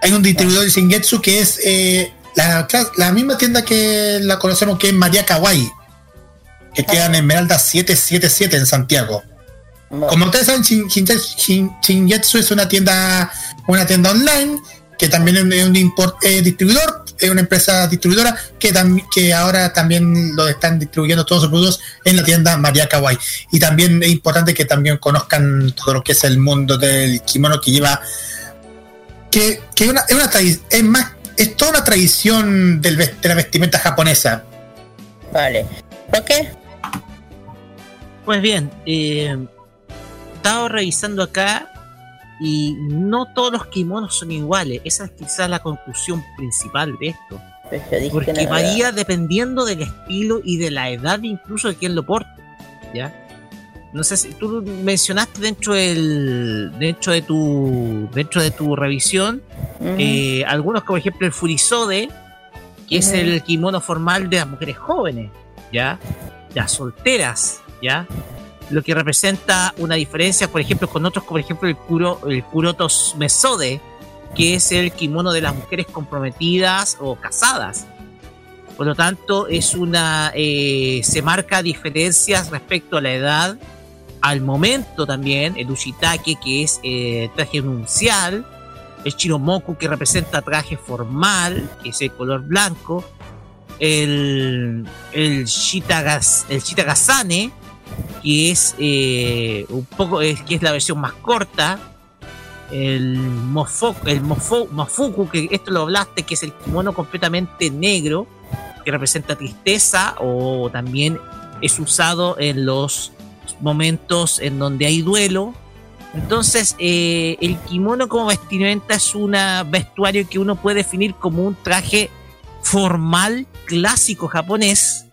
Hay un distribuidor de Shingetsu que es eh, la, misma tienda que la conocemos que es María Kawaii, que queda en Esmeralda 777 en Santiago. Como ustedes saben, Shin- Shingetsu Shin- Shingetsu es una tienda, una tienda online que también es un import- eh, distribuidor, es una empresa distribuidora que, tam- que ahora también lo están distribuyendo todos sus productos en la tienda María Kawaii. Y también es importante que también conozcan todo lo que es el mundo del kimono que lleva, que, que una- es, una es más, es toda una tradición del, de la vestimenta japonesa. Vale. ¿Por qué? Pues bien, eh, estaba revisando acá y no todos los kimonos son iguales. Esa es quizás la conclusión principal de esto. Porque varía dependiendo del estilo y de la edad incluso de quien lo porte. ¿Ya? No sé si tú mencionaste dentro del dentro de tu dentro de tu revisión eh, algunos como por ejemplo el furisode que es el kimono formal de las mujeres jóvenes ya las solteras ya lo que representa una diferencia por ejemplo con otros por ejemplo el kuro el kurotos mesode que es el kimono de las mujeres comprometidas o casadas. Por lo tanto es una eh, se marca diferencias respecto a la edad al momento también el ushitake que es eh, traje nupcial el chiromoku que representa traje formal que es el color blanco el el shitagas el que es eh, un poco es, que es la versión más corta el mofo, el mofo, mofuku que esto lo hablaste que es el kimono completamente negro que representa tristeza o también es usado en los momentos en donde hay duelo. Entonces eh, el kimono como vestimenta es un vestuario que uno puede definir como un traje formal clásico japonés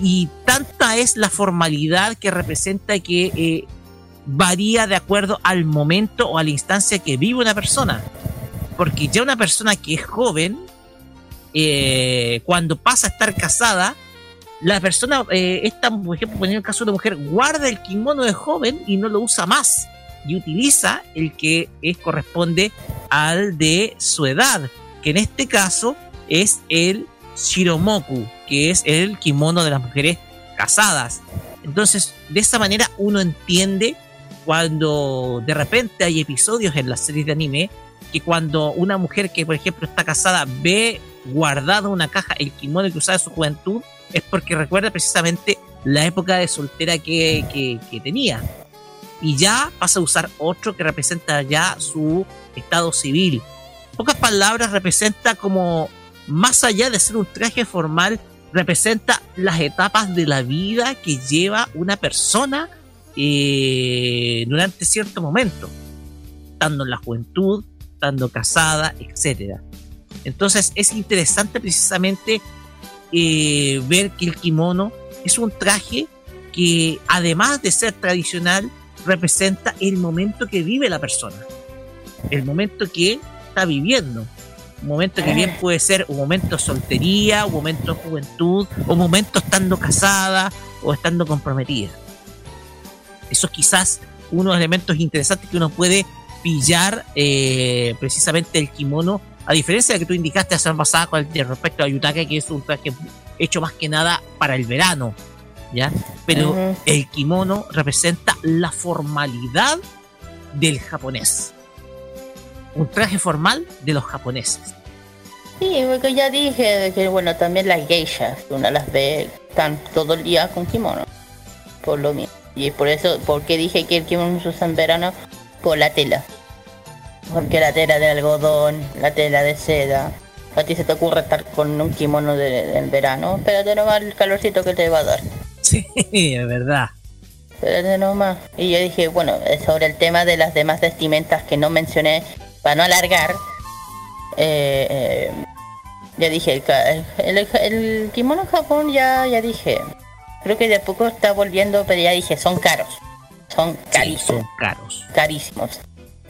y tanta es la formalidad que representa que eh, varía de acuerdo al momento o a la instancia que vive una persona. Porque ya una persona que es joven eh, cuando pasa a estar casada, la persona, eh, esta, por ejemplo, poniendo el caso de una mujer, guarda el kimono de joven y no lo usa más y utiliza el que es, corresponde al de su edad, que en este caso es el shiromoku, que es el kimono de las mujeres casadas. Entonces, de esa manera uno entiende cuando de repente hay episodios en las series de anime que cuando una mujer que, por ejemplo, está casada ve guardado una caja el kimono que usaba en su juventud, es porque recuerda precisamente la época de soltera que, que, que tenía. Y ya pasa a usar otro que representa ya su estado civil. En pocas palabras, representa como, más allá de ser un traje formal, representa las etapas de la vida que lleva una persona eh, durante cierto momento, estando en la juventud, estando casada, etcétera. Entonces es interesante precisamente eh, ver que el kimono es un traje que además de ser tradicional representa el momento que vive la persona, el momento que está viviendo, momento que bien puede ser un momento de soltería, un momento de juventud, o un momento estando casada o estando comprometida. Eso es quizás uno de los elementos interesantes que uno puede pillar eh, precisamente el kimono, a diferencia de que tú indicaste hace pasada con el, respecto a Yutaka, que es un traje hecho más que nada para el verano, ¿ya? Pero el kimono representa la formalidad del japonés. Un traje formal de los japoneses. Sí, porque ya dije de que, bueno, también las geishas, una las ve están todo el día con kimono. Por lo mismo. Y por eso, porque dije que el kimono se usa en verano? Por la tela. Porque la tela de algodón, la tela de seda. A ti se te ocurre estar con un kimono de, en verano. Espérate nomás el calorcito que te va a dar. Sí, es verdad. Espérate nomás. Y yo dije, bueno, sobre el tema de las demás vestimentas que no mencioné, para no alargar, eh, eh, ya dije, el, el, el- kimono en Japón ya, ya dije, creo que de a poco está volviendo, pero ya dije, son caros. Son carísimos. Son caros. Carísimos.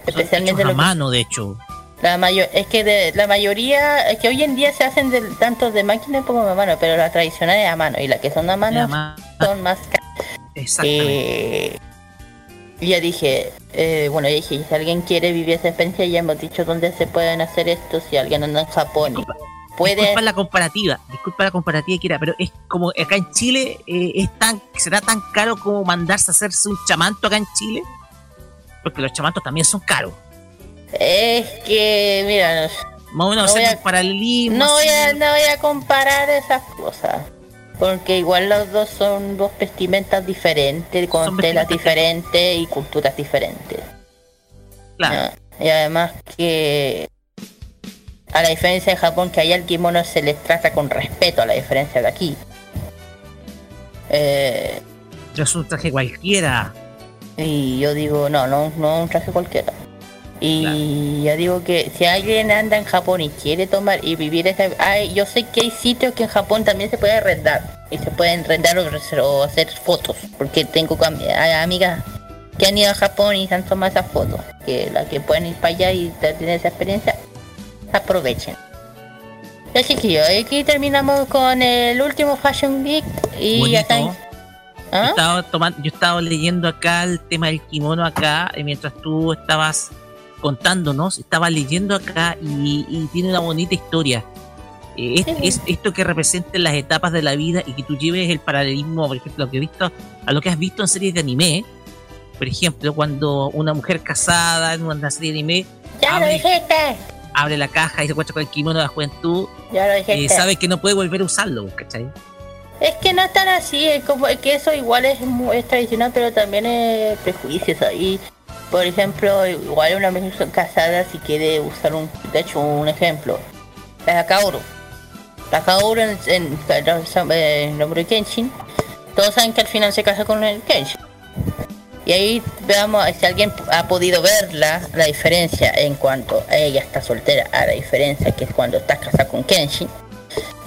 Especialmente a lo que- mano, de hecho. la mayor, es que de, la mayoría, es que hoy en día se hacen de, tanto de máquina como de mano, pero la tradicional es a mano y la que son a mano A mano. son más caras. Exactamente. Eh, y ya dije, eh, bueno, ya dije, si alguien quiere vivir esa experiencia, ya hemos dicho dónde se pueden hacer esto, si alguien anda en Japón y puede... Disculpa la comparativa, disculpa la comparativa, Kira, pero es como acá en Chile, eh, es tan, será tan caro como mandarse a hacerse un chamanto acá en Chile, porque los chamantos también son caros. Es que, mira, Más o menos No voy a- paralelismo. no voy, a, no voy a comparar esas cosas. Porque igual los dos son dos vestimentas diferentes, con Son telas diferentes y culturas diferentes. Claro. ¿no? Y además que a la diferencia de Japón que allá el kimono se les trata con respeto a la diferencia de aquí. Eh, soy un traje cualquiera. y yo digo, no, no, no un traje cualquiera. Y yo digo que si alguien anda en Japón y quiere tomar y vivir esa... Yo sé que hay sitios que en Japón también se puede arrendar. Y se pueden arrendar o, o hacer fotos. Porque tengo amigas que han ido a Japón y se han tomado esas fotos. Que las que pueden ir para allá y tener esa experiencia, aprovechen. Ya chiquillos, aquí terminamos con el último Fashion Week y ya Bonito. Yo ¿Ah? estaba tomando, yo estaba leyendo acá el tema del kimono acá, y mientras tú estabas contándonos, estaba leyendo acá y, y tiene una bonita historia. Eh, es, es esto que representa las etapas de la vida y que tú lleves el paralelismo, por ejemplo, lo que he visto, a lo que has visto en series de anime. Por ejemplo, cuando una mujer casada en una serie de anime Ya lo abre, dijiste, abre la caja y se encuentra con el kimono de la juventud, ya lo eh, dijiste. sabe que no puede volver a usarlo, ¿cachai? Es que no es tan así, es como es que eso igual es, es tradicional, pero también es prejuicios ahí. Por ejemplo, igual una mujer casada si quiere usar un, de hecho un ejemplo, la Kaoru. La Kaoru en, en, en nombre de Kenshin, todos saben que al final se casa con el Kenshin. Y ahí veamos si alguien ha podido ver la, diferencia en cuanto a ella está soltera, a la diferencia que es cuando estás casada con Kenshin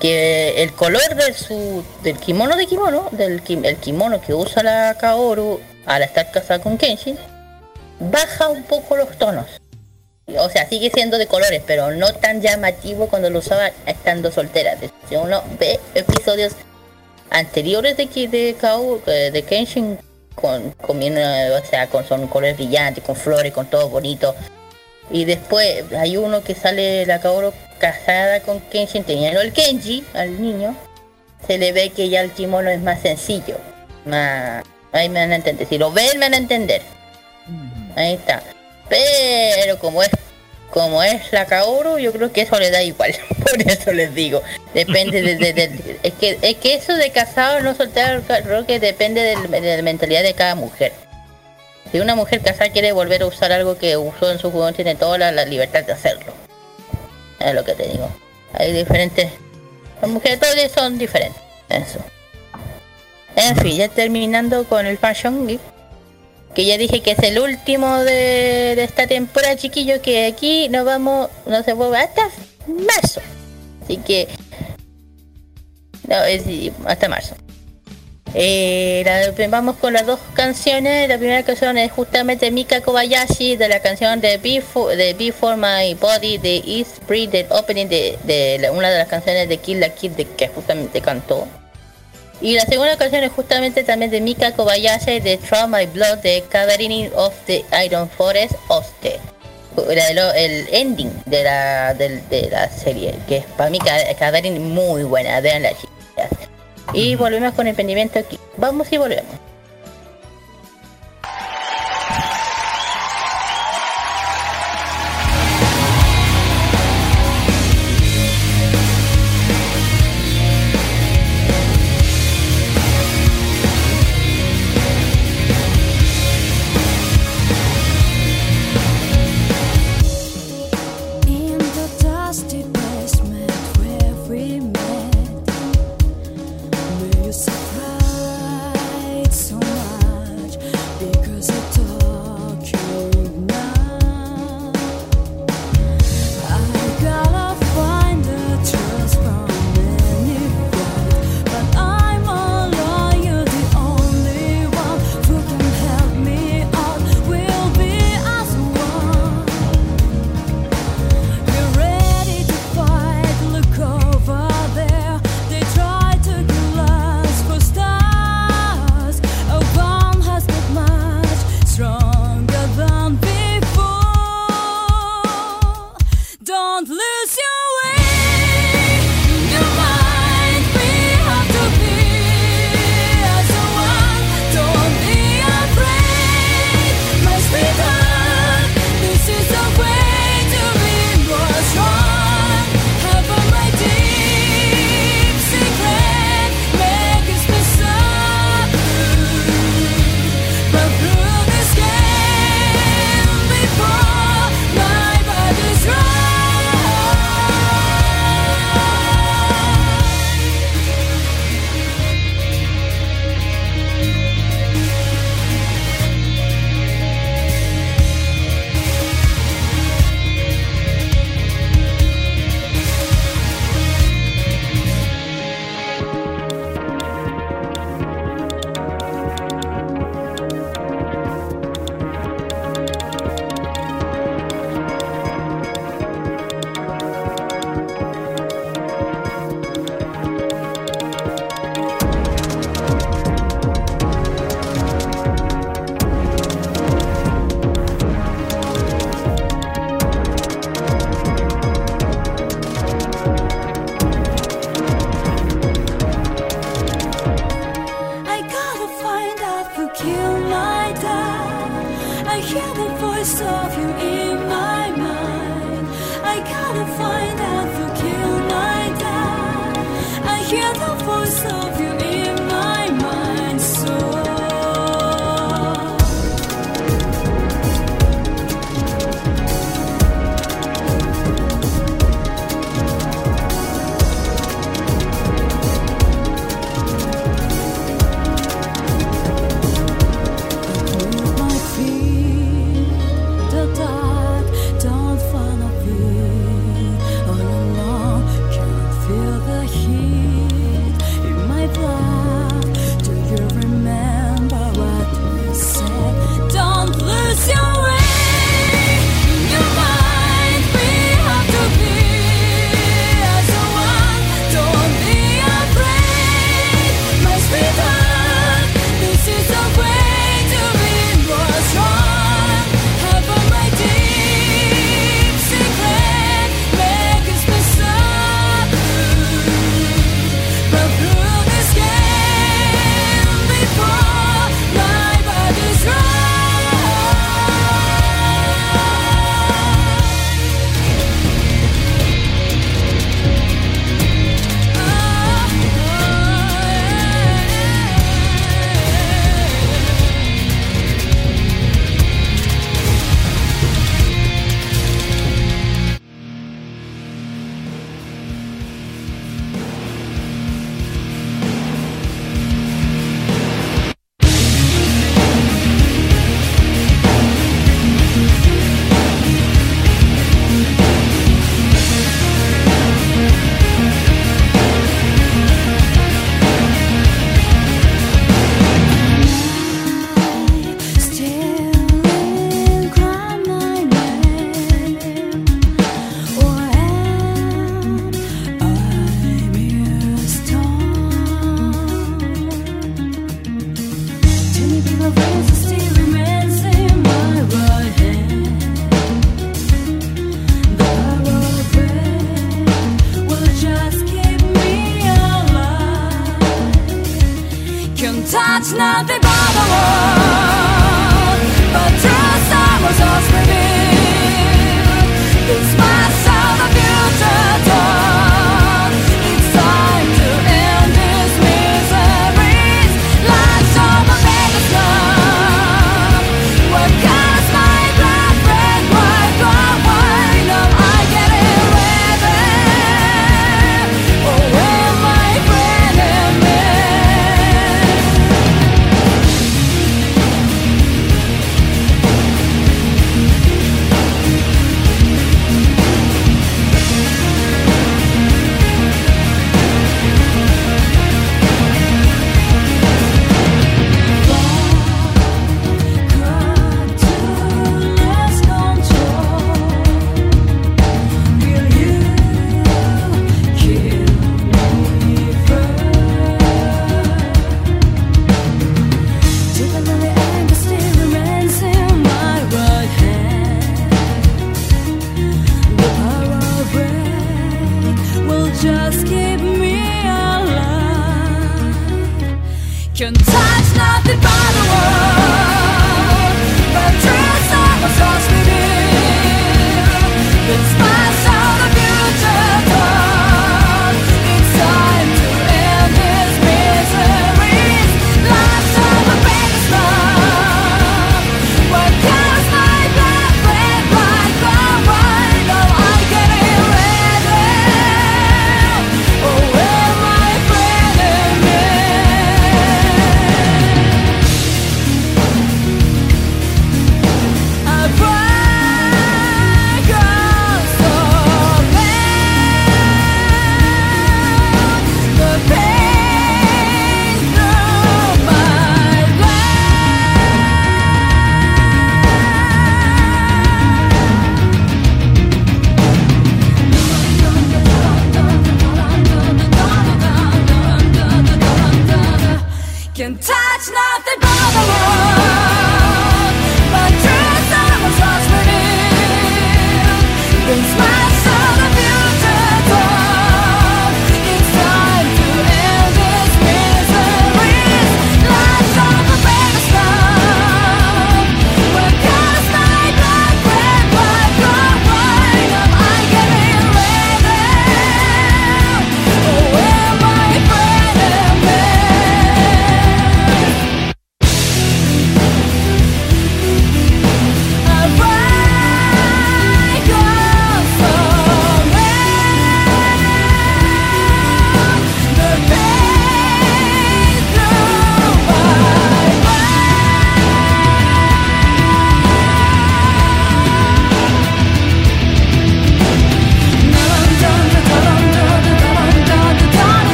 que el color de su del kimono de kimono del ki- el kimono que usa la Kaoru al estar casada con Kenshin baja un poco los tonos o sea, sigue siendo de colores, pero no tan llamativo cuando lo usaba estando soltera. Si uno ve episodios anteriores de, Ki- de, Kao- eh, de Kenshin con, con o sea, con son colores brillantes, con flores, con todo bonito. Y después hay uno que sale la Kaoru casada con Kenshin, teniendo el Kenji, al niño. Se le ve que ya el kimono es más sencillo. Más... Ahí me van a entender. Si lo ven, me van a entender. Ahí está. Pero como es como es la Kaoru, yo creo que eso le da igual. Por eso les digo. Depende de, es que es que eso de casado no soltero creo que depende de, la mentalidad de cada mujer. Si una mujer casada quiere volver a usar algo que usó en su juventud, tiene toda la, la libertad de hacerlo. Es lo que te digo. Hay diferentes. Las mujeres todas son diferentes. Eso. En fin, ya terminando con el Fashion Geek que ya dije que es el último de, de esta temporada, chiquillos, que aquí nos vamos, no se vuelve hasta marzo. Así que, no, es hasta marzo. Eh, vamos con las dos canciones. La primera canción es justamente Mika Kobayashi de la canción de Before, de My Body de East Breed, del opening de, una de las canciones de Kill la Kid que justamente cantó. Y la segunda canción es justamente también de Mika Kobayashi de Try My Blood de Cavering of the Iron Forest Oste. El, el ending de la, del- de, la serie, que es para mí Ca- Cavering muy buena, vean las chicas. Y volvemos con emprendimiento aquí. Vamos y volvemos.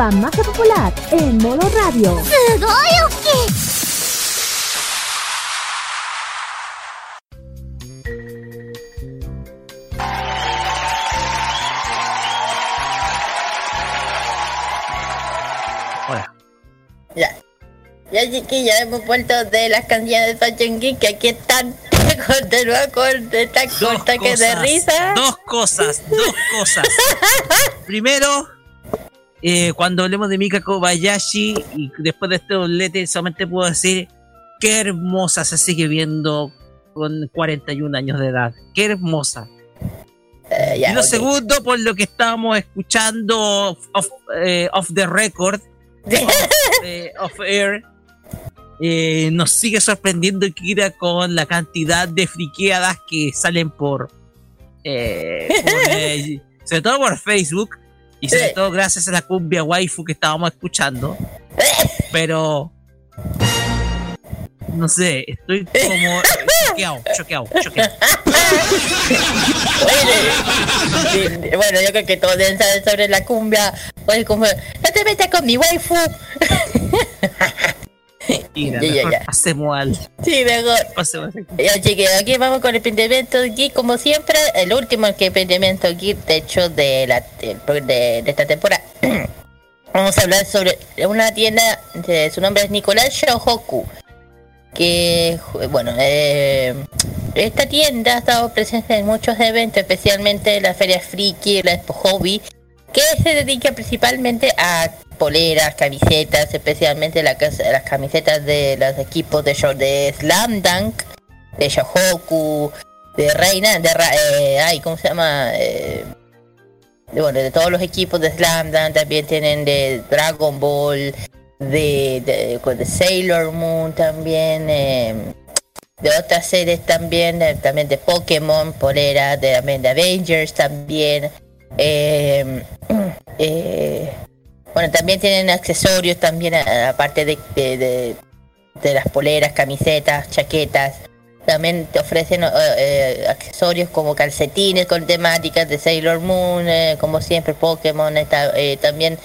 Farmacia Popular en modo radio. Hola. Ya. Ya chiquillos, hemos vuelto de las canciones de Fashion Geek que aquí están. Continúa con esta corta que de risa. Dos cosas, dos cosas. Primero, eh, cuando hablemos de Mika Kobayashi y después de este doblete, solamente puedo decir qué hermosa se sigue viendo con 41 años de edad. Qué hermosa. Eh, y lo segundo, por lo que estábamos escuchando off, eh, off the record, off, eh, off air, eh, nos sigue sorprendiendo Kira con la cantidad de friqueadas que salen por, eh, por, eh, sobre todo por Facebook y sobre todo gracias a la cumbia waifu que estábamos escuchando. Pero no sé, estoy como choqueado, choqueado, choqueado. Bueno, yo creo que todos deben saber sobre la cumbia. Oye, como, no te metas con mi waifu. Mira, Ya, ya, ya. pasemos al. Sí, mejor. pasemos al- Ya, chiquillos, aquí vamos con el emprendimiento geek, como siempre, el último que emprendimiento geek, de hecho, de, la, de, de esta temporada. vamos a hablar sobre una tienda, de- su nombre es Nicolás Shohoku, que, bueno, eh, esta tienda ha estado presente en muchos eventos, especialmente la Feria Friki, la Expo Hobby, que se dedica principalmente a poleras, camisetas, especialmente la las camisetas de los equipos de, show- de Slam Dunk, de Shohoku, de Reina, de eh, ay, ¿cómo se llama? Eh, de, bueno, de todos los equipos de Slam Dunk, también tienen de Dragon Ball, de, de, de Sailor Moon también, eh, de otras series también, de- también de Pokémon, polera, de, de Avengers también. Eh, eh, bueno, también tienen accesorios también, a- aparte de, de, las poleras, camisetas, chaquetas. También te ofrecen eh, eh, accesorios como calcetines con temáticas de Sailor Moon, como siempre Pokémon. también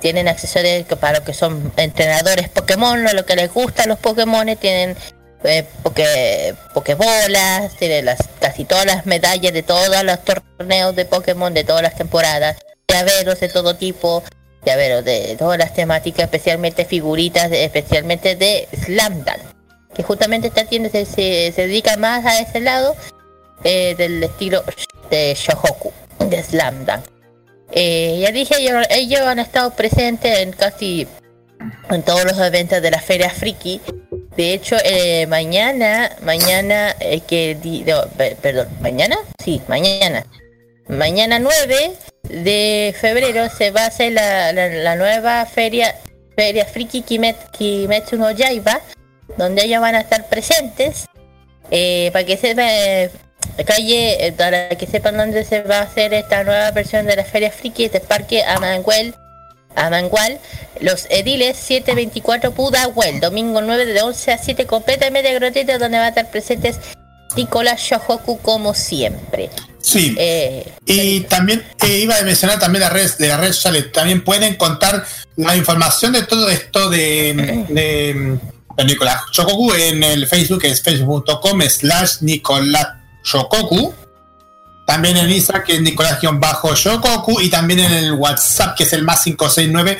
tienen accesorios para los que son entrenadores Pokémon, o lo que les gustan los Pokémon, tienen eh, poke, pokebolas, tienen las, casi todas las medallas de todos los torneos de Pokémon de todas las temporadas, llaveros de todo tipo, llaveros de todas las temáticas, especialmente figuritas, especialmente de Slam Dunk, que justamente esta tienda se, se, se dedica más a ese lado eh, del estilo de Shohoku, de Slam Dunk. Eh, ya dije, ellos, ellos han estado presentes en casi en todos los eventos de la Feria Friki. De hecho, eh, mañana, mañana, eh, que perdón, mañana, sí, mañana, mañana 9 de febrero se va a hacer la, la- nueva feria, Feria Friki Kimet- Kimetsu no Yaiba, donde ellos van a estar presentes. Eh, para que sepa, eh, calle, eh, para que sepan dónde se va a hacer esta nueva versión de la Feria Friki, este parque Amanguel, Amangual, los ediles 724 Pudahuel, domingo 9 de 11 a 7, completamente gratuito, donde van a estar presentes Nicolás Shohoku como siempre. Sí. Eh, Y también eh, iba a mencionar también la red de la red sociales. También pueden contar la información de todo esto de, de, de Nicolás Shokoku en el Facebook, que es facebook.com slash Nicolás Shokoku. También en Instagram, que es Nicolás-Shokoku. Y también en el WhatsApp, que es el más 569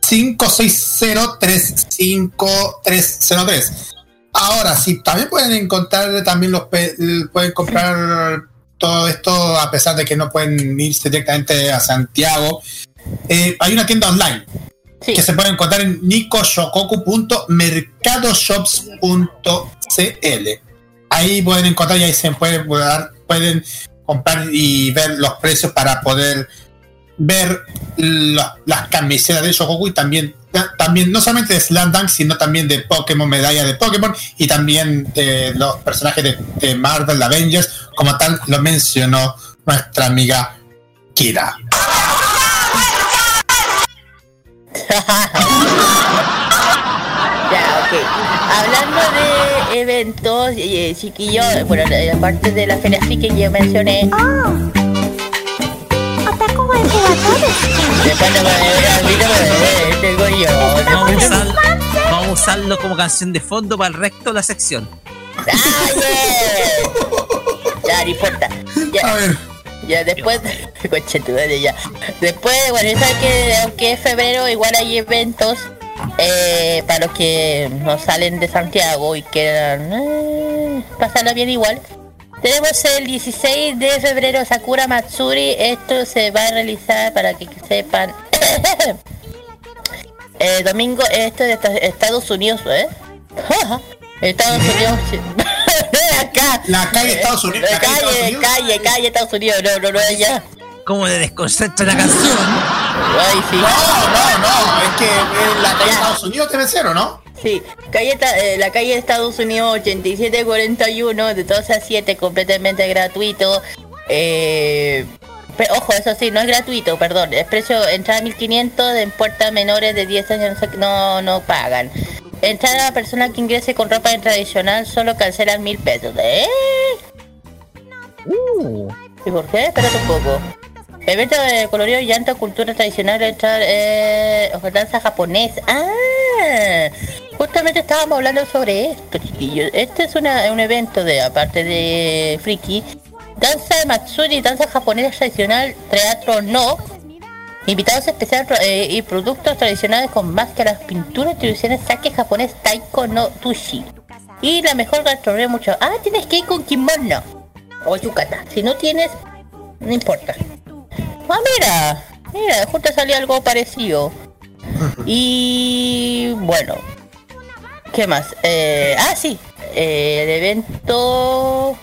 560-35303. Ahora, sí, también pueden encontrar también los pueden comprar todo esto a pesar de que no pueden irse directamente a Santiago. Eh, hay una tienda online que se puede encontrar en nicoshokoku.mercadoshops.cl. Ahí pueden encontrar y ahí se pueden, pueden comprar y ver los precios para poder ver la- las camisetas de Shokoku y también, ta- también no solamente de Slam Dunk, sino también de Pokémon, medalla de Pokémon y también de los personajes de, de Marvel Avengers, como tal lo mencionó nuestra amiga Kira. Hablando de eventos, eh, chiquillos, bueno, la- aparte de la Feria Friki que yo mencioné. Eh, tengo yo. Vamos a, usar- vamos a usarlo como canción de fondo para el resto de la sección. Ya, no importa. Ya, ya después, ya. Después, bueno, ya sabes que aunque es febrero, igual hay eventos eh, para los que no salen de Santiago y quieran eh, pasarla bien igual. Tenemos el 16 de febrero Sakura Matsuri. Esto se va a realizar para que sepan. eh, domingo, esto es de esta- Estados Unidos, ¿eh? Estados Unidos. acá. La calle Estados Unidos. La calle, calle, calle, Estados Unidos. No, no, no, allá. ¿Cómo le desconcentra la canción? Ay, sí. No, no, no, es que en la calle Estados Unidos debe ser, ¿o no? Sí, calle, eh, la calle de Estados Unidos 8741, de 12 a 7, completamente gratuito. Eh, pe- ojo, eso sí, no es gratuito, perdón. El precio, entrada 1500, en puertas menores de 10 años no, no, no pagan. Entrada a persona que ingrese con ropa tradicional solo cancelan mil pesos. ¿Eh? ¿Y por qué? Espérate un poco. Evento de colorido, llanto, cultura tradicional, eh, danza japonesa. Ah, justamente estábamos hablando sobre esto, chiquillos. Este es una- un evento de, aparte de Friki, danza de Matsuri, danza japonesa tradicional, teatro no, invitados especiales eh, y productos tradicionales con máscaras, pinturas, tradiciones, saque japonés, taiko no tushi. Y la mejor gastronomía mucho. Ah, tienes que ir con kimono o yukata. Si no tienes, no importa. Ah, mira, mira, justo salió algo parecido. Y bueno, ¿qué más? Eh, ah, sí, eh, el evento.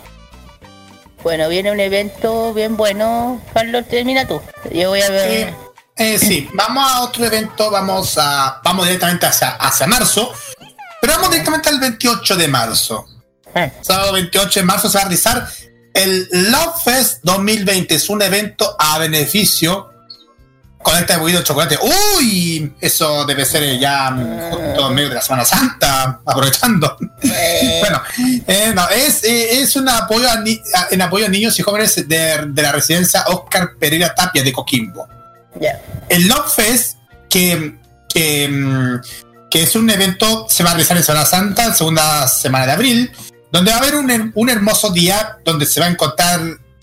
Bueno, viene un evento bien bueno. Carlos, termina tú. Yo voy a ver. Eh, eh, sí, vamos a otro evento, vamos a vamos directamente hacia, hacia marzo, pero vamos directamente al 28 de marzo. Sábado 28 de marzo se va a realizar el Love Fest 2020. Es un evento a beneficio con este bebido de chocolate. ¡Uy! Eso debe ser ya justo en medio de la Semana Santa, aprovechando. bueno, eh, no, es, eh, es un apoyo a ni- a- en apoyo a niños y jóvenes de, de la residencia Oscar Pereira Tapia de Coquimbo. El Love Fest, que, que, mm, que es un evento, se va a realizar en Semana Santa, segunda semana de abril, donde va a haber un, un hermoso día donde se va a encontrar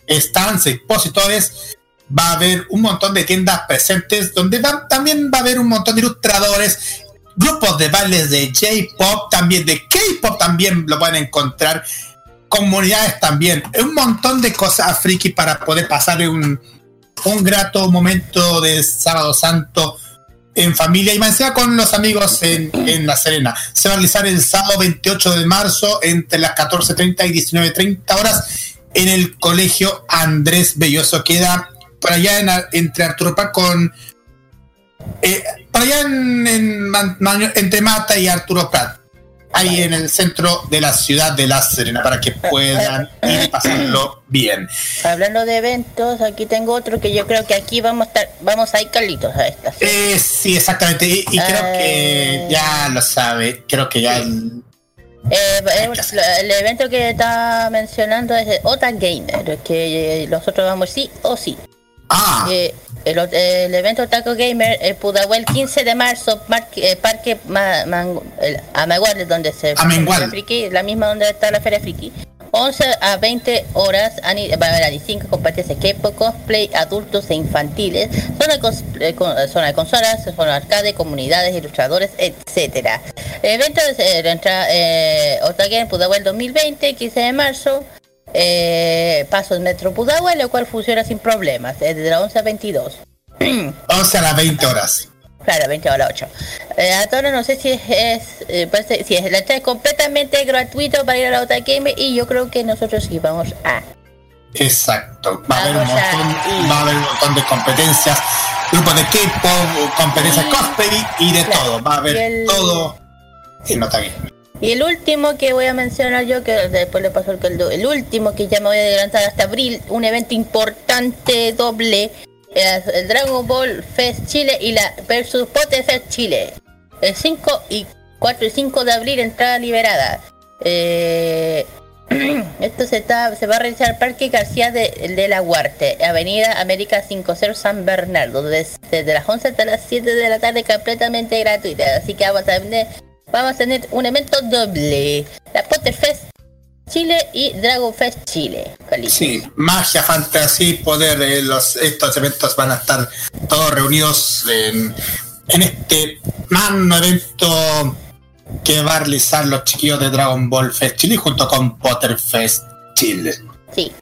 stands, expositores, va a haber un montón de tiendas presentes, donde va- también va a haber un montón de ilustradores, grupos de bailes de J-pop, también de K-pop también lo pueden encontrar, comunidades también, un montón de cosas friki para poder pasar un, un grato momento de sábado santo en familia y más con los amigos en, en La Serena. Se va a realizar el sábado 28 de marzo entre las 14.30 y 19.30 horas en el colegio Andrés Belloso. Queda por allá en, entre Arturo Prat con... eh, por allá en, entre Mata y Arturo Prat. Ahí en el centro de la ciudad de La Serena para que puedan ir pasarlo bien. Hablando de eventos, aquí tengo otro que yo creo que aquí vamos a estar, vamos a ir Carlitos a esta. Eh, sí, exactamente. Y, y creo que ya lo sabe. Creo que ya. el- Eh, el, evento que está mencionando es el Ota Gamer, que nosotros vamos sí o sí. Ah. Eh, el, el evento Taco Gamer, el Pudahuel 15 de marzo, parque, eh, parque Ma- Man- el Amagual, donde se la Friki, la misma donde está la Feria Friki. 11 a 20 horas va a haber ani 5 competencias K-pop, cosplay, adultos e infantiles, zona, cos- eh, con- eh, zona de consolas, zona arcade, comunidades, ilustradores, etcétera. Evento es eh, entra, eh, Otagen Pudahuel 2020, 15 de marzo, eh, paso el metro Pudahuel, el cual funciona sin problemas, desde las 11 a 22. 11 a las 20 horas. Claro, 20 a las 8. Eh, ahora no sé si es, eh, parece- si es la entrada es completamente gratuito para ir a la Ota Gamer y yo creo que nosotros sí vamos a. Exacto. Va a haber un montón, va a haber un montón de competencias, grupos de K-pop, competencias cosplay y de todo. Va a haber el- todo en Nota Game. Y el último que voy a mencionar yo, que después le paso el caldo, el último que ya me voy a adelantar hasta abril, un evento importante doble, el Dragon Ball Fest Chile y la versus Pote Fest Chile. El 5 y 4 y 5 de abril, entrada liberada. Eh, esto se, está, se va a realizar el Parque García de, de la Huarte, Avenida América 50 San Bernardo, desde, desde las 11 hasta las 7 de la tarde, completamente gratuita. Así que vamos a tener, vamos a tener un evento doble: la Potter Fest Chile y Dragon Fest Chile. Carlitos. Sí, magia, fantasía, poder. eh, los, estos eventos van a estar todos reunidos en, en este magno evento que va a realizar los chiquillos de Dragon Ball Fest Chile junto con Potter Fest Chile. Sí.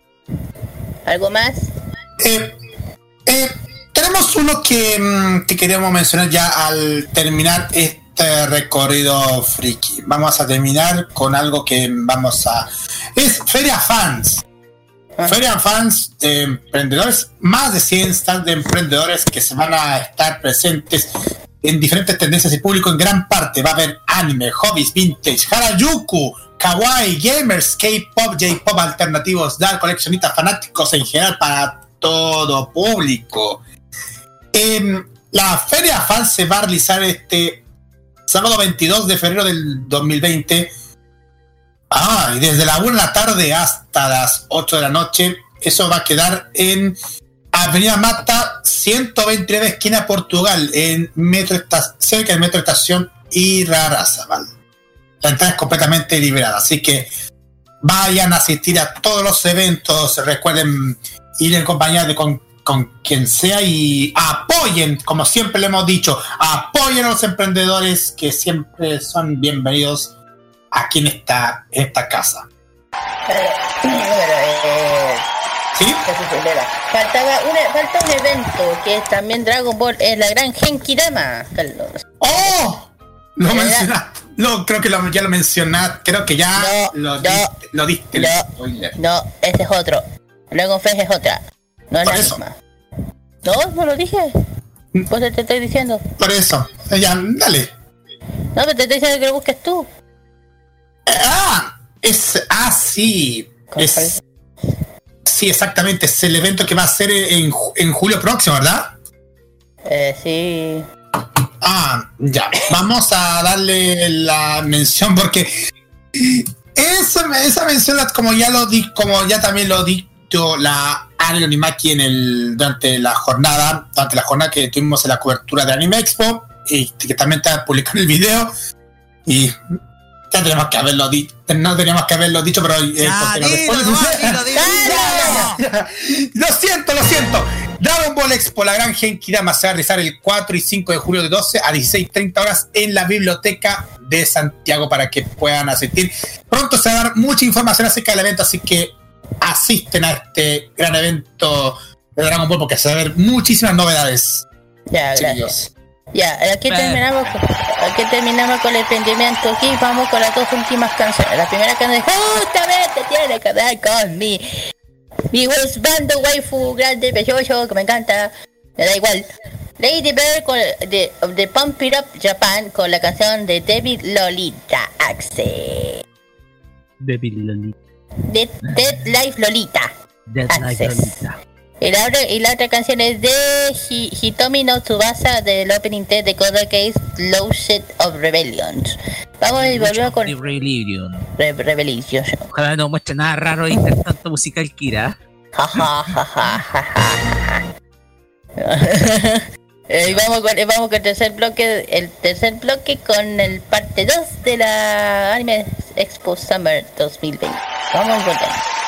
¿Algo más? Eh, eh, tenemos uno que, mm, que queríamos mencionar ya al terminar este recorrido friki. Vamos a terminar con algo que vamos a... Es Feria Fans. Feria Fans de emprendedores, más de 100 stands de emprendedores que se van a estar presentes en diferentes tendencias y público en gran parte. Va a haber anime, hobbies, vintage, harajuku, kawaii, gamers, K-pop, J-pop alternativos, dark, coleccionistas, fanáticos en general para todo público. Em, la Feria Fan se va a realizar este sábado 22 de febrero del 2020. Ah, y desde la 1 de la tarde hasta las 8 de la noche. Eso va a quedar en Avenida Mata 129 esquina Portugal, en metro cerca del metro estación Irarrázaval. La entrada es completamente liberada, así que vayan a asistir a todos los eventos. Recuerden ir en compañía de con, con quien sea y apoyen, como siempre le hemos dicho, apoyen a los emprendedores que siempre son bienvenidos aquí en esta, en esta casa. ¿Sí? Faltaba una, falta un evento que es también Dragon Ball, es la gran Genki Dama, Carlos. ¡Oh! Lo mencionaste. No, creo que lo- ya lo mencionaste. Creo que ya lo, diste, lo diste. spoiler. No, ese es otro. Dragon Fresh es otra. No Por eso. misma. No, no lo dije. Pues te estoy diciendo. Por eso. Ya, dale. No, pero te estoy diciendo que lo busques tú. Ah, es. Ah, sí. Es, sí, exactamente. Es el evento que va a ser en, en julio próximo, ¿verdad? Eh, sí. Ah, ya. Vamos a darle la mención porque esa, esa mención, como ya lo di, como ya también lo dicho la Ari Onimaki en el durante la jornada, durante la jornada que tuvimos en la cobertura de Anime Expo y que también está publicando el video y ya tenemos que haberlo dicho, no teníamos que haberlo dicho, pero eh, Ya, porque no dilo, después- nomás, dilo, dilo, Ya, ya, ya. Lo siento, lo siento. Dragon Ball Expo, la gran Genki Dama, se va a realizar el 4 y 5 de julio de 12 a 16.30 horas en la biblioteca de Santiago para que puedan asistir. Pronto se va a dar mucha información acerca del evento, así que asisten a este gran evento de Dragon Ball porque se va a ver muchísimas novedades. Ya, gracias. Ya, aquí terminamos, con- aquí terminamos con el emprendimiento. Aquí vamos con las dos últimas canciones. La primera canción justamente tiene que ver con mi, mi husbando waifu grande, precioso, que me encanta. Me da igual. Lady Bird con, de, de Pump It Up Japan con la canción de David Lolita Axe. Baby Lolita. De Dead Life Lolita. Dead Access. Lolita. Y la, otra, y la otra canción es de Hi- Hitomi no Tsubasa del opening theme de Code Case Low Set of Rebellions. Vamos y volvemos con. Re Rebellion. Ojalá no muestre nada raro intentando musical Kira. Ja, ja, ja, ja, ja, ja. Eh, y vamos con, vamos con el tercer bloque, el tercer bloque con el parte 2 de la Anime Expo Summer 2020. Vamos a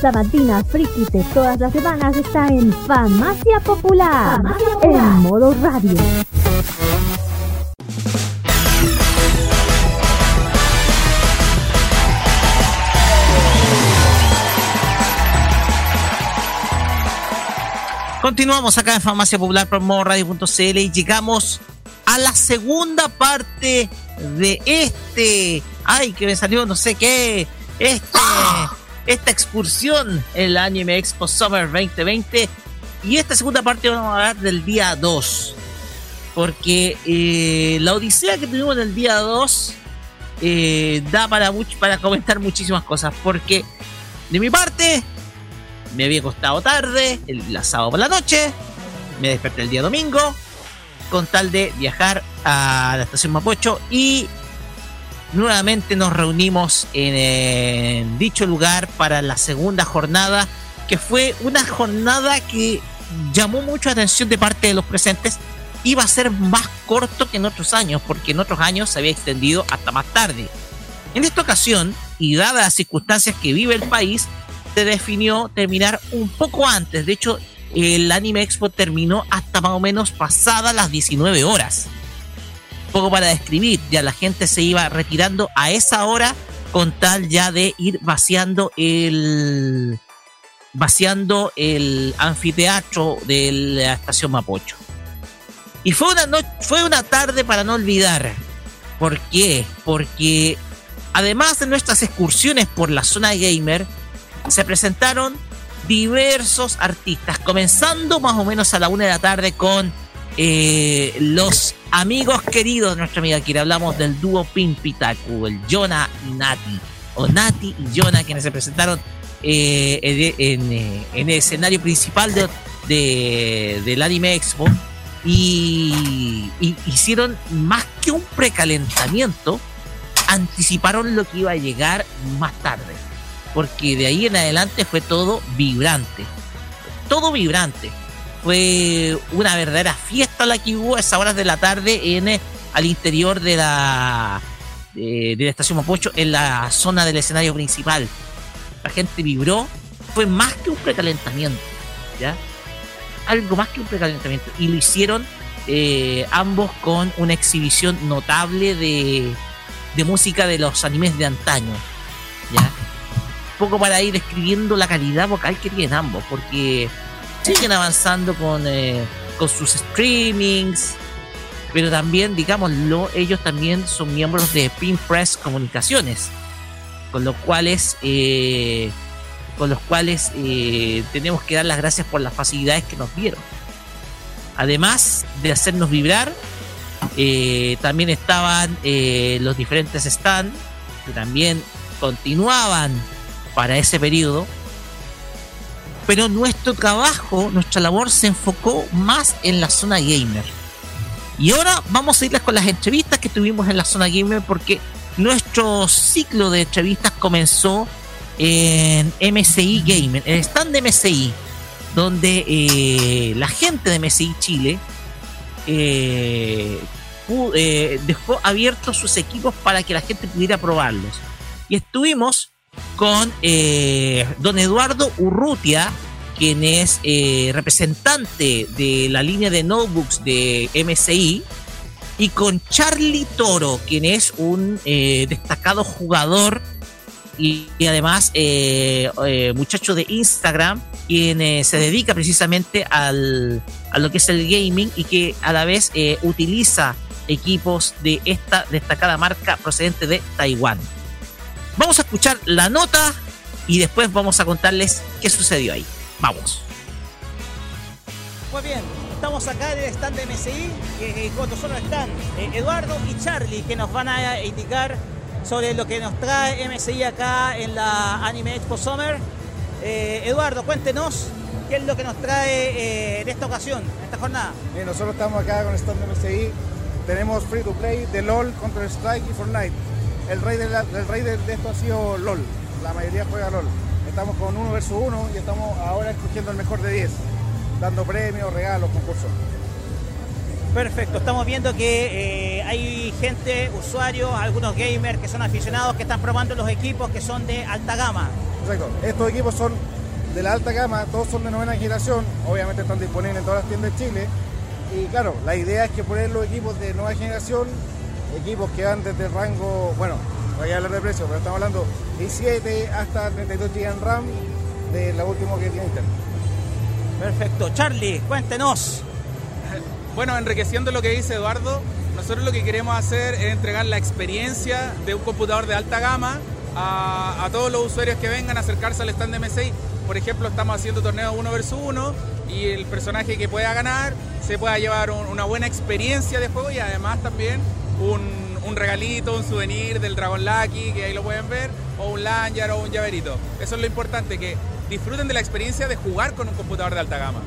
Sabatina Friki de todas las semanas está en Farmacia Popular, en modo radio. Continuamos acá en Farmacia Popular por Radio.cl y llegamos a la segunda parte de este. Ay, que me salió no sé qué excursión en la Anime Expo Summer 2020. Y esta segunda parte vamos a hablar del día 2. Porque eh, la odisea que tuvimos en el día 2 eh, da para, much para comentar muchísimas cosas. Porque de mi parte, me había costado tarde, el, la sábado por la noche, me desperté el día domingo, con tal de viajar a la estación Mapocho y nuevamente nos reunimos en, en dicho lugar para la segunda jornada, que fue una jornada que llamó mucho atención de parte de los presentes. Iba a ser más corto que en otros años, porque en otros años se había extendido hasta más tarde. En esta ocasión, y dadas las circunstancias que vive el país, se definió terminar un poco antes. De hecho, el Anime Expo terminó hasta más o menos pasadas las 19 horas. Poco para describir, ya la gente se iba retirando a esa hora con tal ya de ir vaciando el vaciando el anfiteatro de la estación Mapocho. Y fue una, no- fue una tarde para no olvidar. ¿Por qué? Porque además de nuestras excursiones por la zona gamer, se presentaron diversos artistas, comenzando más o menos a la una de la tarde con eh, los amigos queridos de nuestra amiga Kira. Hablamos del dúo Pimpitaku, el Jonah y Nati, o Nati y Jonah, quienes se presentaron eh, eh, en el escenario principal de, de- del Anime Expo y hicieron más que un precalentamiento, anticiparon lo que iba a llegar más tarde porque de ahí en adelante fue todo vibrante. Todo vibrante. Fue una verdadera fiesta la que hubo a esas horas de la tarde en eh, al interior de la de, estación Mapocho, en la zona del escenario principal. La gente vibró. Fue más que un precalentamiento. ¿Ya? Algo más que un precalentamiento. Y lo hicieron eh, ambos con una exhibición notable de, de música de los animes de antaño. ¿Ya? poco para ir describiendo la calidad vocal que tienen ambos, porque siguen avanzando con, eh, con sus streamings, pero también, digámoslo, ellos también son miembros de Pin Press Comunicaciones, con los cuales, eh, con los cuales eh, tenemos que dar las gracias por las facilidades que nos dieron. Además de hacernos vibrar, eh, también estaban eh, los diferentes stands que también continuaban para ese periodo. Pero nuestro trabajo, nuestra labor se enfocó más en la zona gamer. Y ahora vamos a irles con las entrevistas que tuvimos en la zona gamer porque nuestro ciclo de entrevistas comenzó en MSI Gamer, el stand de MSI, donde eh, la gente de MSI Chile eh, eh, dejó abiertos sus equipos para que la gente pudiera probarlos. Y estuvimos con eh, don Eduardo Urrutia, quien es eh, representante de la línea de notebooks de MSI, y con Charlie Toro, quien es un eh, destacado jugador y, y además eh, muchacho de Instagram, quien se dedica precisamente al, a lo que es el gaming y que a la vez utiliza equipos de esta destacada marca procedente de Taiwán. Vamos a escuchar la nota y después vamos a contarles qué sucedió ahí. Vamos. Muy bien, estamos acá en el stand de MSI, que eh, cuando solo están eh, Eduardo y Charlie, que nos van a indicar sobre lo que nos trae MSI acá en la Anime Expo Summer. Eh, Eduardo, cuéntenos qué es lo que nos trae eh, en esta ocasión, en esta jornada. Bien, nosotros estamos acá con el stand de MSI. Tenemos free to play de LOL, Counter Strike y Fortnite. El rey de, la- el rey de, de esto ha sido LOL. La mayoría juega LOL. Estamos con uno versus uno y estamos ahora escogiendo el mejor de 10, dando premios, regalos, concursos. Perfecto, estamos viendo que eh, hay gente, usuarios, algunos gamers que son aficionados que están probando los equipos que son de alta gama. Exacto. Estos equipos son de la alta gama, todos son de novena generación, obviamente están disponibles en todas las tiendas de Chile. Y claro, la idea es que poner los equipos de nueva generación, equipos que van desde el rango, bueno, voy a hablar de precio, pero estamos hablando de 7 hasta 32 GB en RAM de lo último que tiene Intel. Perfecto. Charlie, cuéntenos. Bueno, enriqueciendo lo que dice Eduardo, nosotros lo que queremos hacer es entregar la experiencia de un computador de alta gama a, a todos los usuarios que vengan a acercarse al stand de MSI. Por ejemplo, estamos haciendo torneos uno versus uno y el personaje que pueda ganar se pueda llevar un- una buena experiencia de juego y además también un, un regalito, un souvenir del Dragon Lucky, que ahí lo pueden ver, o un lanyard o un llaverito. Eso es lo importante, que disfruten de la experiencia de jugar con un computador de alta gama.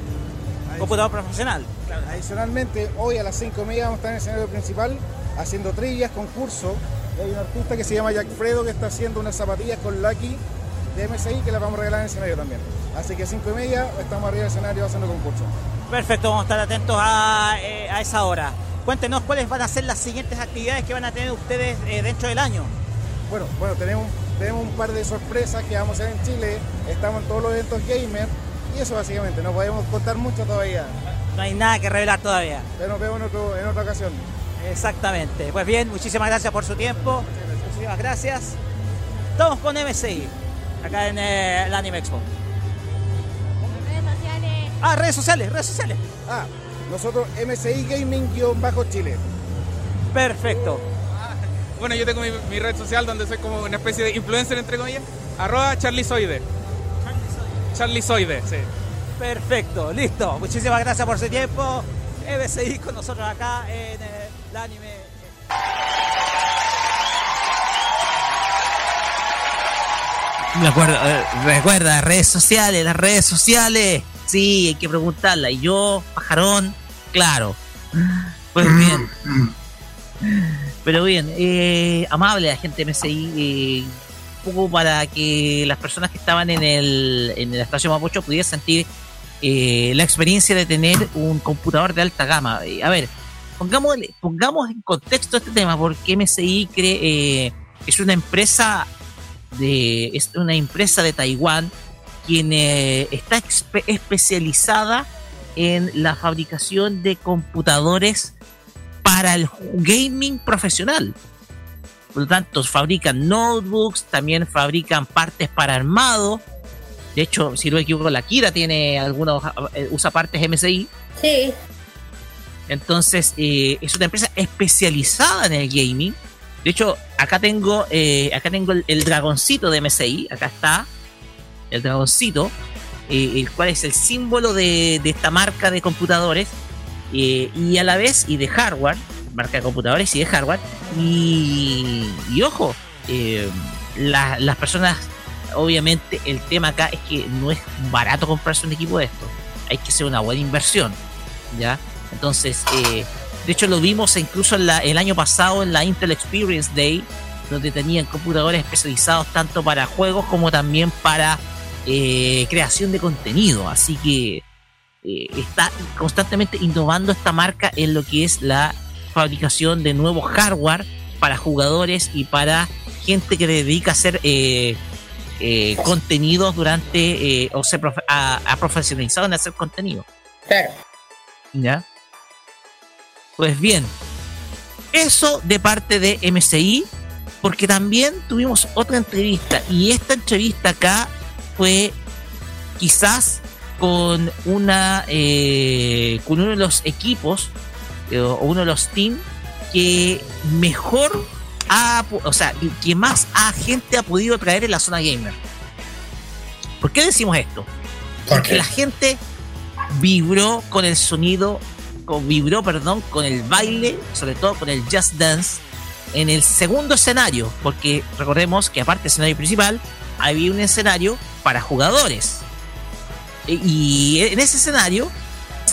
computador profesional. Adicionalmente, hoy a las 5 y media vamos a estar en el escenario principal haciendo trillas, concurso. Y hay un artista que se llama Jack Fredo que está haciendo unas zapatillas con Lucky de MSI que las vamos a regalar en el escenario también. Así que 5 y media estamos arriba del escenario haciendo concurso. Perfecto, vamos a estar atentos a, eh, a esa hora. Cuéntenos cuáles van a ser las siguientes actividades que van a tener ustedes eh, dentro del año. Bueno, bueno, tenemos, tenemos un par de sorpresas que vamos a hacer en Chile. Estamos en todos los eventos gamer y eso básicamente, no podemos contar mucho todavía. No hay nada que revelar todavía. Pero nos vemos en, otro- en otra ocasión. Exactamente. Pues bien, muchísimas gracias por su tiempo. Muchísimas gracias. Estamos con MSI, acá en eh, el Anime Expo. Redes sociales. Ah, redes sociales, redes sociales. Ah, nosotros MSI Gaming-Chile. Perfecto. Bueno, yo tengo mi, mi red social donde soy como una especie de influencer, entre comillas. Arroba Charlizoide. Charlizoide, sí. Perfecto, listo. Muchísimas gracias por su tiempo. MSI con nosotros acá en el Anime Me acuerdo, eh, recuerda, redes sociales, las redes sociales. Sí, hay que preguntarla. Y yo, pajarón, claro. Pues bien. Pero bien, eh, amable la gente de MSI. eh, un poco para que las personas que estaban en el en la estación Mapocho pudieran sentir eh, la experiencia de tener un computador de alta gama. Eh, a ver, pongamos, pongamos en contexto este tema, porque MSI cree, es una empresa de es una empresa de Taiwán quien está especializada en la fabricación de computadores para el gaming profesional. Por lo tanto, fabrican notebooks, también fabrican partes para armado. De hecho, si no me equivoco, la Kira tiene algunos, eh, usa partes MSI. Sí. Entonces, eh, es una empresa especializada en el gaming. De hecho, acá tengo, eh, acá tengo el, el dragoncito de MSI. Acá está el dragoncito, eh, el cual es el símbolo de, de esta marca de computadores. eh, y a la vez, y de hardware, marca de computadores y de hardware. Y, y ojo, eh, la- las personas, obviamente, el tema acá es que no es barato comprarse un equipo de esto. Hay que hacer una buena inversión. ¿ya? Entonces, eh, de hecho lo vimos incluso en la- el año pasado en la Intel Experience Day, donde tenían computadores especializados tanto para juegos como también para eh, creación de contenido. Así que eh, está constantemente innovando esta marca en lo que es la fabricación de nuevo hardware para jugadores y para gente que le dedica a hacer eh, eh, contenidos durante eh, o se profe- a, a profesionalizado en hacer contenido. Claro. ¿Ya? Pues bien, eso de parte de MCI, porque también tuvimos otra entrevista y esta entrevista acá fue quizás con una eh, con uno de los equipos eh, o uno de los teams que mejor ha, o sea, que más a gente ha podido traer en la zona gamer. ¿Por qué decimos esto? Porque la gente vibró con el sonido, con, vibró, perdón, con el baile, sobre todo con el Just Dance, en el segundo escenario, porque recordemos que aparte del escenario principal, había un escenario para jugadores. E- Y en ese escenario,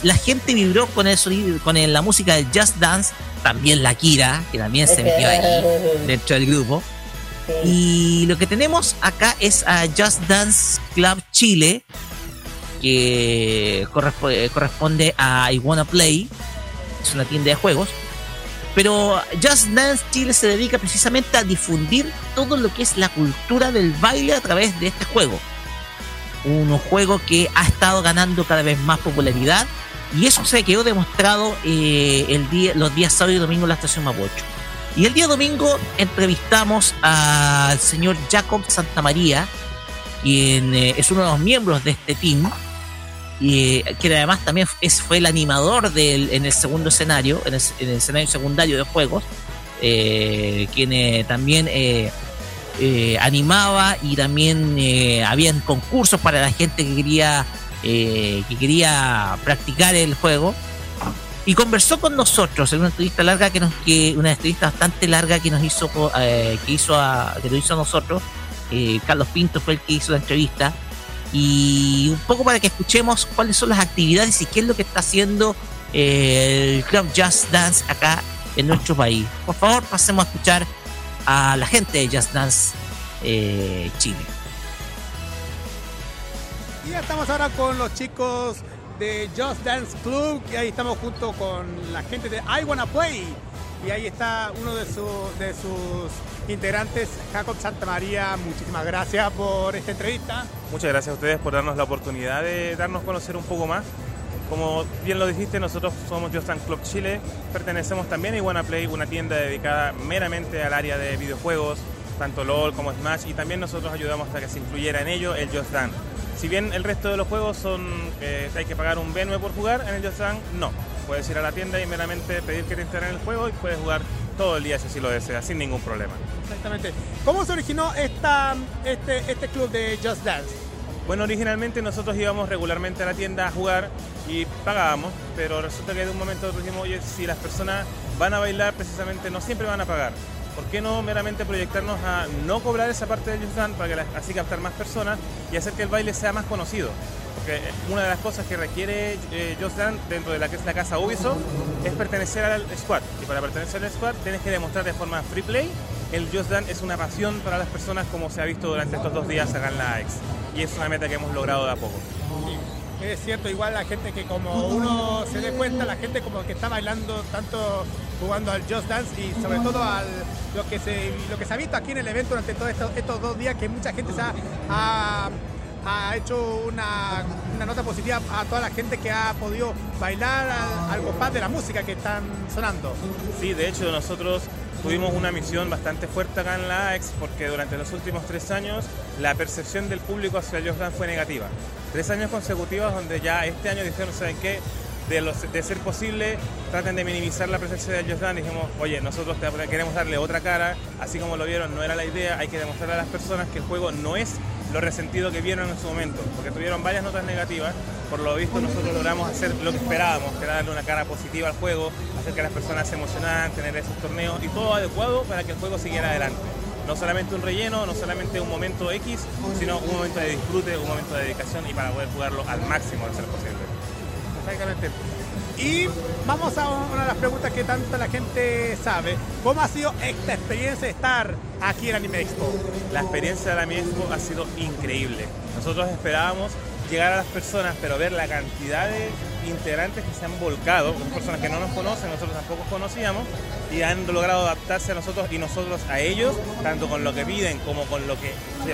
la gente vibró con el sonido, con el- la música del Just Dance, también la Kira, que también se metió ahí dentro del grupo. Y lo que tenemos acá es a Just Dance Club Chile, que eh, corresponde a I Wanna Play, es una tienda de juegos. Pero Just Dance Chile se dedica precisamente a difundir todo lo que es la cultura del baile a través de este juego. Un juego que ha estado ganando cada vez más popularidad y eso se quedó demostrado eh, el día, los días sábado y domingo en la estación Mapocho. Y el día domingo entrevistamos al señor Jacob Santamaría, quien eh, es uno de los miembros de este team, y que además también es, fue el animador del, en el segundo escenario, en el, en el escenario secundario de juegos, eh, quien eh, también eh, eh, animaba y también habían concursos para la gente que quería, que quería practicar el juego. Y conversó con nosotros en una entrevista larga que nos que una entrevista bastante larga que nos hizo que hizo a, que nos hizo a nosotros. Carlos Pinto fue el que hizo la entrevista y un poco para que escuchemos cuáles son las actividades y qué es lo que está haciendo eh, el Club Just Dance acá en nuestro país. Por favor, pasemos a escuchar a la gente de Just Dance eh, Chile. Y ya estamos ahora con los chicos de Just Dance Club y ahí estamos junto con la gente de I Wanna Play. Y ahí está uno de, su- de sus integrantes, Jacob Santamaría. Muchísimas gracias por esta entrevista. Muchas gracias a ustedes por darnos la oportunidad de darnos conocer un poco más. Como bien lo dijiste, nosotros somos Just Club Chile, pertenecemos también a Iguana Play, una tienda dedicada meramente al área de videojuegos, tanto LOL como Smash, y también nosotros ayudamos a que se incluyera en ello el Just Dance. Si bien el resto de los juegos son eh, hay que pagar un B9 por jugar, en el Just Dance no. Puedes ir a la tienda y meramente pedir que te integren el juego y puedes jugar todo el día si así lo deseas, sin ningún problema. Exactamente. ¿Cómo se originó esta, este, este club de Just Dance? Bueno, originalmente nosotros íbamos regularmente a la tienda a jugar y pagábamos, pero resulta que de un momento a otro dijimos, oye, si las personas van a bailar precisamente no siempre van a pagar. ¿Por qué no meramente proyectarnos a no cobrar esa parte del Just para que así captar más personas y hacer que el baile sea más conocido? Porque una de las cosas que requiere eh, Just Dance dentro de la que es la casa Ubisoft es pertenecer al squad. Y para pertenecer al squad tienes que demostrar de forma free play. El Just Dance es una pasión para las personas como se ha visto durante estos dos días acá en la X. Y es una meta que hemos logrado de a poco. Es cierto, igual la gente que como uno se dé cuenta, la gente como que está bailando tanto jugando al Just Dance y sobre todo al lo que se lo que se ha visto aquí en el evento durante todos estos, estos dos días que mucha gente se ha, ha- ha hecho una, una nota positiva a toda la gente que ha podido bailar al, al compás de la música que están sonando. Sí, de hecho nosotros tuvimos una misión bastante fuerte acá en la AEX porque durante los últimos tres años la percepción del público hacia el Dance fue negativa. Tres años consecutivos donde ya este año dijeron, ¿saben qué? De, los- de ser posible, traten de minimizar la presencia del Dance. Dijimos, oye, nosotros queremos darle otra cara, así como lo vieron, no era la idea, hay que demostrarle a las personas que el juego no es lo resentido que vieron en su momento, porque tuvieron varias notas negativas. Por lo visto, nosotros logramos hacer lo que esperábamos, que era darle una cara positiva al juego, hacer que las personas se emocionaran, tener esos torneos y todo adecuado para que el juego siguiera adelante. No solamente un relleno, no solamente un momento X, sino un momento de disfrute, un momento de dedicación y para poder jugarlo al máximo de ser posible. Exactamente. Y vamos a una de las preguntas que tanta la gente sabe. ¿Cómo ha sido esta experiencia de estar aquí en Anime Expo? La experiencia de Anime Expo ha sido increíble. Nosotros esperábamos llegar a las personas, pero ver la cantidad de integrantes que se han volcado, son personas que no nos conocen, nosotros tampoco conocíamos, y han logrado adaptarse a nosotros y nosotros a ellos, tanto con lo que piden como con lo que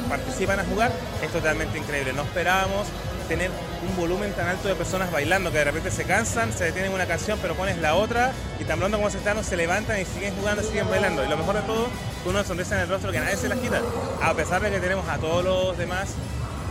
participan a jugar, es totalmente increíble. No esperábamos tener un volumen tan alto de personas bailando que de repente se cansan, se detienen una canción pero pones la otra y tan pronto como se están se levantan y siguen jugando, siguen bailando. Y lo mejor de todo, una sonrisa en el rostro que nadie se las quita. A pesar de que tenemos a todos los demás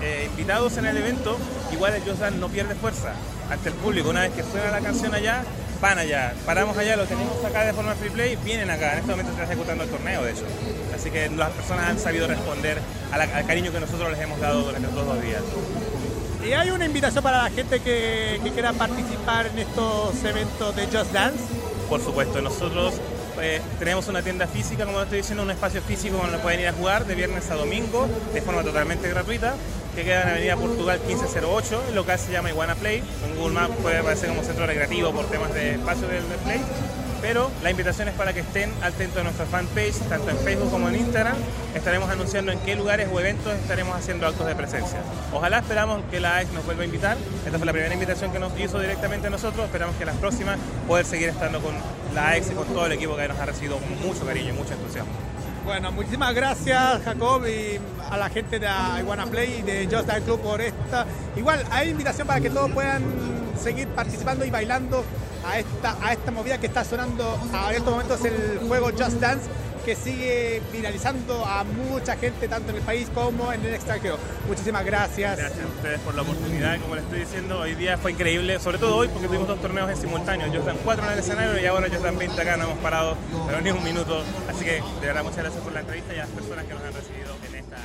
eh, invitados en el evento, igual el no pierde fuerza ante el público. Una vez que suena la canción allá, van allá. Paramos allá, lo tenemos acá de forma free play, vienen acá. En este momento está ejecutando el torneo, de hecho. Así que las personas han sabido responder a la- al cariño que nosotros les hemos dado durante estos dos días. Y hay una invitación para la gente que, quiera participar en estos eventos de Just Dance. Por supuesto, nosotros eh, tenemos una tienda física, como lo estoy diciendo, un espacio físico donde pueden ir a jugar de viernes a domingo de forma totalmente gratuita, que queda en Avenida Portugal 1508, el local se llama Iguana Play, en Google Maps puede aparecer como centro recreativo por temas de espacio del display, pero la invitación es para que estén atentos a nuestra fanpage, tanto en Facebook como en Instagram, estaremos anunciando en qué lugares o eventos estaremos haciendo actos de presencia. Ojalá esperamos que la AEX nos vuelva a invitar, esta fue la primera invitación que nos hizo directamente a nosotros, esperamos que las próximas poder seguir estando con la AEX y con todo el equipo que nos ha recibido con mucho cariño y mucho entusiasmo. Bueno, muchísimas gracias Jacob y a la gente de Iguana Play y de Just Dance Club por esta. Igual hay invitación para que todos puedan seguir participando y bailando a esta, a esta movida que está sonando a estos momentos el juego Just Dance que sigue viralizando a mucha gente tanto en el país como en el extranjero. Muchísimas gracias. Gracias a ustedes por la oportunidad, como les estoy diciendo, hoy día fue increíble, sobre todo hoy porque tuvimos dos torneos en simultáneo, yo están cuatro en el escenario y ahora yo están 20 acá, no hemos parado, pero ni un minuto, así que de verdad muchas gracias por la entrevista y a las personas que nos han recibido en esta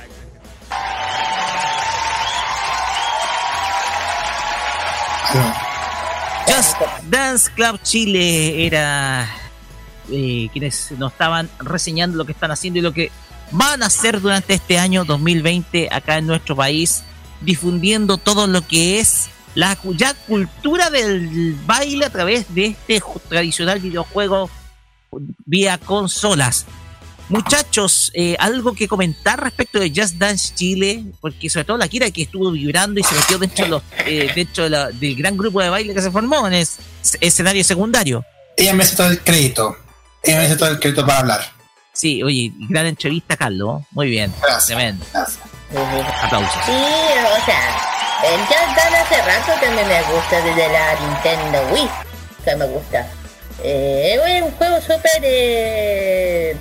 Dance Club Chile era eh, quienes nos estaban reseñando lo que están haciendo y lo que van a hacer durante este año 2020 acá en nuestro país. difundiendo todo lo que es la ya cultura del baile a través de este tradicional videojuego vía consolas. Muchachos, eh, algo que comentar respecto de Just Dance Chile, porque sobre todo la Kira que estuvo vibrando y se metió dentro, de los, eh, dentro de la- del gran grupo de baile que se formó en el escenario secundario. Ella me hace todo el crédito. Ella me hace todo el crédito para hablar. Sí, oye, gran entrevista, Carlos. Muy bien. Tremendo. Aplausos. Sí, o sea, el Just Dance hace rato también me gusta desde la Nintendo Wii, que me gusta. Eh, es un juego súper, eh,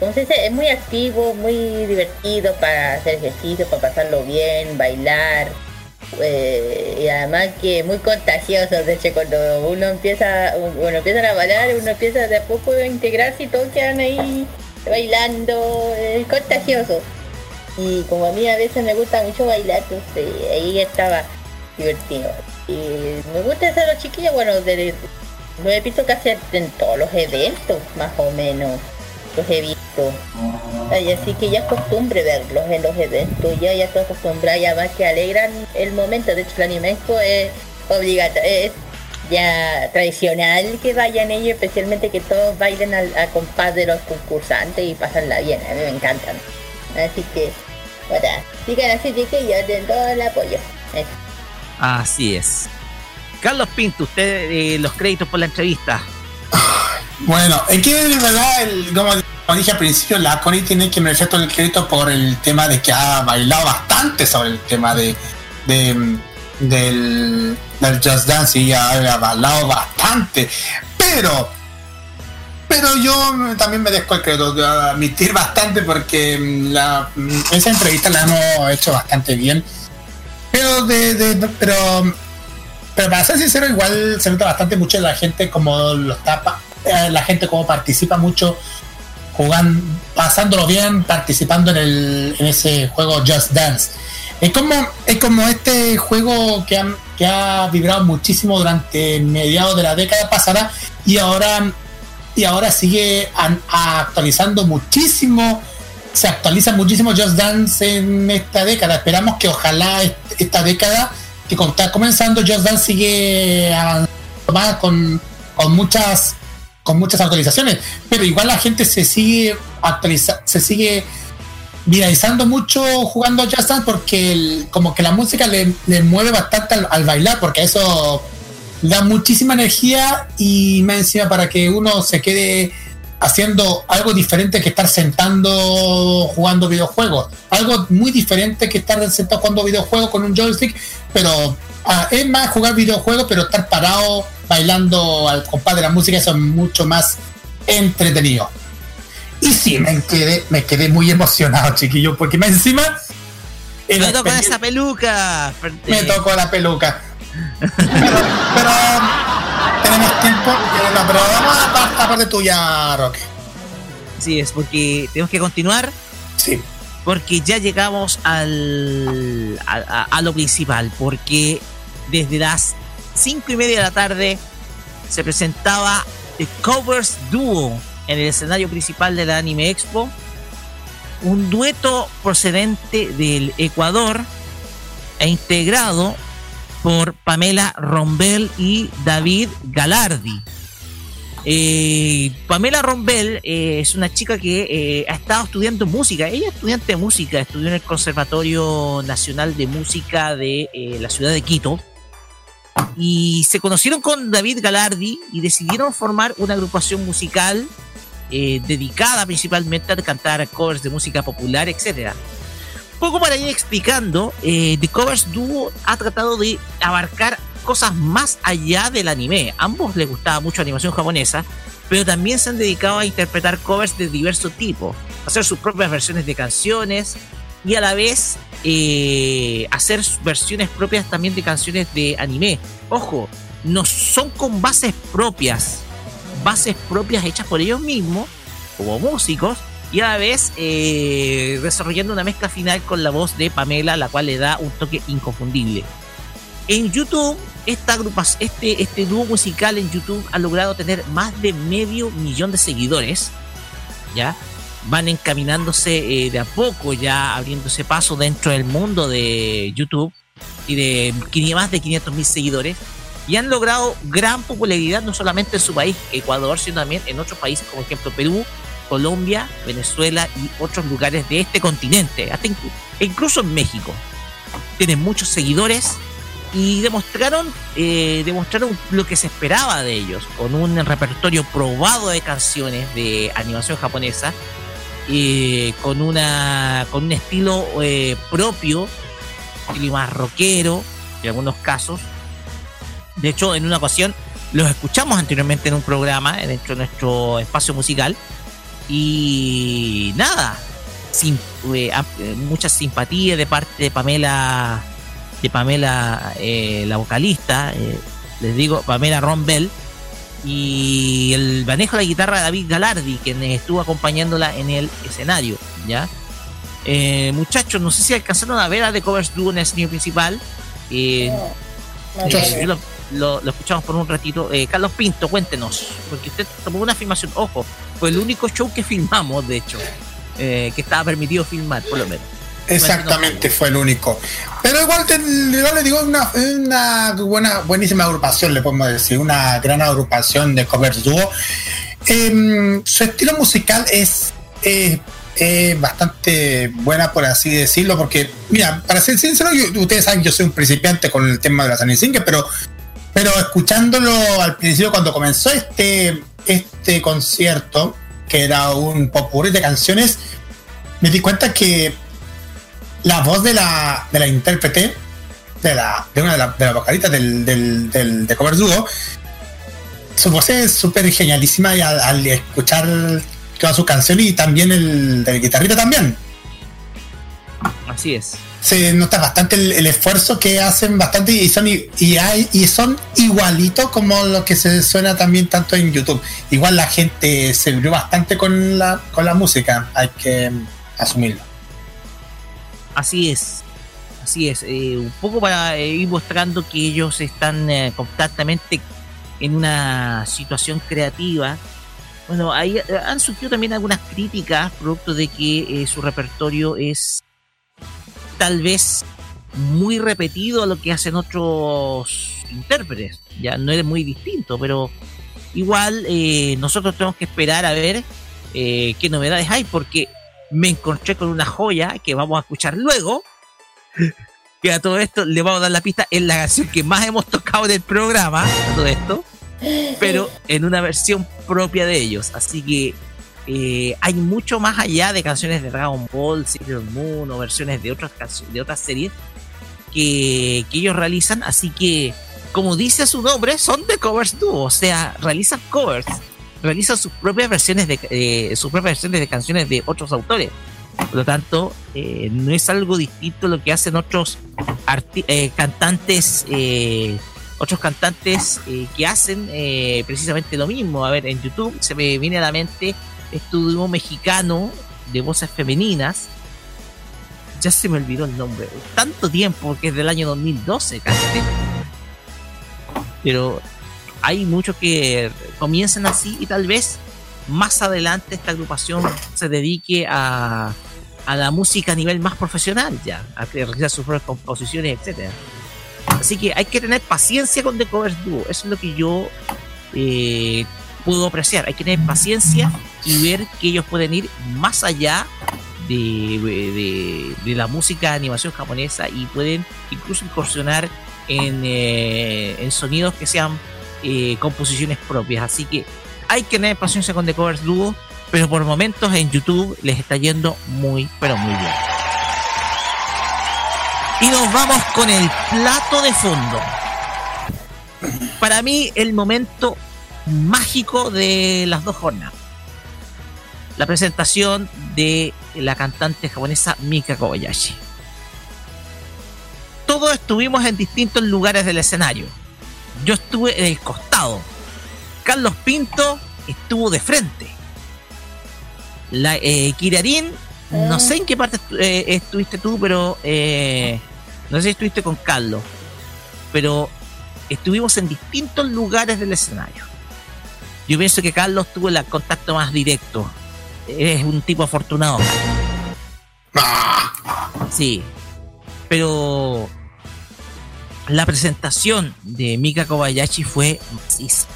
¿cómo se dice? Es muy activo, muy divertido para hacer ejercicio, para pasarlo bien, bailar. eh, y además que muy contagioso, de hecho cuando uno empieza, bueno empiezan a bailar, uno empieza de a poco a integrarse y todos quedan ahí bailando, es contagioso. Y como a mí a veces me gusta mucho bailar, entonces ahí estaba divertido. Y me gusta hacer los chiquillos, bueno, de- lo he visto casi en todos los eventos, más o menos. Los he visto. Ay, así que ya es costumbre verlos en los eventos, ya ya estoy acostumbrada, y además que alegran el momento. De hecho, el anime es obligatorio, es ya tradicional que vayan ellos, especialmente que todos bailen al, a compás de los concursantes y pasanla bien, a mí me encantan. Así que, bueno, sigan así, chiquillos, den todo el apoyo. Eso. Así es. Carlos Pinto, usted eh, los créditos por la entrevista. Bueno, es que de verdad, el- como, dije al principio, la Connie tiene que merecer todo el crédito por el tema de que ha bailado bastante sobre el tema de, de- del, Just Dance y ha, bailado bastante. Pero, pero yo también merezco el crédito de admitir bastante porque mm, la, mm, esa entrevista la hemos hecho bastante bien. Pero de, de- pero pero para ser sincero, igual se nota bastante mucho la gente como lo tapa, eh, la gente como participa mucho jugando, pasándolo bien, participando en el en ese juego Just Dance. Es como, es como este juego que, han- que ha vibrado muchísimo durante mediados de la década pasada y ahora y ahora sigue an- actualizando muchísimo se actualiza muchísimo Just Dance en esta década esperamos que ojalá est- esta década que está comenzando Just Dance sigue avanzando con, con muchas con muchas actualizaciones pero igual la gente se sigue actualiza se sigue viralizando mucho jugando Just Dance porque el- como que la música le, mueve bastante al, al bailar porque eso da muchísima energía y más encima para que uno se quede haciendo algo diferente que estar sentando jugando videojuegos. Algo muy diferente que estar sentado jugando videojuegos con un joystick, pero ah, es más jugar videojuegos, pero estar parado bailando al compás de la música, eso es mucho más entretenido. Y sí, me quedé, me quedé muy emocionado, chiquillo, porque más encima... en Me tocó esa peluca. me tocó la peluca. Pero, pero tenemos tiempo, pero no, pero vamos a la la parte tuya, Roque. Sí, es porque tenemos que continuar. Sí. Porque ya llegamos al, a, a- a lo principal. Porque desde las cinco y media de la tarde se presentaba The Covers Duo en el escenario principal de la Anime Expo. Un dueto procedente del Ecuador e integrado por Pamela Rombel y David Galardi. Eh, Pamela Rombel eh, es una chica que eh, ha estado estudiando música. Ella es estudiante de música, estudió en el Conservatorio Nacional de Música de la ciudad de Quito. Y se conocieron con David Galardi y decidieron formar una agrupación musical eh, dedicada principalmente a cantar covers de música popular, etcétera. Poco para ir explicando, eh, The Covers Duo ha tratado de abarcar cosas más allá del anime. Ambos les gustaba mucho la animación japonesa, pero también se han dedicado a interpretar covers de diverso tipo, hacer sus propias versiones de canciones y a la vez eh, hacer versiones propias también de canciones de anime. Ojo, no son con bases propias, bases propias hechas por ellos mismos, como músicos, y a la vez eh, desarrollando una mezcla final con la voz de Pamela, la cual le da un toque inconfundible. En YouTube, esta este, este dúo musical en YouTube ha logrado tener más de medio millón de seguidores, ¿ya? Van encaminándose eh, de a poco ya abriéndose paso dentro del mundo de YouTube y de más de 500 mil seguidores y han logrado gran popularidad no solamente en su país, Ecuador, sino también en otros países como ejemplo Perú, Colombia, Venezuela y otros lugares de este continente, hasta inclu- e incluso en México. Tienen muchos seguidores y demostraron, eh, demostraron lo que se esperaba de ellos, con un repertorio probado de canciones de animación japonesa, eh, con, una, con un estilo eh, propio, estilo más rockero, en algunos casos. De hecho, en una ocasión los escuchamos anteriormente en un programa, dentro de nuestro espacio musical, y nada, sim- eh, eh, mucha simpatía de parte de Pamela, de Pamela, eh, la vocalista, eh, les digo, Pamela Rombell, y el manejo de la guitarra de David Galardi, quien estuvo acompañándola en el escenario, ¿ya? Eh, muchachos, no sé si alcanzaron a ver a The Covers Duo en el escenario principal. Eh, eh, lo, lo- lo escuchamos por un ratito. Eh, Carlos Pinto, cuéntenos, porque usted tomó una filmación, ojo, fue el único show que filmamos, de hecho, eh, que estaba permitido filmar, por lo menos. Exactamente, fue el único. Pero igual, te, igual le digo, una, una buena, buenísima agrupación, le podemos decir, una gran agrupación de covers dúo. Em, su estilo musical es eh, eh, bastante buena, por así decirlo, porque, mira, para ser sincero, yo- ustedes saben, yo soy un principiante con el tema de las Singers, pero, pero escuchándolo al principio, cuando comenzó este, este concierto, que era un popurrí de canciones, me di cuenta que la voz de la, de la intérprete, de, la, de una de las de la vocalistas del, del, del, de Cover Duo, su voz es súper genialísima y al, al escuchar toda su canción y también el del guitarrista también. Así es. Se nota bastante el, el esfuerzo que hacen bastante y son y, hay, y son igualitos como lo que se suena también tanto en YouTube. Igual la gente se vibró bastante con la, con la música, hay que asumirlo. Así es. Así es. eh, un poco para eh, ir mostrando que ellos están eh, constantemente en una situación creativa. Bueno, ahí eh, han surgido también algunas críticas producto de que su repertorio es tal vez muy repetido a lo que hacen otros intérpretes. Ya no es muy distinto, pero igual nosotros tenemos que esperar a ver qué novedades hay, porque me encontré con una joya que vamos a escuchar luego. Que a todo esto le vamos a dar la pista, es la canción que más hemos tocado del programa, todo esto, pero en una versión propia de ellos. Así que eh, hay mucho más allá de canciones de Dragon Ball, Sailor Moon o versiones de otras, de otras series que, que ellos realizan. Así que, como dice su nombre, son de covers dúo, o sea, realizan covers, realizan sus propias versiones de eh, sus propias versiones de canciones de otros autores. Por lo tanto, eh, no es algo distinto lo que hacen otros eh, cantantes, eh, otros cantantes que hacen precisamente lo mismo. A ver, en YouTube se me viene a la mente este dúo mexicano de voces femeninas. Ya se me olvidó el nombre. Tanto tiempo que es del año 2012, cállate. Pero hay muchos que comienzan así y tal vez más adelante esta agrupación se dedique a, a la música a nivel más profesional ya, a realizar sus propias composiciones, etcétera. Así que hay que tener paciencia con The Covers Duo, eso es lo que yo eh, puedo apreciar. Hay que tener paciencia y ver que ellos pueden ir más allá de, de- la música de animación japonesa y pueden incluso incursionar en, eh, en sonidos que sean eh, composiciones propias. Así que hay que tener paciencia con The Covers Duo, pero por momentos en YouTube les está yendo muy, pero muy bien. Y nos vamos con el plato de fondo. Para mí, el momento mágico de las dos jornadas. La presentación de la cantante japonesa Mika Kobayashi. Todos estuvimos en distintos lugares del escenario. Yo estuve en el costado. Carlos Pinto estuvo de frente. La, eh, Kirarin, no sé en qué parte estu- eh, estuviste tú, pero eh, no sé si estuviste con Carlos, pero estuvimos en distintos lugares del escenario. Yo pienso que Carlos tuvo el contacto más directo eres un tipo afortunado. Sí. Pero la presentación de Mika Kobayashi fue maciza.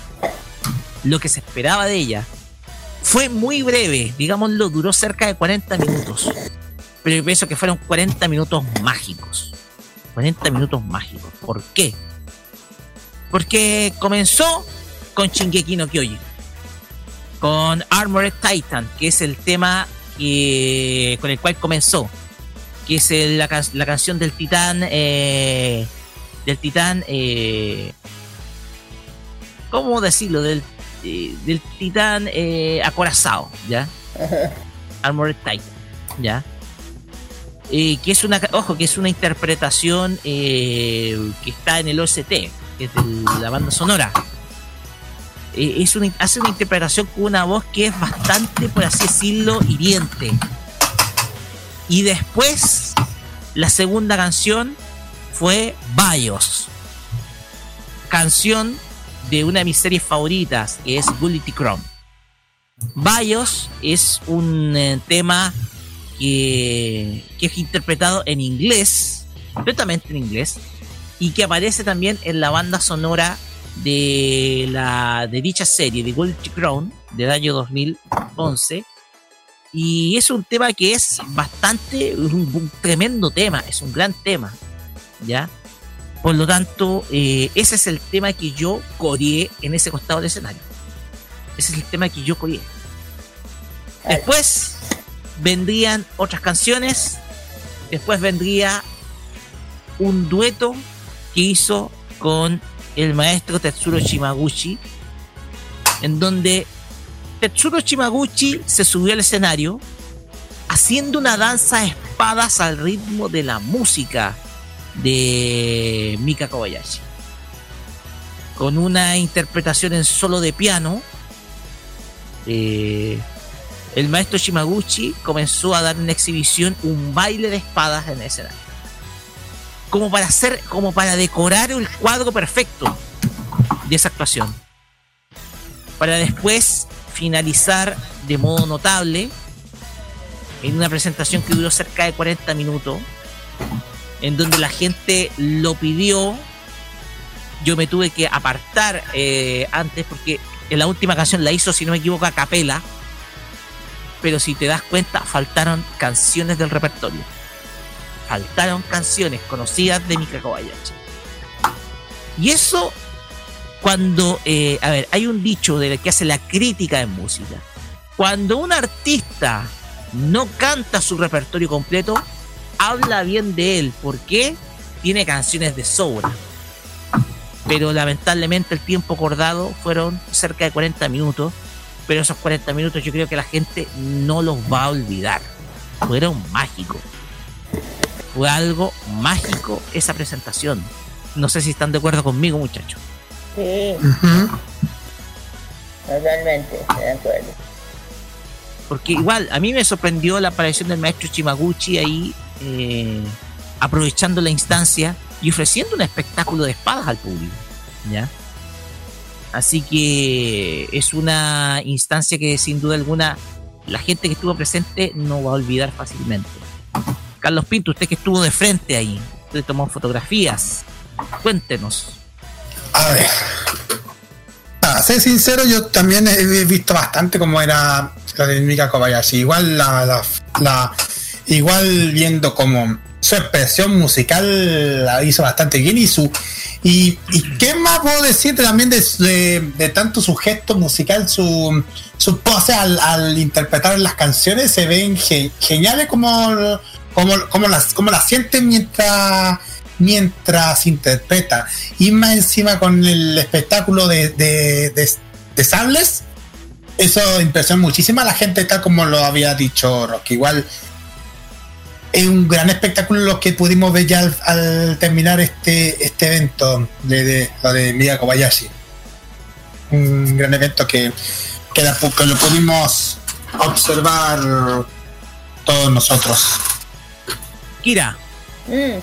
Lo que se esperaba de ella fue muy breve, digámoslo, duró cerca de 40 minutos. Pero yo pienso que fueron 40 minutos mágicos. 40 minutos mágicos. ¿Por qué? Porque comenzó con Shingeki no Kyojin. Con Armored Titan, que es el tema con el cual comenzó. Que es la canción del titán. eh, del titán. eh, ¿Cómo decirlo? Del, eh, del titán eh, acorazado, ¿ya? Armored Titan, ¿ya? Eh, que es una, ojo, que es una interpretación eh, que está en el OST, que es de la banda sonora. Es una, hace una interpretación con una voz que es bastante, por así decirlo, hiriente. Y después, la segunda canción fue Bios. Canción de una de mis series favoritas, que es Gully Chrome. Bios es un eh, tema que, que es interpretado en inglés, completamente en inglés, y que aparece también en la banda sonora de, la, de dicha serie, de Gold Crown, del año 2011. Y es un tema que es bastante, un, un tremendo tema, es un gran tema, ¿ya? Por lo tanto, eh, ese es el tema que yo coreé en ese costado del escenario. Ese es el tema que yo coreé. Después vendrían otras canciones. Después vendría un dueto que hizo con el maestro Tetsuro Shimaguchi, en donde Tetsuro Shimaguchi se subió al escenario haciendo una danza a espadas al ritmo de la música de Mika Kobayashi. Con una interpretación en solo de piano, eh, el maestro Shimaguchi comenzó a dar en exhibición un baile de espadas en el escenario. Como para hacer, como para decorar el cuadro perfecto de esa actuación. Para después finalizar de modo notable en una presentación que duró cerca de 40 minutos, en donde la gente lo pidió. Yo me tuve que apartar eh, antes porque en la última canción la hizo, si no me equivoco, a capela. Pero si te das cuenta, faltaron canciones del repertorio. Faltaron canciones conocidas de Mika Kobayashi. Y eso, cuando, eh, a ver, hay un dicho de que hace la crítica en música. Cuando un artista no canta su repertorio completo, habla bien de él. porque Tiene canciones de sobra. Pero lamentablemente el tiempo acordado fueron cerca de 40 minutos. Pero esos 40 minutos yo creo que la gente no los va a olvidar. Fueron mágicos. Fue algo mágico esa presentación. No sé si están de acuerdo conmigo, muchachos. Sí, totalmente, de acuerdo. Porque igual, a mí me sorprendió la aparición del maestro Chimaguchi ahí, eh, aprovechando la instancia y ofreciendo un espectáculo de espadas al público. ¿Ya? Así que es una instancia que sin duda alguna la gente que estuvo presente no va a olvidar fácilmente. Carlos Pinto, usted que estuvo de frente ahí, usted tomó fotografías. Cuéntenos. A ver. Para ser sincero, yo también he visto bastante cómo era la de Mika Kobayashi. Igual la- igual viendo como su expresión musical la hizo bastante bien y su y, y qué más puedo decir también de, de, de tanto su gesto musical, su, su pose al, al interpretar las canciones se ven ge- geniales como, como, como las como las sienten mientras mientras interpreta. Y más encima con el espectáculo de, de, de, sables eso impresiona muchísimo. A la gente tal como lo había dicho Rocky. Igual es un gran espectáculo lo que pudimos ver ya al, al terminar este este evento de, de lo de Mia Kobayashi un gran evento que, que, la- que lo pudimos observar todos nosotros Kira Mm.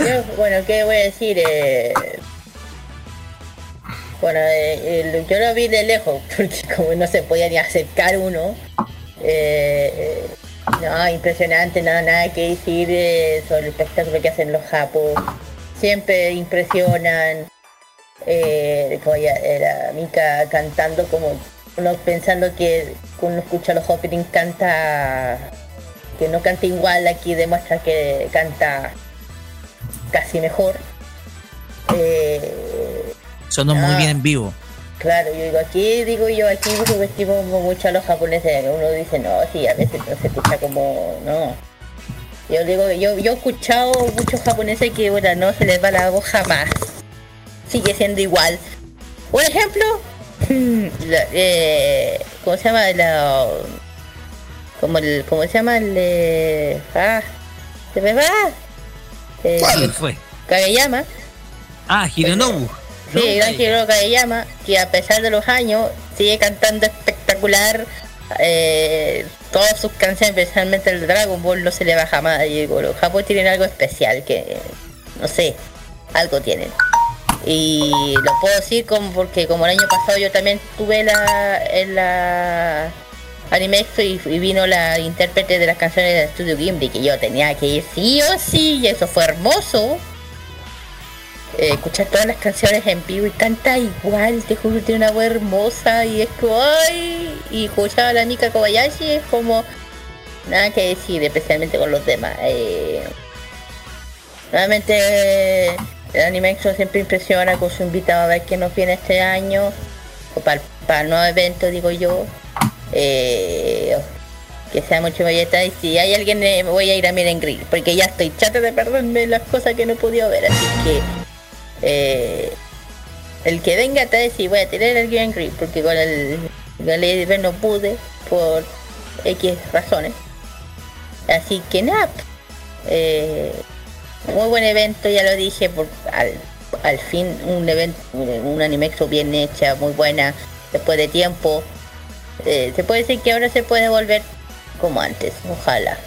Yo, bueno, ¿qué voy a decir? Eh, Bueno, eh, el- yo lo vi de lejos, porque como no se podía ni acercar uno. eh, eh, no, impresionante, nada, nada que decir eh, sobre el espectáculo que hacen los japos. Siempre impresionan. Eh, como ya era Mika cantando como uno pensando que uno escucha los openings canta que no canta igual aquí demuestra que canta casi mejor. Eh, Sonó muy bien en vivo. Claro, yo digo, aquí digo yo, aquí subestimos mucho a los japoneses. Uno dice, no, sí, a veces no se escucha como, no. Yo digo, yo, yo he escuchado muchos japoneses que, bueno, no se les va la voz jamás. Sigue siendo igual. Un ejemplo, la- eh, ¿cómo se llama? La, como el, ¿cómo se llama? El, eh, ah, se me va. Eh, ¿Cuál fue? Kageyama. Ah, Hironobu. Sí, Gran Hiro Kageyama, que a pesar de los años sigue cantando espectacular. eh, todas sus canciones, especialmente el Dragon Ball, no se le baja más. Y digo, los Japón tienen algo especial que, no sé, algo tienen. Y lo puedo decir como porque como el año pasado yo también tuve la en la Anime Expo y, y vino la intérprete de las canciones del estudio Ghibli que yo tenía que ir sí o sí y eso fue hermoso eh, escuchar todas las canciones en vivo y canta igual, te juro, tiene una voz hermosa y es como, ay, y escuchar a la Mika Kobayashi es como, nada que decir, especialmente con los demás. Eh, nuevamente, el Anime siempre impresiona con su invitado a ver qué nos viene este año, o para, para el nuevo evento, digo yo. Eh, que sea mucho belleta y si hay alguien eh, voy a ir a Miren Grill porque ya estoy chata de perderme las cosas que no he ver así que eh, el que venga te decir voy a tener el Miren Grill porque con el Bird no pude por X razones así que nada eh, muy buen evento ya lo dije por al, al fin un evento un anime expo bien hecha muy buena después de tiempo eh, se puede decir que ahora se puede volver como antes, ojalá.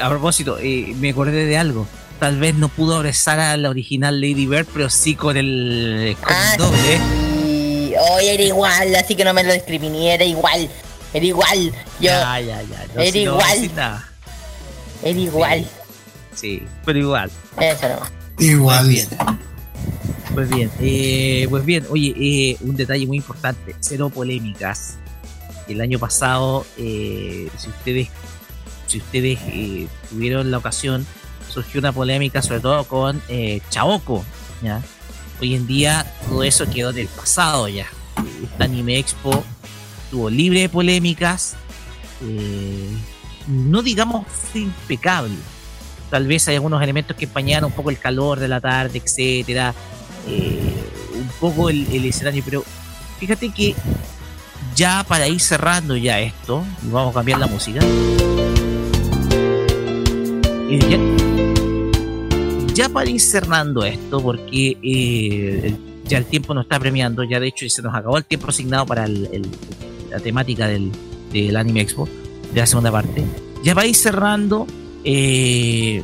A propósito, eh, me acordé de algo. Tal vez no pudo abrazar a la original Lady Bird, pero sí con el, con el doble. Y hoy era igual, así que no me lo discriminé, era igual, era igual. Yo, Ya, ya, ya. No, era si no voy a igual, decir nada. era igual. Sí, pero igual. Eso no. Igual. bien. Pues bien, eh, pues bien, oye, eh, un detalle muy importante, cero polémicas. El año pasado, eh, si ustedes, si ustedes eh, tuvieron la ocasión, surgió una polémica sobre todo con eh, Chaoco, ¿ya? Hoy en día todo eso quedó en el pasado ya. Anime Expo estuvo libre de polémicas, eh, no digamos impecable. Tal vez hay algunos elementos que empañaron un poco el calor de la tarde, etcétera, eh, un poco el, escenario, pero fíjate que ya para ir cerrando ya esto, y vamos a cambiar la música. Ya para ir cerrando esto, porque eh, ya el tiempo nos está premiando, ya de hecho se nos acabó el tiempo asignado para el- el- la temática del, del Anime Expo, de la segunda parte. Ya para ir cerrando, eh,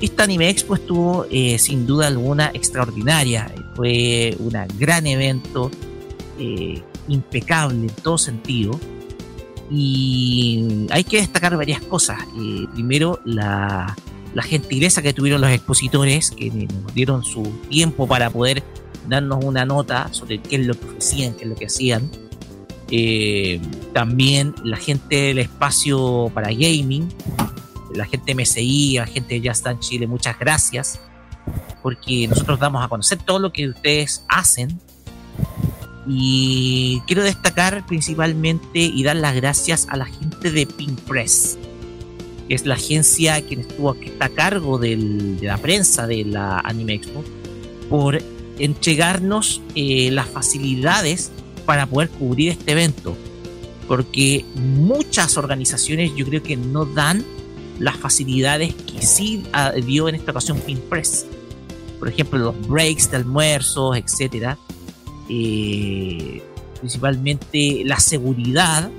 esta Anime Expo estuvo eh, sin duda alguna extraordinaria. Fue un gran evento, impecable en todo sentido. Y hay que destacar varias cosas. Primero, la, la gentileza que tuvieron los expositores, que nos dieron su tiempo para poder darnos una nota sobre qué es lo que ofrecían, qué es lo que hacían. Eh, también la gente del espacio para gaming, la gente de MSI, la gente de Just Dance Chile, muchas gracias, porque nosotros damos a conocer todo lo que ustedes hacen. Y quiero destacar principalmente y dar las gracias a la gente de Pink Press, es la agencia que estuvo que está a cargo de la prensa de la Anime Expo, por entregarnos eh, las facilidades para poder cubrir este evento. Porque muchas organizaciones yo creo que no dan las facilidades que sí ah, dio en esta ocasión Pinpress. Por ejemplo, los breaks de almuerzos, etcétera. Eh, principalmente la seguridad,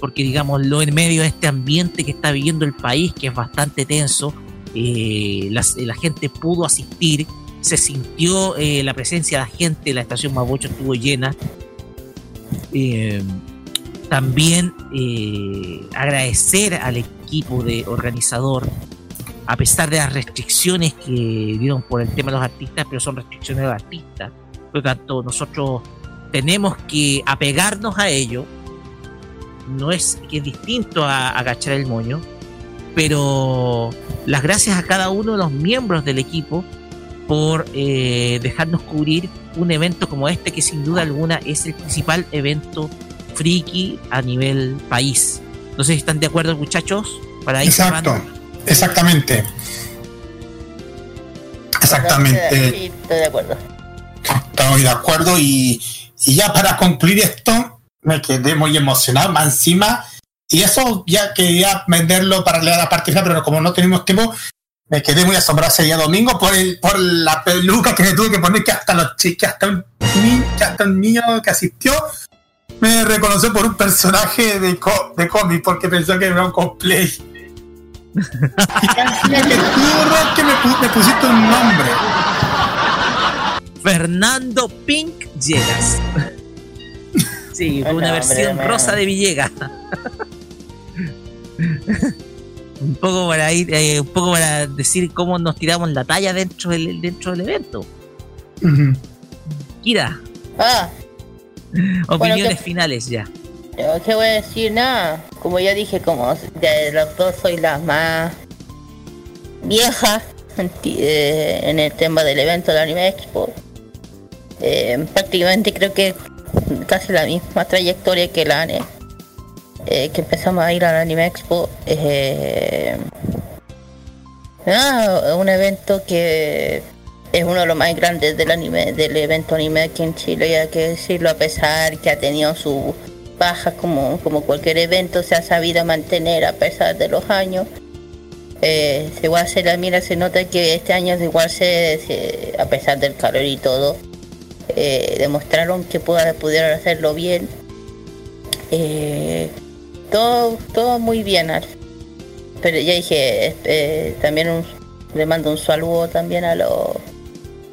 porque digámoslo en medio de este ambiente que está viviendo el país, que es bastante tenso, eh, las- la gente pudo asistir se sintió eh, la presencia de la gente, la estación Mapocho estuvo llena. Eh, también eh, agradecer al equipo de organizador, a pesar de las restricciones que dieron por el tema de los artistas, pero son restricciones de los artistas. Por lo tanto, nosotros tenemos que apegarnos a ello. No es que es distinto a agachar el moño, pero las gracias a cada uno de los miembros del equipo por eh, dejarnos cubrir un evento como este que sin duda alguna es el principal evento friki a nivel país. No sé si están de acuerdo muchachos para ir Exacto, cerrando. exactamente. Exactamente. Sí, estoy de acuerdo. Estoy de acuerdo y, y ya para concluir esto, me quedé muy emocionado, más encima, y eso ya quería venderlo para leer la parte final, pero como no tenemos tiempo, me quedé muy asombrado ese día domingo por el, por la peluca que me tuve que poner, que hasta los chicos, hasta un, que hasta un niño que asistió, me reconoció por un personaje de, de cómic, porque pensó que era un cosplay. y encima que tú, Roque, me, me pusiste un nombre. Fernando Pink Llegas. Sí, fue una No, versión hombre, rosa no. de Villegas. un poco para ir, eh, un poco para decir cómo nos tiramos la talla dentro del, dentro del evento. Kira, Ah, opiniones finales ya. yo ¿qué voy a decir? Nada. Como ya dije, como de los dos soy la más vieja en eh, en el tema del evento de la Anime Expo. Eh, prácticamente creo que casi la misma trayectoria que la. Eh, que empezamos a ir a la Anime Expo. Eh, un evento que es uno de los más grandes del anime, del evento anime aquí en Chile, y hay que decirlo, a pesar que ha tenido sus bajas como, como cualquier evento, se ha sabido mantener a pesar de los años. Eh, igual se la mira, se nota que este año igual se- a pesar del calor y todo, eh, demostraron que pudieron hacerlo bien. Eh, todo, todo muy bien. Pero ya dije, eh, también un- le mando un saludo también a los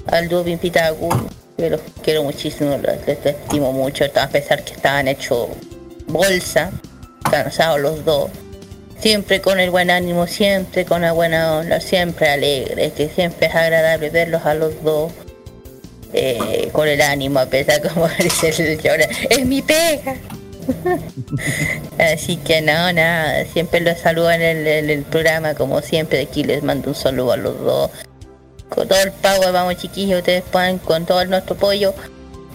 al dúo Pitagu, que los quiero muchísimo, los, estimo mucho, a pesar que estaban hechos bolsa, cansados los dos. Siempre con el buen ánimo, siempre con la buena onda, siempre alegres, que siempre es agradable verlos a los dos. Eh, con el ánimo, a pesar como dice el llora, es mi pega. Así que no, nada, siempre los saludo en el, programa, como siempre, aquí les mando un saludo a los dos. Con todo el power, vamos chiquillos, ustedes pueden con todo nuestro apoyo.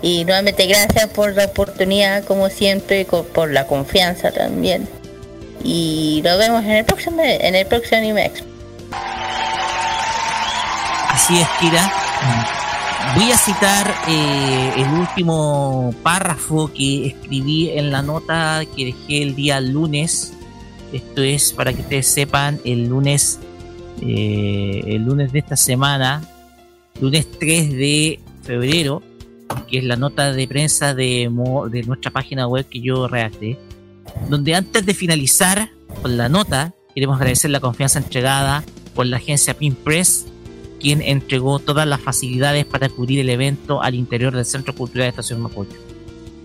Y nuevamente gracias por la oportunidad, como siempre, co- por la confianza también. Y nos vemos en el próximo, en el próximo Anime. Así es, Kira. Voy a citar eh, el último párrafo que escribí en la nota que dejé el día lunes. Esto es para que ustedes sepan, el lunes, eh, el lunes de esta semana, lunes 3 de febrero, que es la nota de prensa de, de nuestra página web que yo redacté, donde antes de finalizar con la nota, queremos agradecer la confianza entregada por la agencia Pinpress quien entregó todas las facilidades para cubrir el evento al interior del Centro Cultural de Estación Mapocho.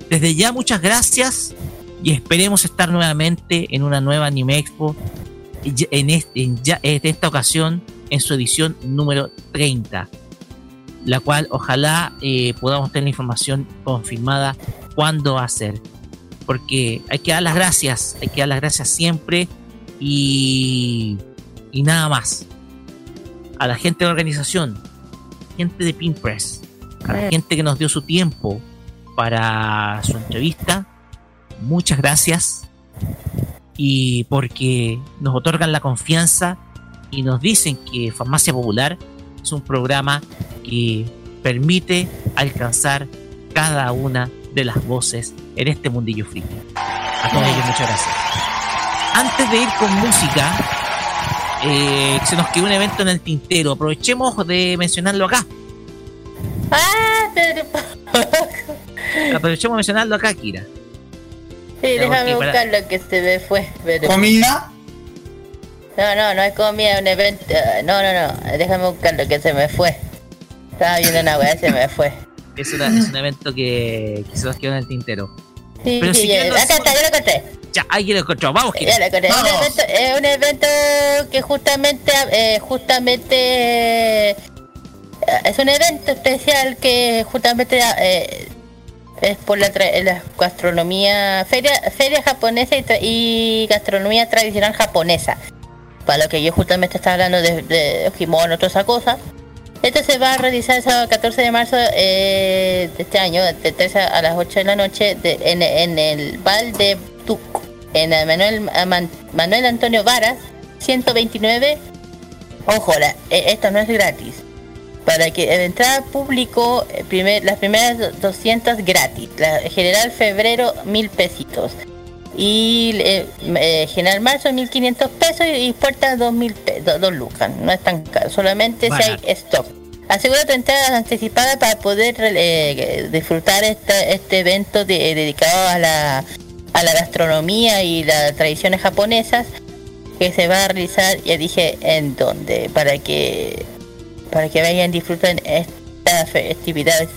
Desde ya muchas gracias y esperemos estar nuevamente en una nueva Anime Expo en, este, en ya, en esta ocasión en su edición número 30, la cual ojalá eh, podamos tener la información confirmada cuándo va a ser. Porque hay que dar las gracias, hay que dar las gracias siempre y, y nada más a la gente de la organización, gente de Pinpress, a la gente que nos dio su tiempo para su entrevista, muchas gracias. Y porque nos otorgan la confianza y nos dicen que Farmacia Popular es un programa que permite alcanzar cada una de las voces en este mundillo friki. A todos ellos, muchas gracias. Antes de ir con música, eh, se nos quedó un evento en el tintero. Aprovechemos de mencionarlo acá. Ah, Aprovechemos de mencionarlo acá, Kira. sí, déjame para- buscar lo que se me fue. pero- ¿Comida? No, no, no es comida, un evento. No, no, no, déjame buscar lo que se me fue. Estaba viendo una weá, se me fue. Es, una- es un evento que, que se nos quedó en el tintero. Sí, Pero sí, si ya, quieres, acá está, ya lo encontré. Ya, ahí lo encontró. Vamos, Kira. Es un evento, que justamente, eh, justamente eh, es un evento especial que justamente eh, es por la, tra- la gastronomía, feria, feria japonesa y, tra- y gastronomía tradicional japonesa. Para lo que yo justamente estaba hablando de, de kimono, toda esa cosa. Esto se va a realizar el sábado 14 de marzo eh, de este año, de 3 a a las 8 de la noche, de- en, en el Val de En el Manuel, Manuel Antonio Varas, 129. Ojo, la- eh, esto no es gratis. Para que de entrada público, eh, primer- las primeras do- 200 gratis. La general febrero, 1000 pesitos. Y eh, eh, general marzo, 1500 pesos. Y puerta, 2000 pe- do- dos lucas. No es tan caro, solamente si Barato. hay stock. Asegura tu entrada anticipada para poder eh, disfrutar esta- este evento de- dedicado a la, a la gastronomía y las tradiciones japonesas que se va a realizar, ya dije en dónde, para que para que vayan disfruten estas festividades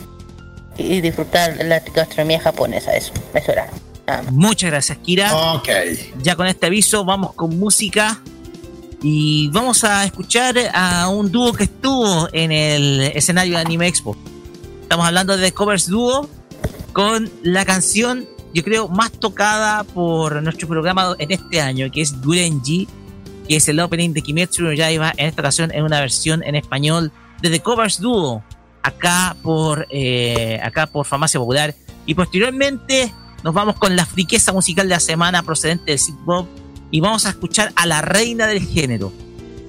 y disfrutar la gastronomía japonesa, eso, eso era. Muchas gracias, Kira. Ya con este aviso vamos con música y vamos a escuchar a un dúo que estuvo en el escenario de Anime Expo. Estamos hablando de Covers Dúo con la canción, yo creo, más tocada por nuestro programa en este año, que es Gurenji, que es el opening de Kimetsu no Yaiba, en esta ocasión en una versión en español de The Covers Dúo, acá por, eh, acá por Farmacia Popular. Y posteriormente nos vamos con la friqueza musical de la semana procedente del Sit Bob y vamos a escuchar a la reina del género.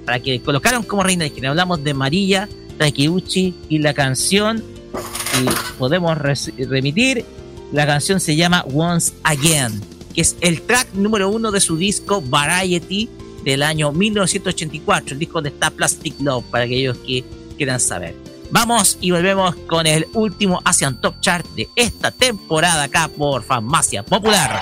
Para que colocaron como reina del género. Hablamos de María Takeuchi y la canción, y podemos remitir, la canción se llama Once Again, que es el track número uno de su disco Variety del año 1984, el disco donde está Plastic Love, para aquellos que quieran saber. Vamos y volvemos con el último Asian Top Chart de esta temporada acá por Farmacia Popular.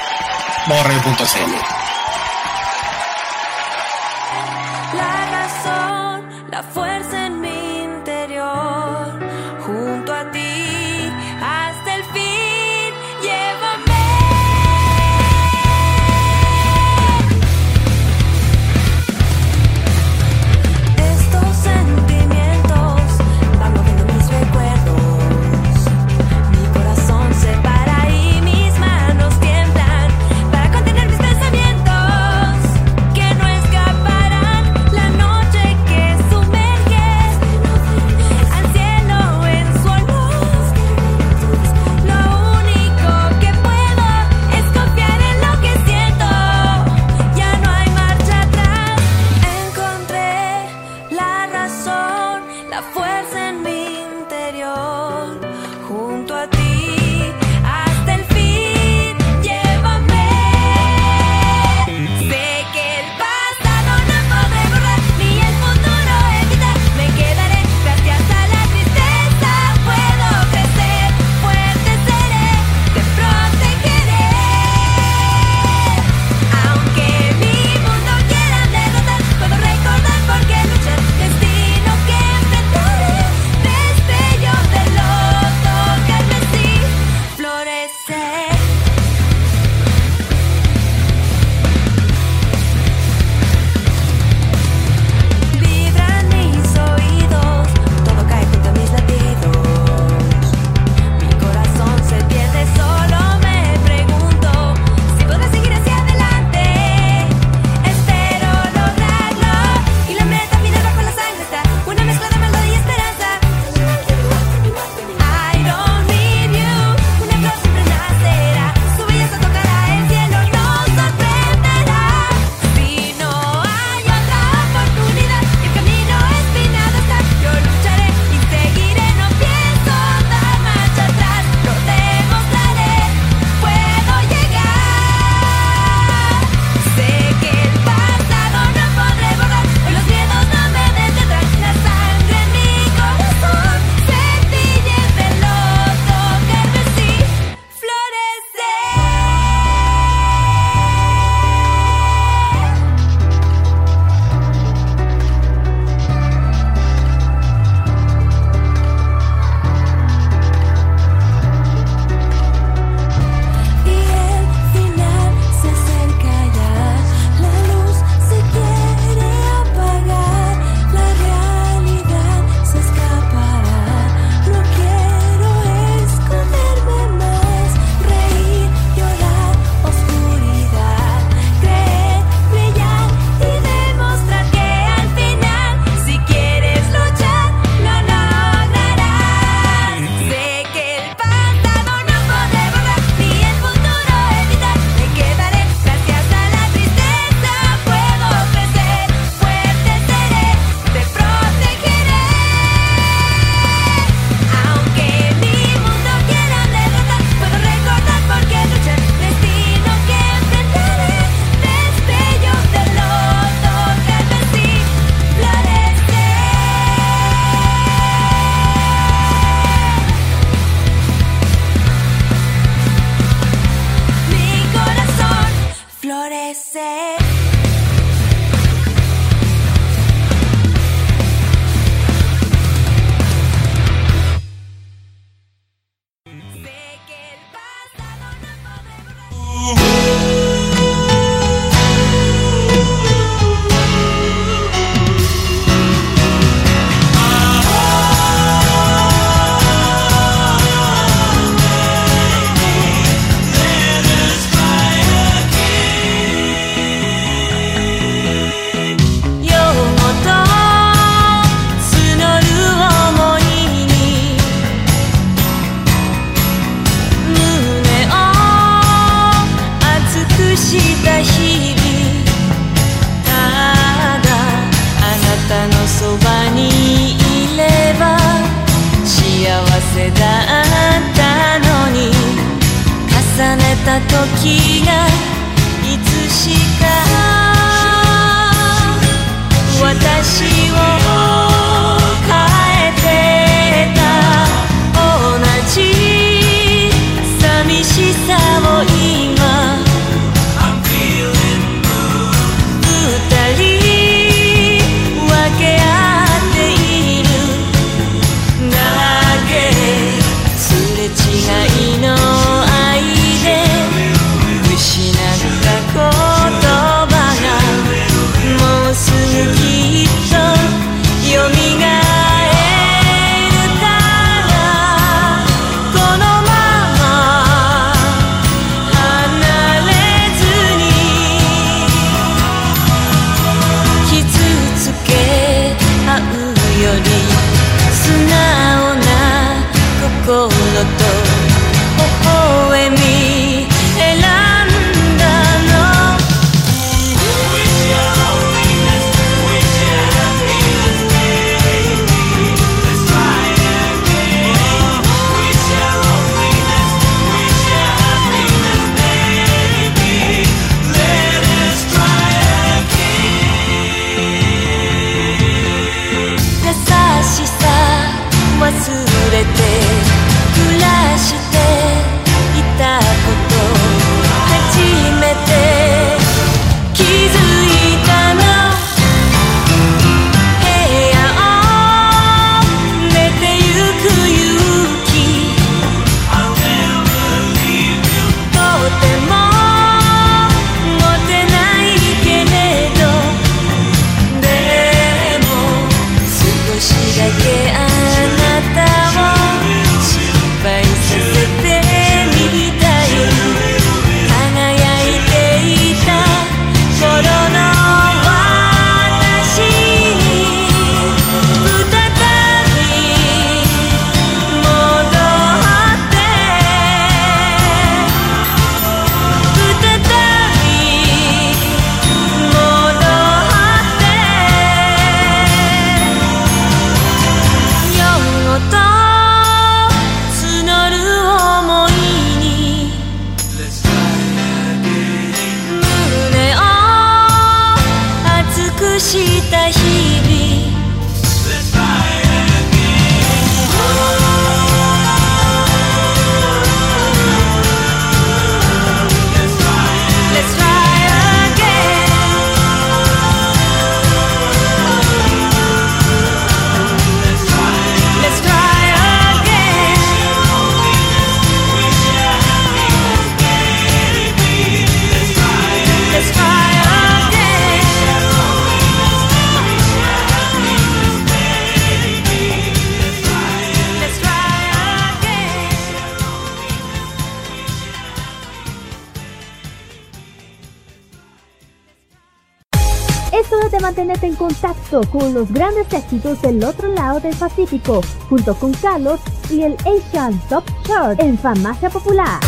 éxitos del otro lado del Pacífico, junto con Carlos y el Asian Top Chart en Farmacia Popular.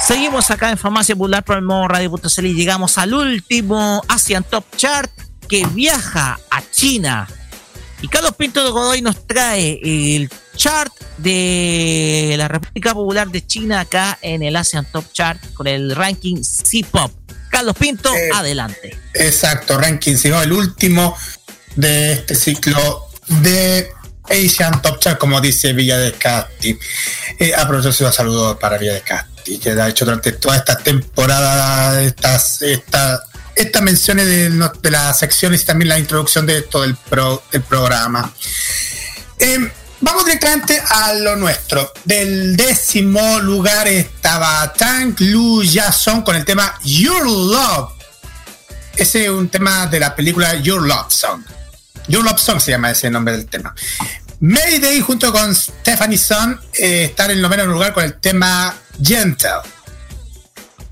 Seguimos acá en Farmacia Popular por el modo Radio.cl y llegamos al último Asian Top Chart que viaja a China y Carlos Pinto de Godoy nos trae el chart de la República Popular de China acá en el Asian Top Chart con el ranking C-Pop. Carlos Pinto, eh, adelante. Exacto, ranking C-Pop, el último de este ciclo de Asian Top Chart, como dice Villa de Casti. Eh, aprovecho su saludo para Villa de Casti, que ha hecho durante toda esta temporada, estas, estas menciones de, las secciones y también la introducción de todo el, pro, el programa. Eh, vamos directamente a lo nuestro. Del décimo lugar estaba Tank Lu Jason con el tema Your Love. Ese es un tema de la película Your Love Song. Your Love Song se llama ese nombre del tema. Mayday junto con Stephanie Sun eh, en el noveno lugar con el tema Gentle.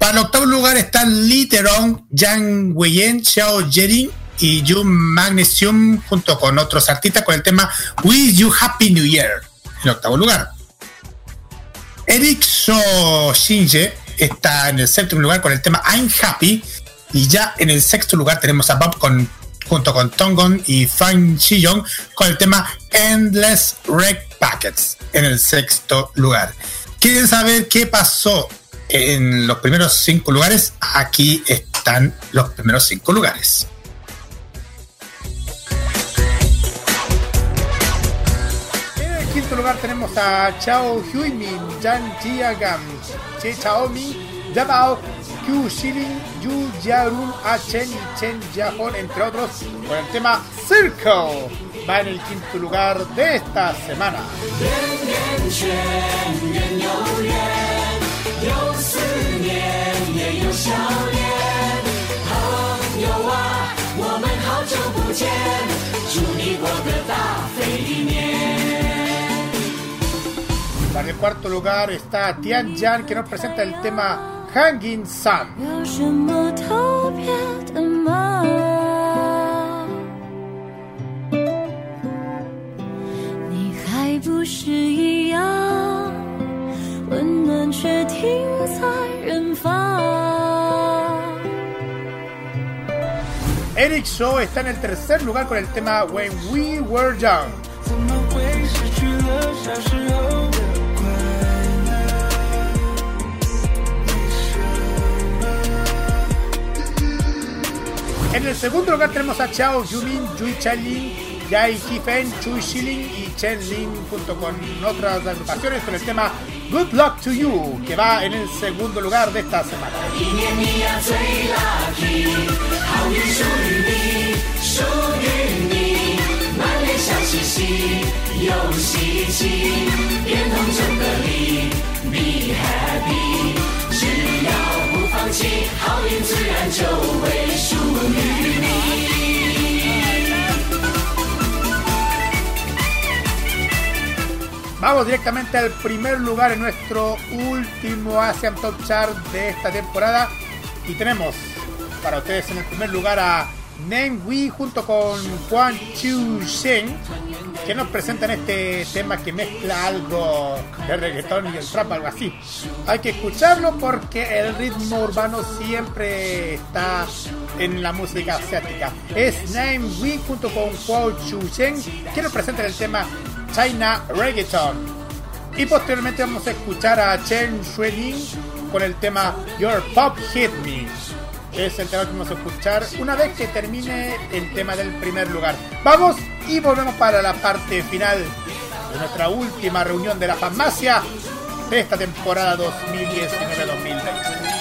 Para el octavo lugar están Literon, Yang Weyen, Xiao Jering y Jun Magnesium junto con otros artistas con el tema Wish You Happy New Year. En octavo lugar. Eric So Shinje está en el séptimo lugar con el tema I'm Happy. Y ya en el sexto lugar tenemos a Bob con, junto con Tongon y Fang Shiyong con el tema Endless Wreck Packets en el sexto lugar. ¿Quieren saber qué pasó en los primeros cinco lugares? Aquí están los primeros cinco lugares. En el quinto lugar tenemos a Chao Huimin, Jan Jiagam, Che Chaomi, Yabao, Q Shilin, Yu Yarun, A Chen y Chen Yahon, entre otros, con el tema Circle. Va en el quinto lugar de esta semana. 人圈人有缘，有思念也有笑脸。朋友啊，我们好久不见，祝你过个大肥年。 Para el cuarto lugar está Tian Yan, que nos presenta el tema Hanging Sun. 有什么特别的吗？你还不是一样，温暖 却停在远方。 Eric Shaw está en el tercer lugar con el tema When We Were Young. 怎么会失去了小时候的快乐？ En el segundo lugar tenemos a Chao Yumin, Yui Chalin, Yai Kifen, Chui Shilin y Chen Lin junto con otras agrupaciones con el tema Good Luck to You, que va en el segundo lugar de esta semana. 一年你呀最 lucky，好运属于你，属于你，满脸笑嘻嘻，有喜气，变通整个力，be happy，只要不放弃，好运自然就会属于你。 Vamos directamente al primer lugar en nuestro último Asian Top Chart de esta temporada. Y tenemos para ustedes en el primer lugar a Nen Wei junto con Juan Chu Shen, que nos presentan este tema que mezcla algo de reggaetón y el trap, algo así. Hay que escucharlo porque el ritmo urbano siempre está en la música asiática. Es Nen Wei junto con Juan Chu Shen, que nos presentan el tema China Reggaeton. Y posteriormente vamos a escuchar a Chen Xuelin con el tema Your Pop Hit Me. Es el tema que vamos a escuchar una vez que termine el tema del primer lugar. Vamos y volvemos para la parte final de nuestra última reunión de la farmacia de esta temporada 2019-2020.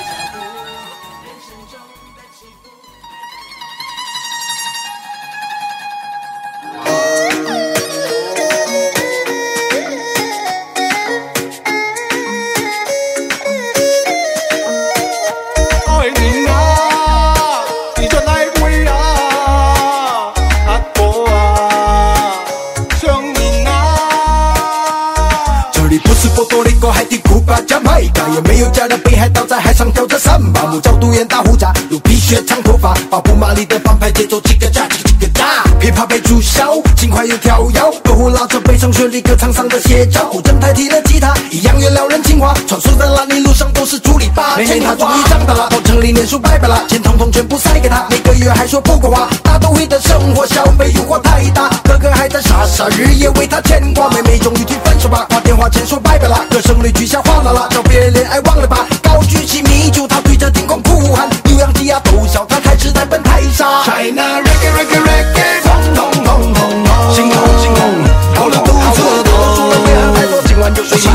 是波多黎各、海地、古巴、加麦加，也没有加勒比海道在海上跳着三把木角独眼大胡渣，有皮靴长头发，把布马里的反派节奏几个炸几个炸，琵琶被注销，轻快又跳跃，歌胡拉着悲伤旋律，歌唱桑的写照，古筝代替了吉他，一样原料人情话，传说在烂泥路上都是朱莉巴，妹妹她终于长大了，到城里念书拜拜了，钱统统全部塞给他，每个月还说不够花，大都会的生活消费诱惑太大，哥哥还在傻傻日夜为她牵挂，妹妹终于提分手吧，挂电话前说拜拜啦，歌声里许下哗啦啦，叫别人恋爱忘了吧，高举起米酒，他对着天空哭喊，牛羊鸡鸭都笑他太痴太笨太傻。China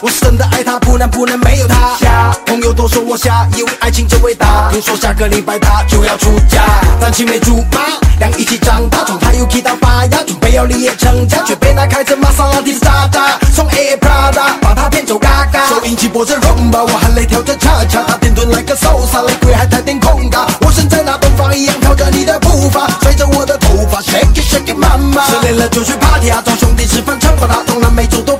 我是真的爱他，不能不能没有他。朋友都说我瞎，以为爱情真伟大。听说下个礼拜他就要出嫁，单亲没竹马，俩一起长大，从他 UK 到拔牙，准备要立业成家，却被那开着玛莎拉蒂的渣渣送 Air Prada，把他骗走嘎嘎。收音机播着 rumba，我含泪跳着恰恰，他点臀来个 salsa，来鬼还太点空嘎。我身在那东方一样跳着你的步伐，吹着我的头发，shake it shake it mama。失恋了就去 party 啊，找兄弟吃饭唱吧啦，从南美洲都，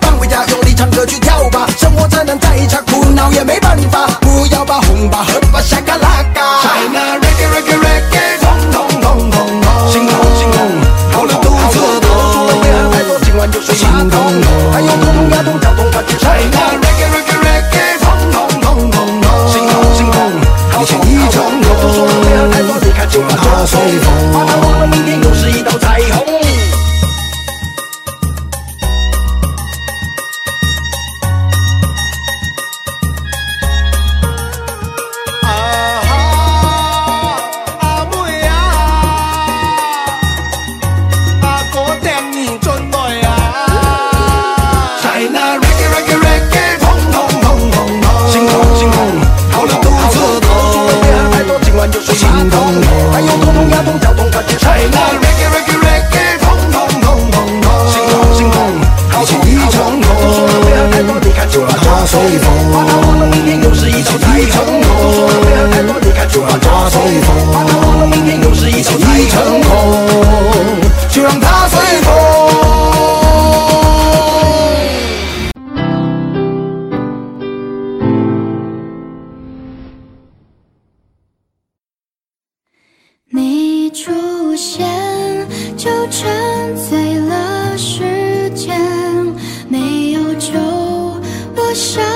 去跳吧，生活再难再差，苦恼也没办法，不要把红吧喝吧，下个拉嘎。China reggae reggae reggae，痛痛痛痛痛，心痛心痛，好了肚子痛，除了为爱太多，今晚就睡马桶。还有头痛牙痛脚痛关节 China reggae reggae reggae，痛痛痛痛痛，心痛心痛，好痛好痛，都说了为爱太多，你看就一成空，花落了，明天又是一场空。就让它随风。你出现就沉醉了，时间没有救我。想。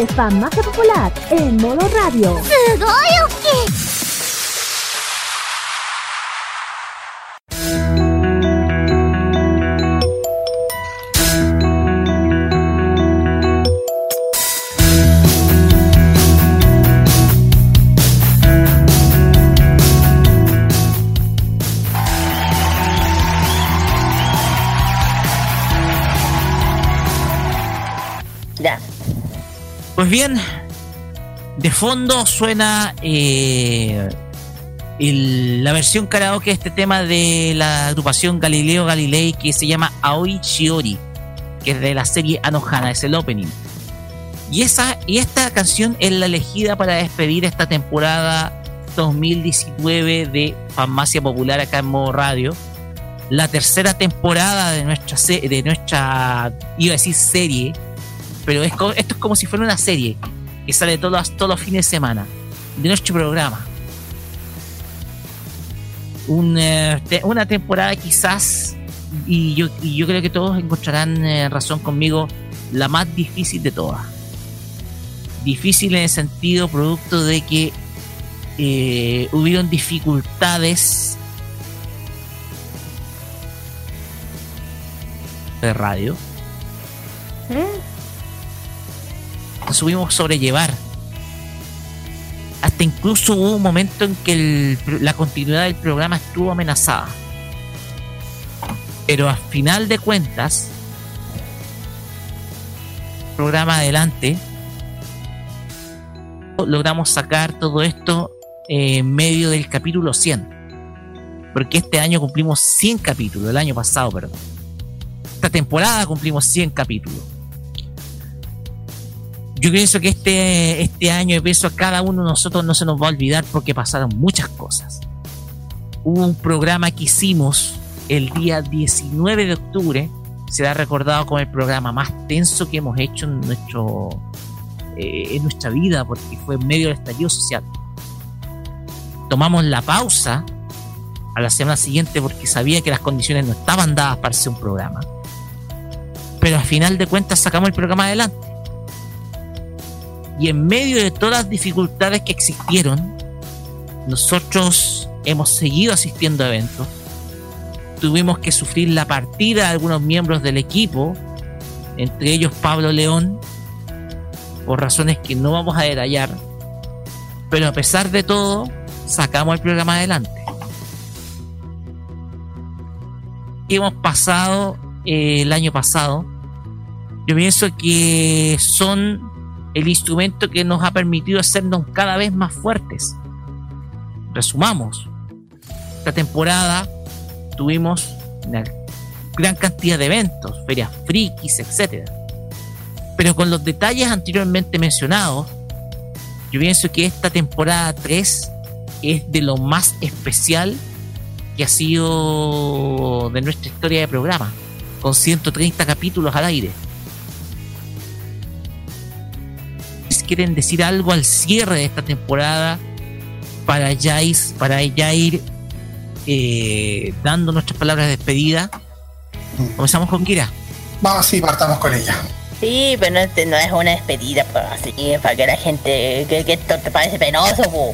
De Farmacia Popular en modo radio. Fondo suena eh, la versión karaoke de este tema de la agrupación Galileo Galilei que se llama Aoi Shiori, que es de la serie Anohana, es el opening. Y, esa, y esta canción es la elegida para despedir esta temporada 2019 de Farmacia Popular acá en modo radio. La tercera temporada de nuestra, de nuestra iba a decir serie, pero esto es como si fuera una serie que sale todos, todos los fines de semana de nuestro programa. Un, eh, una temporada quizás, y yo, y yo creo que todos encontrarán eh, razón conmigo, la más difícil de todas. Difícil en el sentido producto de que eh, hubieron dificultades de radio que supimos sobrellevar. Hasta incluso hubo un momento en que la continuidad del programa estuvo amenazada. Pero al final de cuentas, programa adelante, logramos sacar todo esto en medio del capítulo 100. Porque este año cumplimos 100 capítulos, el año pasado, perdón. Esta temporada cumplimos 100 capítulos. Yo pienso que este, este año, yo a cada uno de nosotros no se nos va a olvidar porque pasaron muchas cosas. Hubo un programa que hicimos el día 19 de octubre, será recordado como el programa más tenso que hemos hecho en, nuestro, eh, en nuestra vida porque fue en medio del estallido social. Tomamos la pausa a la semana siguiente porque sabía que las condiciones no estaban dadas para hacer un programa. Pero al final de cuentas sacamos el programa adelante. Y en medio de todas las dificultades que existieron, nosotros hemos seguido asistiendo a eventos. Tuvimos que sufrir la partida de algunos miembros del equipo, entre ellos Pablo León, por razones que no vamos a detallar. Pero a pesar de todo, sacamos el programa adelante. ¿Qué hemos pasado eh, el año pasado? Yo pienso que son el instrumento que nos ha permitido hacernos cada vez más fuertes. Resumamos. Esta temporada tuvimos una gran cantidad de eventos, ferias frikis, etc. Pero con los detalles anteriormente mencionados, yo pienso que esta temporada 3 es de lo más especial que ha sido de nuestra historia de programa, con 130 capítulos al aire. Quieren decir algo al cierre de esta temporada para ya ir, para ya ir eh, dando nuestras palabras de despedida. Comenzamos con Kira. Vamos, sí, partamos con ella. Sí, pero no, no es una despedida, pues así, para que la gente, que, que esto te parece penoso, po.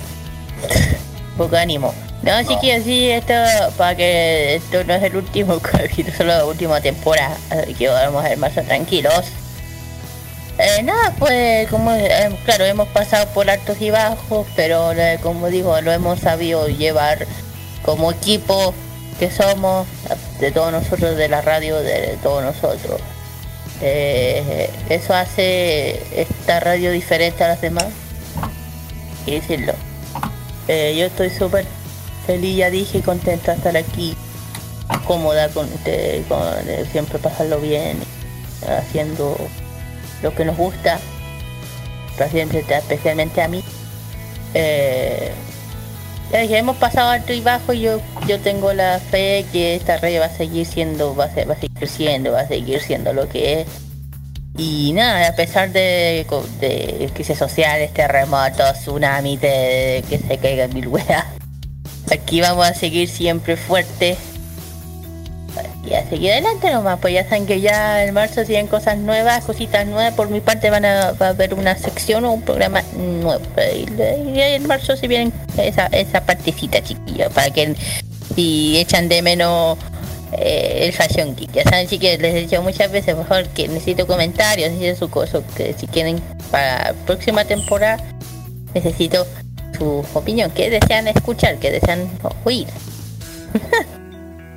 Poco ánimo. No, chiquillos, sí, esto, para que esto no es el último capítulo, solo la última temporada, así que vamos a ir más tranquilos. Eh, nada, pues, como, eh, claro, hemos pasado por altos y bajos, pero eh, como digo, lo hemos sabido llevar como equipo que somos, de todos nosotros, de la radio, de todos nosotros. Eh, eso hace esta radio diferente a las demás. Y decirlo. Eh, yo estoy súper feliz, ya dije, contenta estar aquí, cómoda con con, siempre pasarlo bien, haciendo lo que nos gusta, especialmente, a mí. Eh, ya hemos pasado alto y bajo y yo, yo tengo la fe que esta radio va a seguir siendo, va a, ser- va a seguir siendo, va a seguir siendo lo que es. Y nada, a pesar de, de crisis sociales, terremotos, tsunamis, que se caigan mil weas, aquí vamos a seguir siempre fuertes. Y a seguir adelante nomás, pues ya saben que ya en marzo siguen cosas nuevas, cositas nuevas. Por mi parte van a, va haber una sección o un programa nuevo. Y, en marzo se vienen esa, esa partecita chiquillo, para que si echan de menos eh, el Fashion Geek. Ya saben, chiquillos, les he dicho muchas veces, favor, que necesito comentarios, necesito su cosa, que si quieren para la próxima temporada, necesito su opinión, que desean escuchar, que desean oír.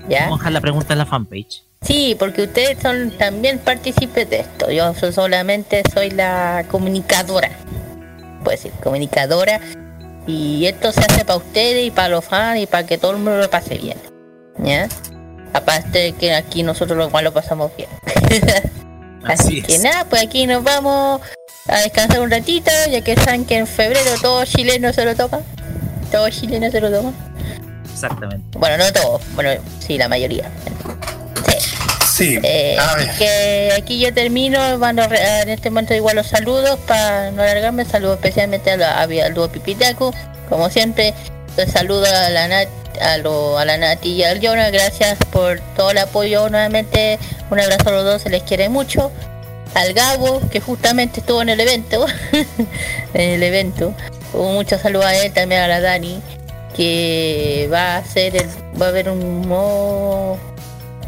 ¿Ya? Vamos a dejar la pregunta en la fanpage. Sí, porque ustedes son también partícipes de esto. Yo so- solamente soy la comunicadora. Puede decir, comunicadora. Y esto se hace para ustedes y para los fans y para que todo el mundo lo pase bien. ¿Ya? Aparte de que aquí nosotros lo igual lo pasamos bien. Así que nada, pues aquí nos vamos a descansar un ratito, ya que saben que en febrero todo chileno se lo toma. Todo chileno se lo toma. Exactamente. Bueno, no todos, bueno, sí, la mayoría. Sí, Eh, a así ver. que aquí yo termino, mando re- en este momento igual los saludos para no alargarme, saludo especialmente a, la, a, Ludo Pipitaku, como siempre, los saludo a la Nat, a, lo, a la Nati y al Jonah, gracias por todo el apoyo nuevamente, un abrazo a los dos, se les quiere mucho, al Gabo, que justamente estuvo en el evento, en el evento, un mucho saludo a él, también a la Dani, que va a ser el, va a haber un nuevo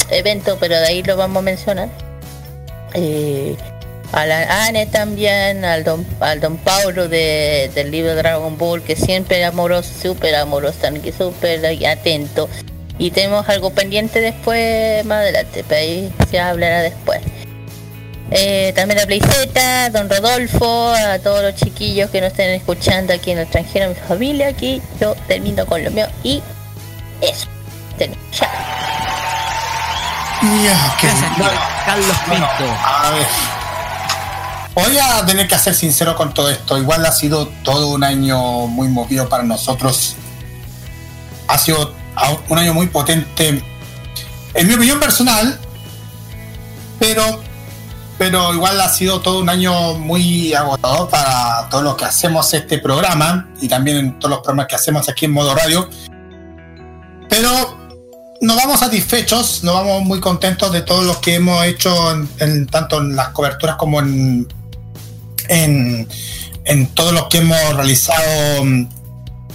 evento, pero de ahí lo vamos a mencionar. Eh, a la Anne también, al don, al don Paulo de, del libro Dragon Ball, que siempre amoroso, súper amoroso, que súper atento. Y tenemos algo pendiente después, más adelante, pero ahí se hablará después. Eh, también a Playzeta, don Rodolfo, a todos los chiquillos que nos estén escuchando aquí en el extranjero, a mi familia aquí, yo termino con lo mío y eso. Termino. Ya. Ya, qué bueno. Carlos Pinto. A ver. Voy a tener que ser sincero con todo esto. Igual ha sido todo un año muy movido para nosotros. Ha sido un año muy potente. En mi opinión personal. Pero. Pero igual ha sido todo un año muy agotador para todo lo que hacemos este programa. Y también en todos los programas que hacemos aquí en modo radio. Pero nos vamos satisfechos, nos vamos muy contentos de todo lo que hemos hecho en, en- tanto en las coberturas como en, en, en todo lo que hemos realizado mm,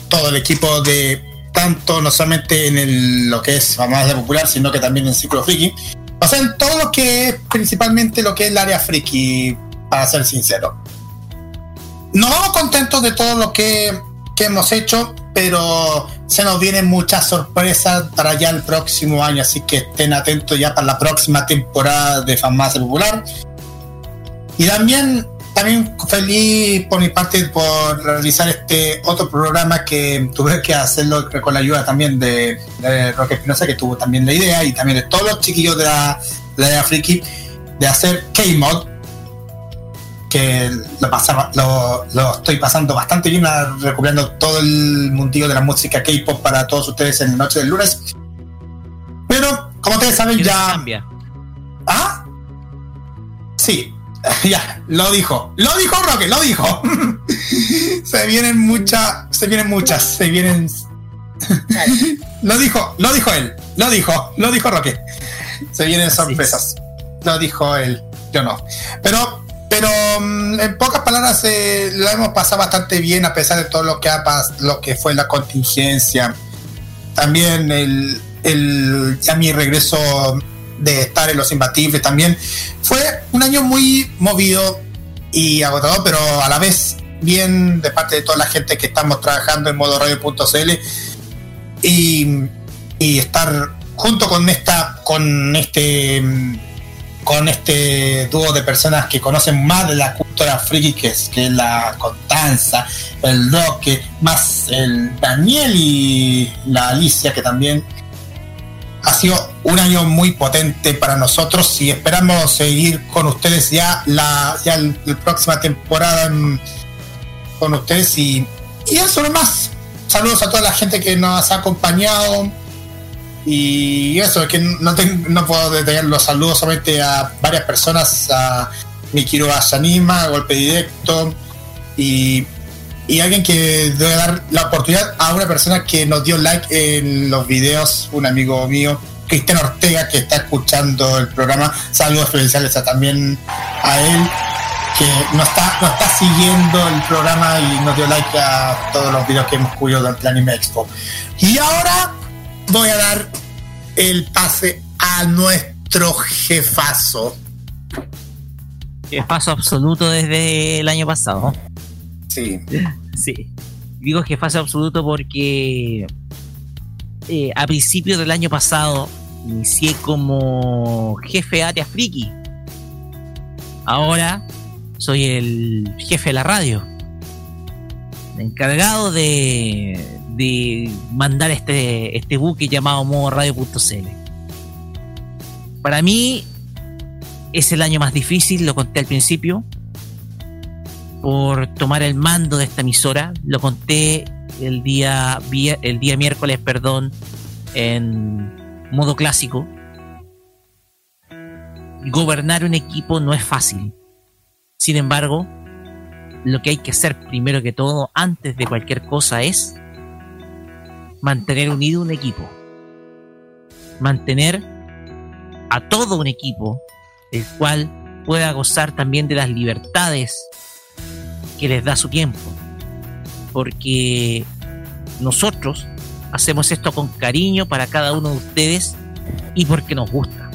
todo el equipo de tanto no solamente en el- lo que es más de popular sino que también en Ciclo Friki o sea en todo lo que es principalmente lo que es el área friki para ser sincero nos vamos contentos de todo lo que, que hemos hecho, pero se nos vienen muchas sorpresas para ya el próximo año, así que estén atentos ya para la próxima temporada de Farmacia Popular. Y también, también feliz por mi parte por realizar este otro programa que tuve que hacerlo con la ayuda también de, de Roque Espinosa, que tuvo también la idea, y también de todos los chiquillos de la, de la Friki, de hacer K-Mod, que lo, pasaba, lo, lo estoy pasando bastante bien, recuperando todo el mundillo de la música K-pop para todos ustedes en la noche del lunes. Pero, como ustedes saben, ya. Cambia. ¿Ah? Sí, ya, lo dijo. Lo dijo Roque, lo dijo. se vienen muchas, se vienen muchas, se vienen. lo dijo, lo dijo él, lo dijo, lo dijo Roque. Se vienen sorpresas. Lo dijo él, yo no. Pero, pero mm, en pocas palabras eh, lo hemos pasado bastante bien a pesar de todo lo que ha lo que fue la contingencia. también el, el, ya mi regreso de estar en los imbatibles también. Fue un año muy movido y agotador, pero a la vez bien de parte de toda la gente que estamos trabajando en modo radio.cl y, y estar junto con esta con este con este dúo de personas que conocen más de la cultura friki que es, que es la Constanza, el Roque, más el Daniel y la Alicia que también ha sido un año muy potente para nosotros y esperamos seguir con ustedes ya la, ya la próxima temporada con ustedes y, y eso nomás. Saludos a toda la gente que nos ha acompañado y eso, es que no, ten- no puedo detener los saludos solamente a varias personas, a Mikiro Asanima, Golpe Directo y, y alguien que debe dar la oportunidad a una persona que nos dio like en los videos, un amigo mío, Cristian Ortega, que está escuchando el programa. Saludos especiales a también a él, que nos está, nos está siguiendo el programa y nos dio like a todos los videos que hemos cubierto durante el Anime Expo. Y ahora voy a dar el pase a nuestro jefazo. Jefazo absoluto desde el año pasado. Sí. Sí. Digo jefazo absoluto porque eh, a principios del año pasado inicié como jefe de área friki. Ahora soy el jefe de la radio. Encargado de, de mandar este, este buque llamado modo radio.cl. Para mí es el año más difícil, lo conté al principio, por tomar el mando de esta emisora. Lo conté el día, el día miércoles, perdón, en modo clásico. Gobernar un equipo no es fácil. Sin embargo, lo que hay que hacer primero que todo, antes de cualquier cosa, es mantener unido un equipo. Mantener a todo un equipo, el cual pueda gozar también de las libertades que les da su tiempo. Porque nosotros hacemos esto con cariño para cada uno de ustedes y porque nos gusta.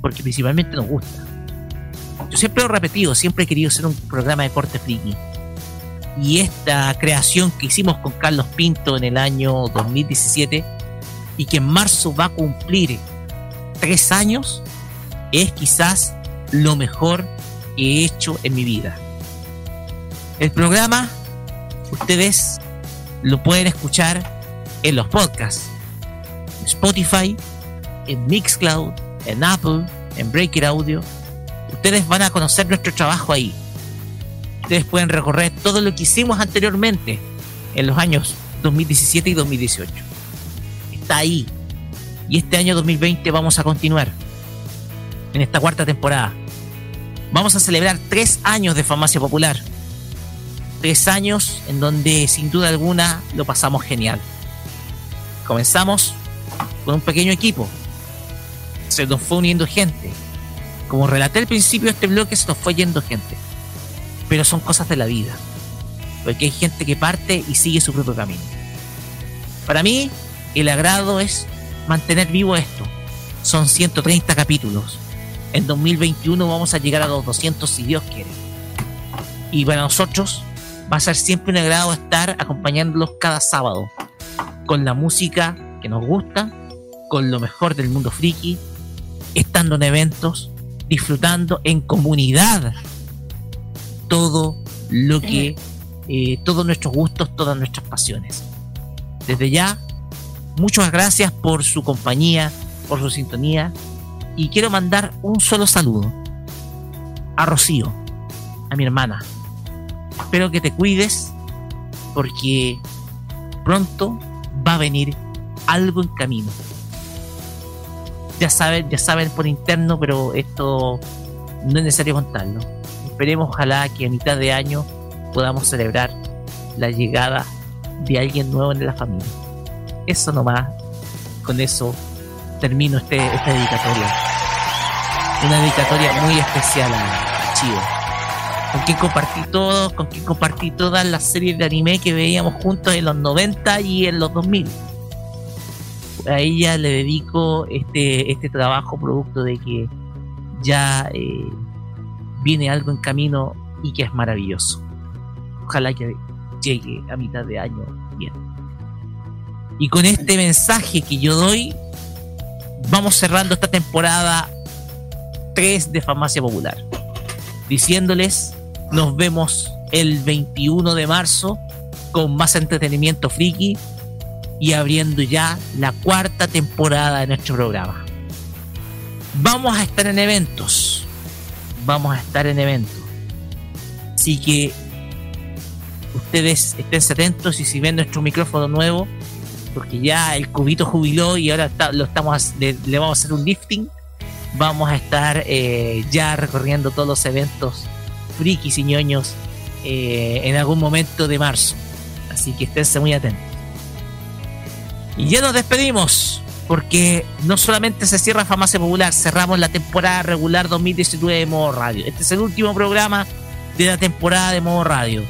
Porque principalmente nos gusta. Yo siempre lo he repetido, siempre he querido hacer un programa de corte friki. Y esta creación que hicimos con Carlos Pinto en el año 2017 y que en marzo va a cumplir tres años, es quizás lo mejor que he hecho en mi vida. El programa, ustedes lo pueden escuchar en los podcasts, en Spotify, en Mixcloud, en Apple, en Breaker Audio. Ustedes van a conocer nuestro trabajo ahí. Ustedes pueden recorrer todo lo que hicimos anteriormente en los años 2017 y 2018. Está ahí. Y este año 2020 vamos a continuar en esta cuarta temporada. Vamos a celebrar tres años de Farmacia Popular. Tres años en donde sin duda alguna lo pasamos genial. Comenzamos con un pequeño equipo. Se nos fue uniendo gente. Como relaté al principio de este bloque, se nos fue yendo gente. Pero son cosas de la vida. Porque hay gente que parte y sigue su propio camino. Para mí, el agrado es mantener vivo esto. Son 130 capítulos. En 2021 vamos a llegar a los 200 si Dios quiere. Y para nosotros va a ser siempre un agrado estar acompañándolos cada sábado. Con la música que nos gusta, con lo mejor del mundo friki, estando en eventos, disfrutando en comunidad todo lo que, eh, todos nuestros gustos, todas nuestras pasiones. Desde ya, muchas gracias por su compañía, por su sintonía. Y quiero mandar un solo saludo a Rocío, a mi hermana. Espero que te cuides porque pronto va a venir algo en camino. Ya saben, ya saben por interno, pero esto no es necesario contarlo. Esperemos ojalá que a mitad de año podamos celebrar la llegada de alguien nuevo en la familia. Eso nomás, con eso termino este, esta dedicatoria. Una dedicatoria muy especial a, Chivo. Con quien compartí todo, con quien compartí todas las series de anime que veíamos juntos en los 90 y en los 2000. a ella le dedico este, este trabajo producto de que ya eh, viene algo en camino y que es maravilloso. Ojalá que llegue a mitad de año bien. Y con este mensaje que yo doy, vamos cerrando esta temporada 3 de Farmacia Popular. Diciéndoles, nos vemos el 21 de marzo con más entretenimiento friki y abriendo ya la cuarta temporada de nuestro programa. Vamos a estar en eventos. Vamos a estar en eventos. Así que ustedes estén atentos y si ven nuestro micrófono nuevo, porque ya el cubito jubiló y ahora está- lo estamos le, vamos a hacer un lifting. Vamos a estar eh, ya recorriendo todos los eventos frikis y ñoños eh, en algún momento de marzo. Así que esténse muy atentos. Y ya nos despedimos, porque no solamente se cierra Farmacia Popular, cerramos la temporada regular 2019 de Modo Radio. Este es el último programa de la temporada de Modo Radio.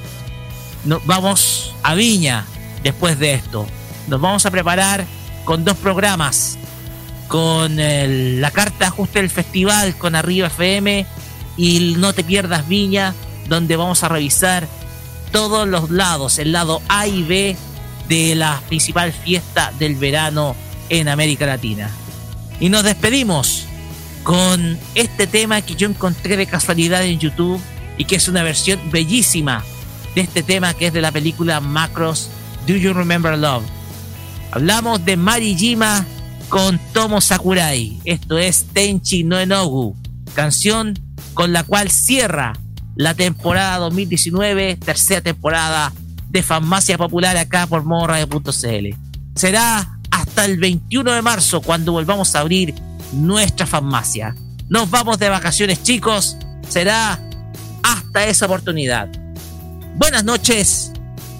Nos vamos a Viña después de esto. Nos vamos a preparar con dos programas. Con el- la carta ajuste del festival con Arriba FM y No te pierdas Viña, donde vamos a revisar todos los lados, el lado A y B de la principal fiesta del verano en América Latina. Y nos despedimos con este tema que yo encontré de casualidad en YouTube y que es una versión bellísima de este tema que es de la película Macros Do You Remember Love. Hablamos de Marijima con Tomo Sakurai. Esto es Tenchi no Enogu, canción con la cual cierra la temporada 2019, tercera temporada de Farmacia Popular acá por morradio.cl. Será hasta el 21 de marzo cuando volvamos a abrir nuestra farmacia. Nos vamos de vacaciones, chicos. Será hasta esa oportunidad. Buenas noches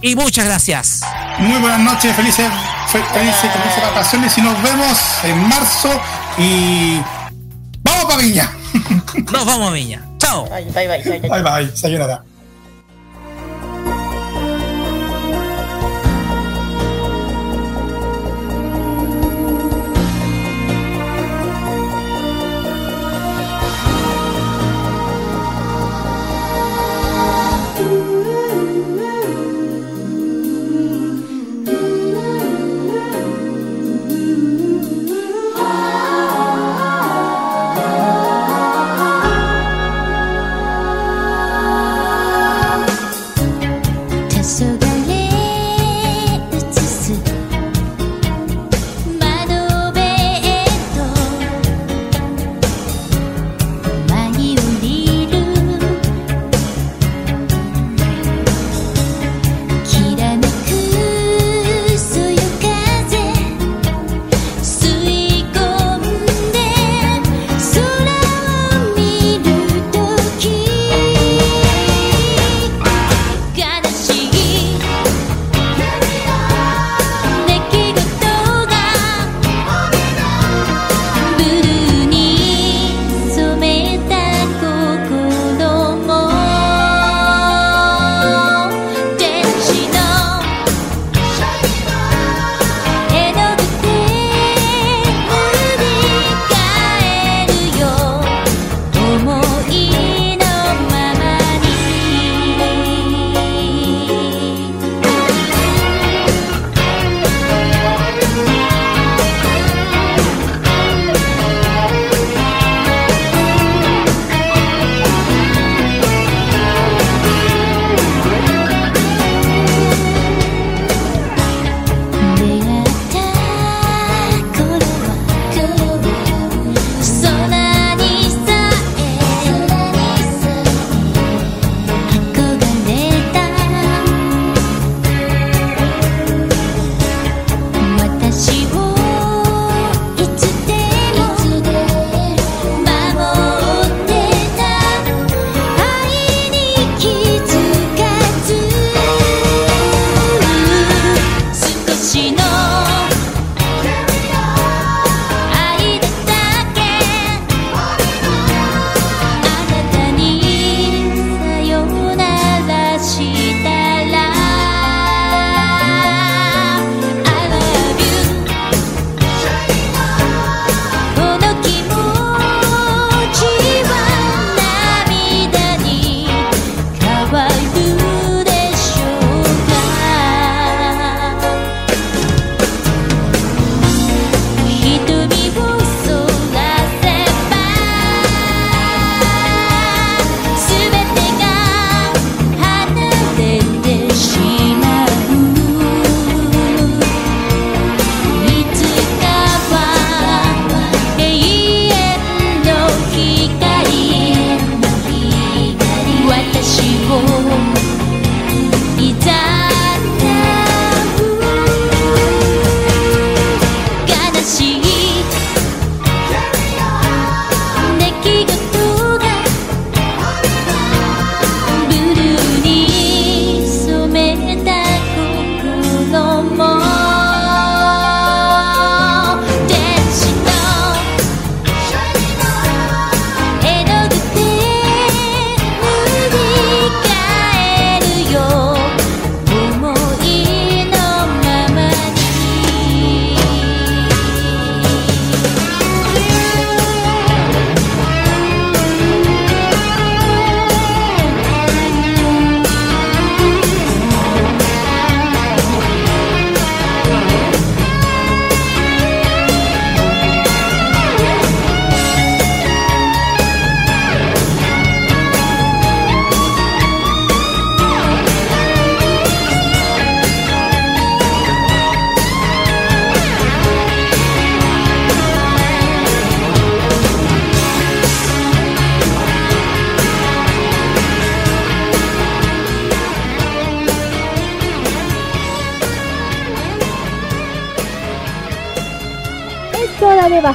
y muchas gracias. Muy buenas noches, felices, fe- felices, felices vacaciones y nos vemos en marzo y vamos para Viña. Nos vamos a Viña. Chao. Bye, bye, bye. bye, bye. Bye bye, sayonara.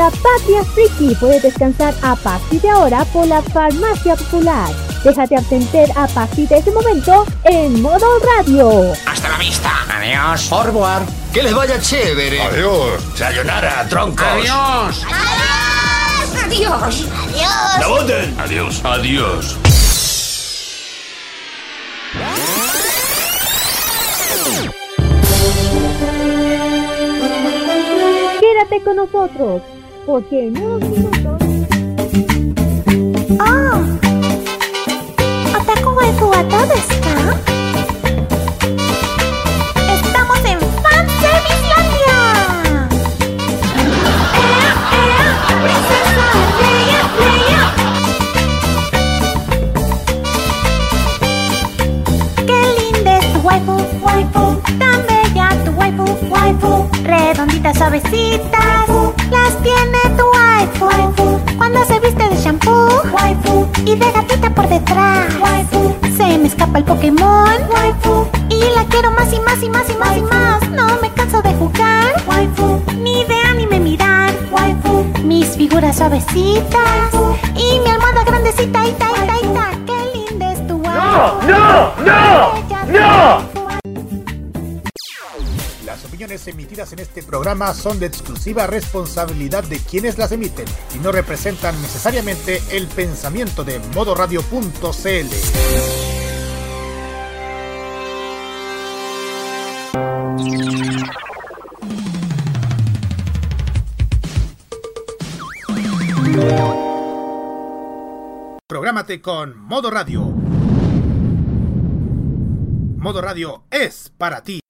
La Patria Friki puede descansar a partir de ahora por la Farmacia Popular. Déjate atender a partir de ese momento en modo radio. Hasta la vista. Adiós. Forward. Que les vaya chévere. Adiós. Sayonara, troncos. Adiós. Adiós. Adiós. ¡La voten! Adiós. Adiós. Quédate con nosotros, porque en unos Pokémon. Waifu. Y la quiero más y más y más y más y más. No me canso de jugar. Waifu. Ni de anime mirar. Waifu. Mis figuras suavecitas. Y mi almohada grandecita. Ita ita ita Qué linda es tu waifu ¡No! ¡No! ¡No! Las opiniones emitidas en este programa son de exclusiva responsabilidad de quienes las emiten y no representan necesariamente el pensamiento de modoradio.cl. Con Modo Radio. Modo Radio es para ti.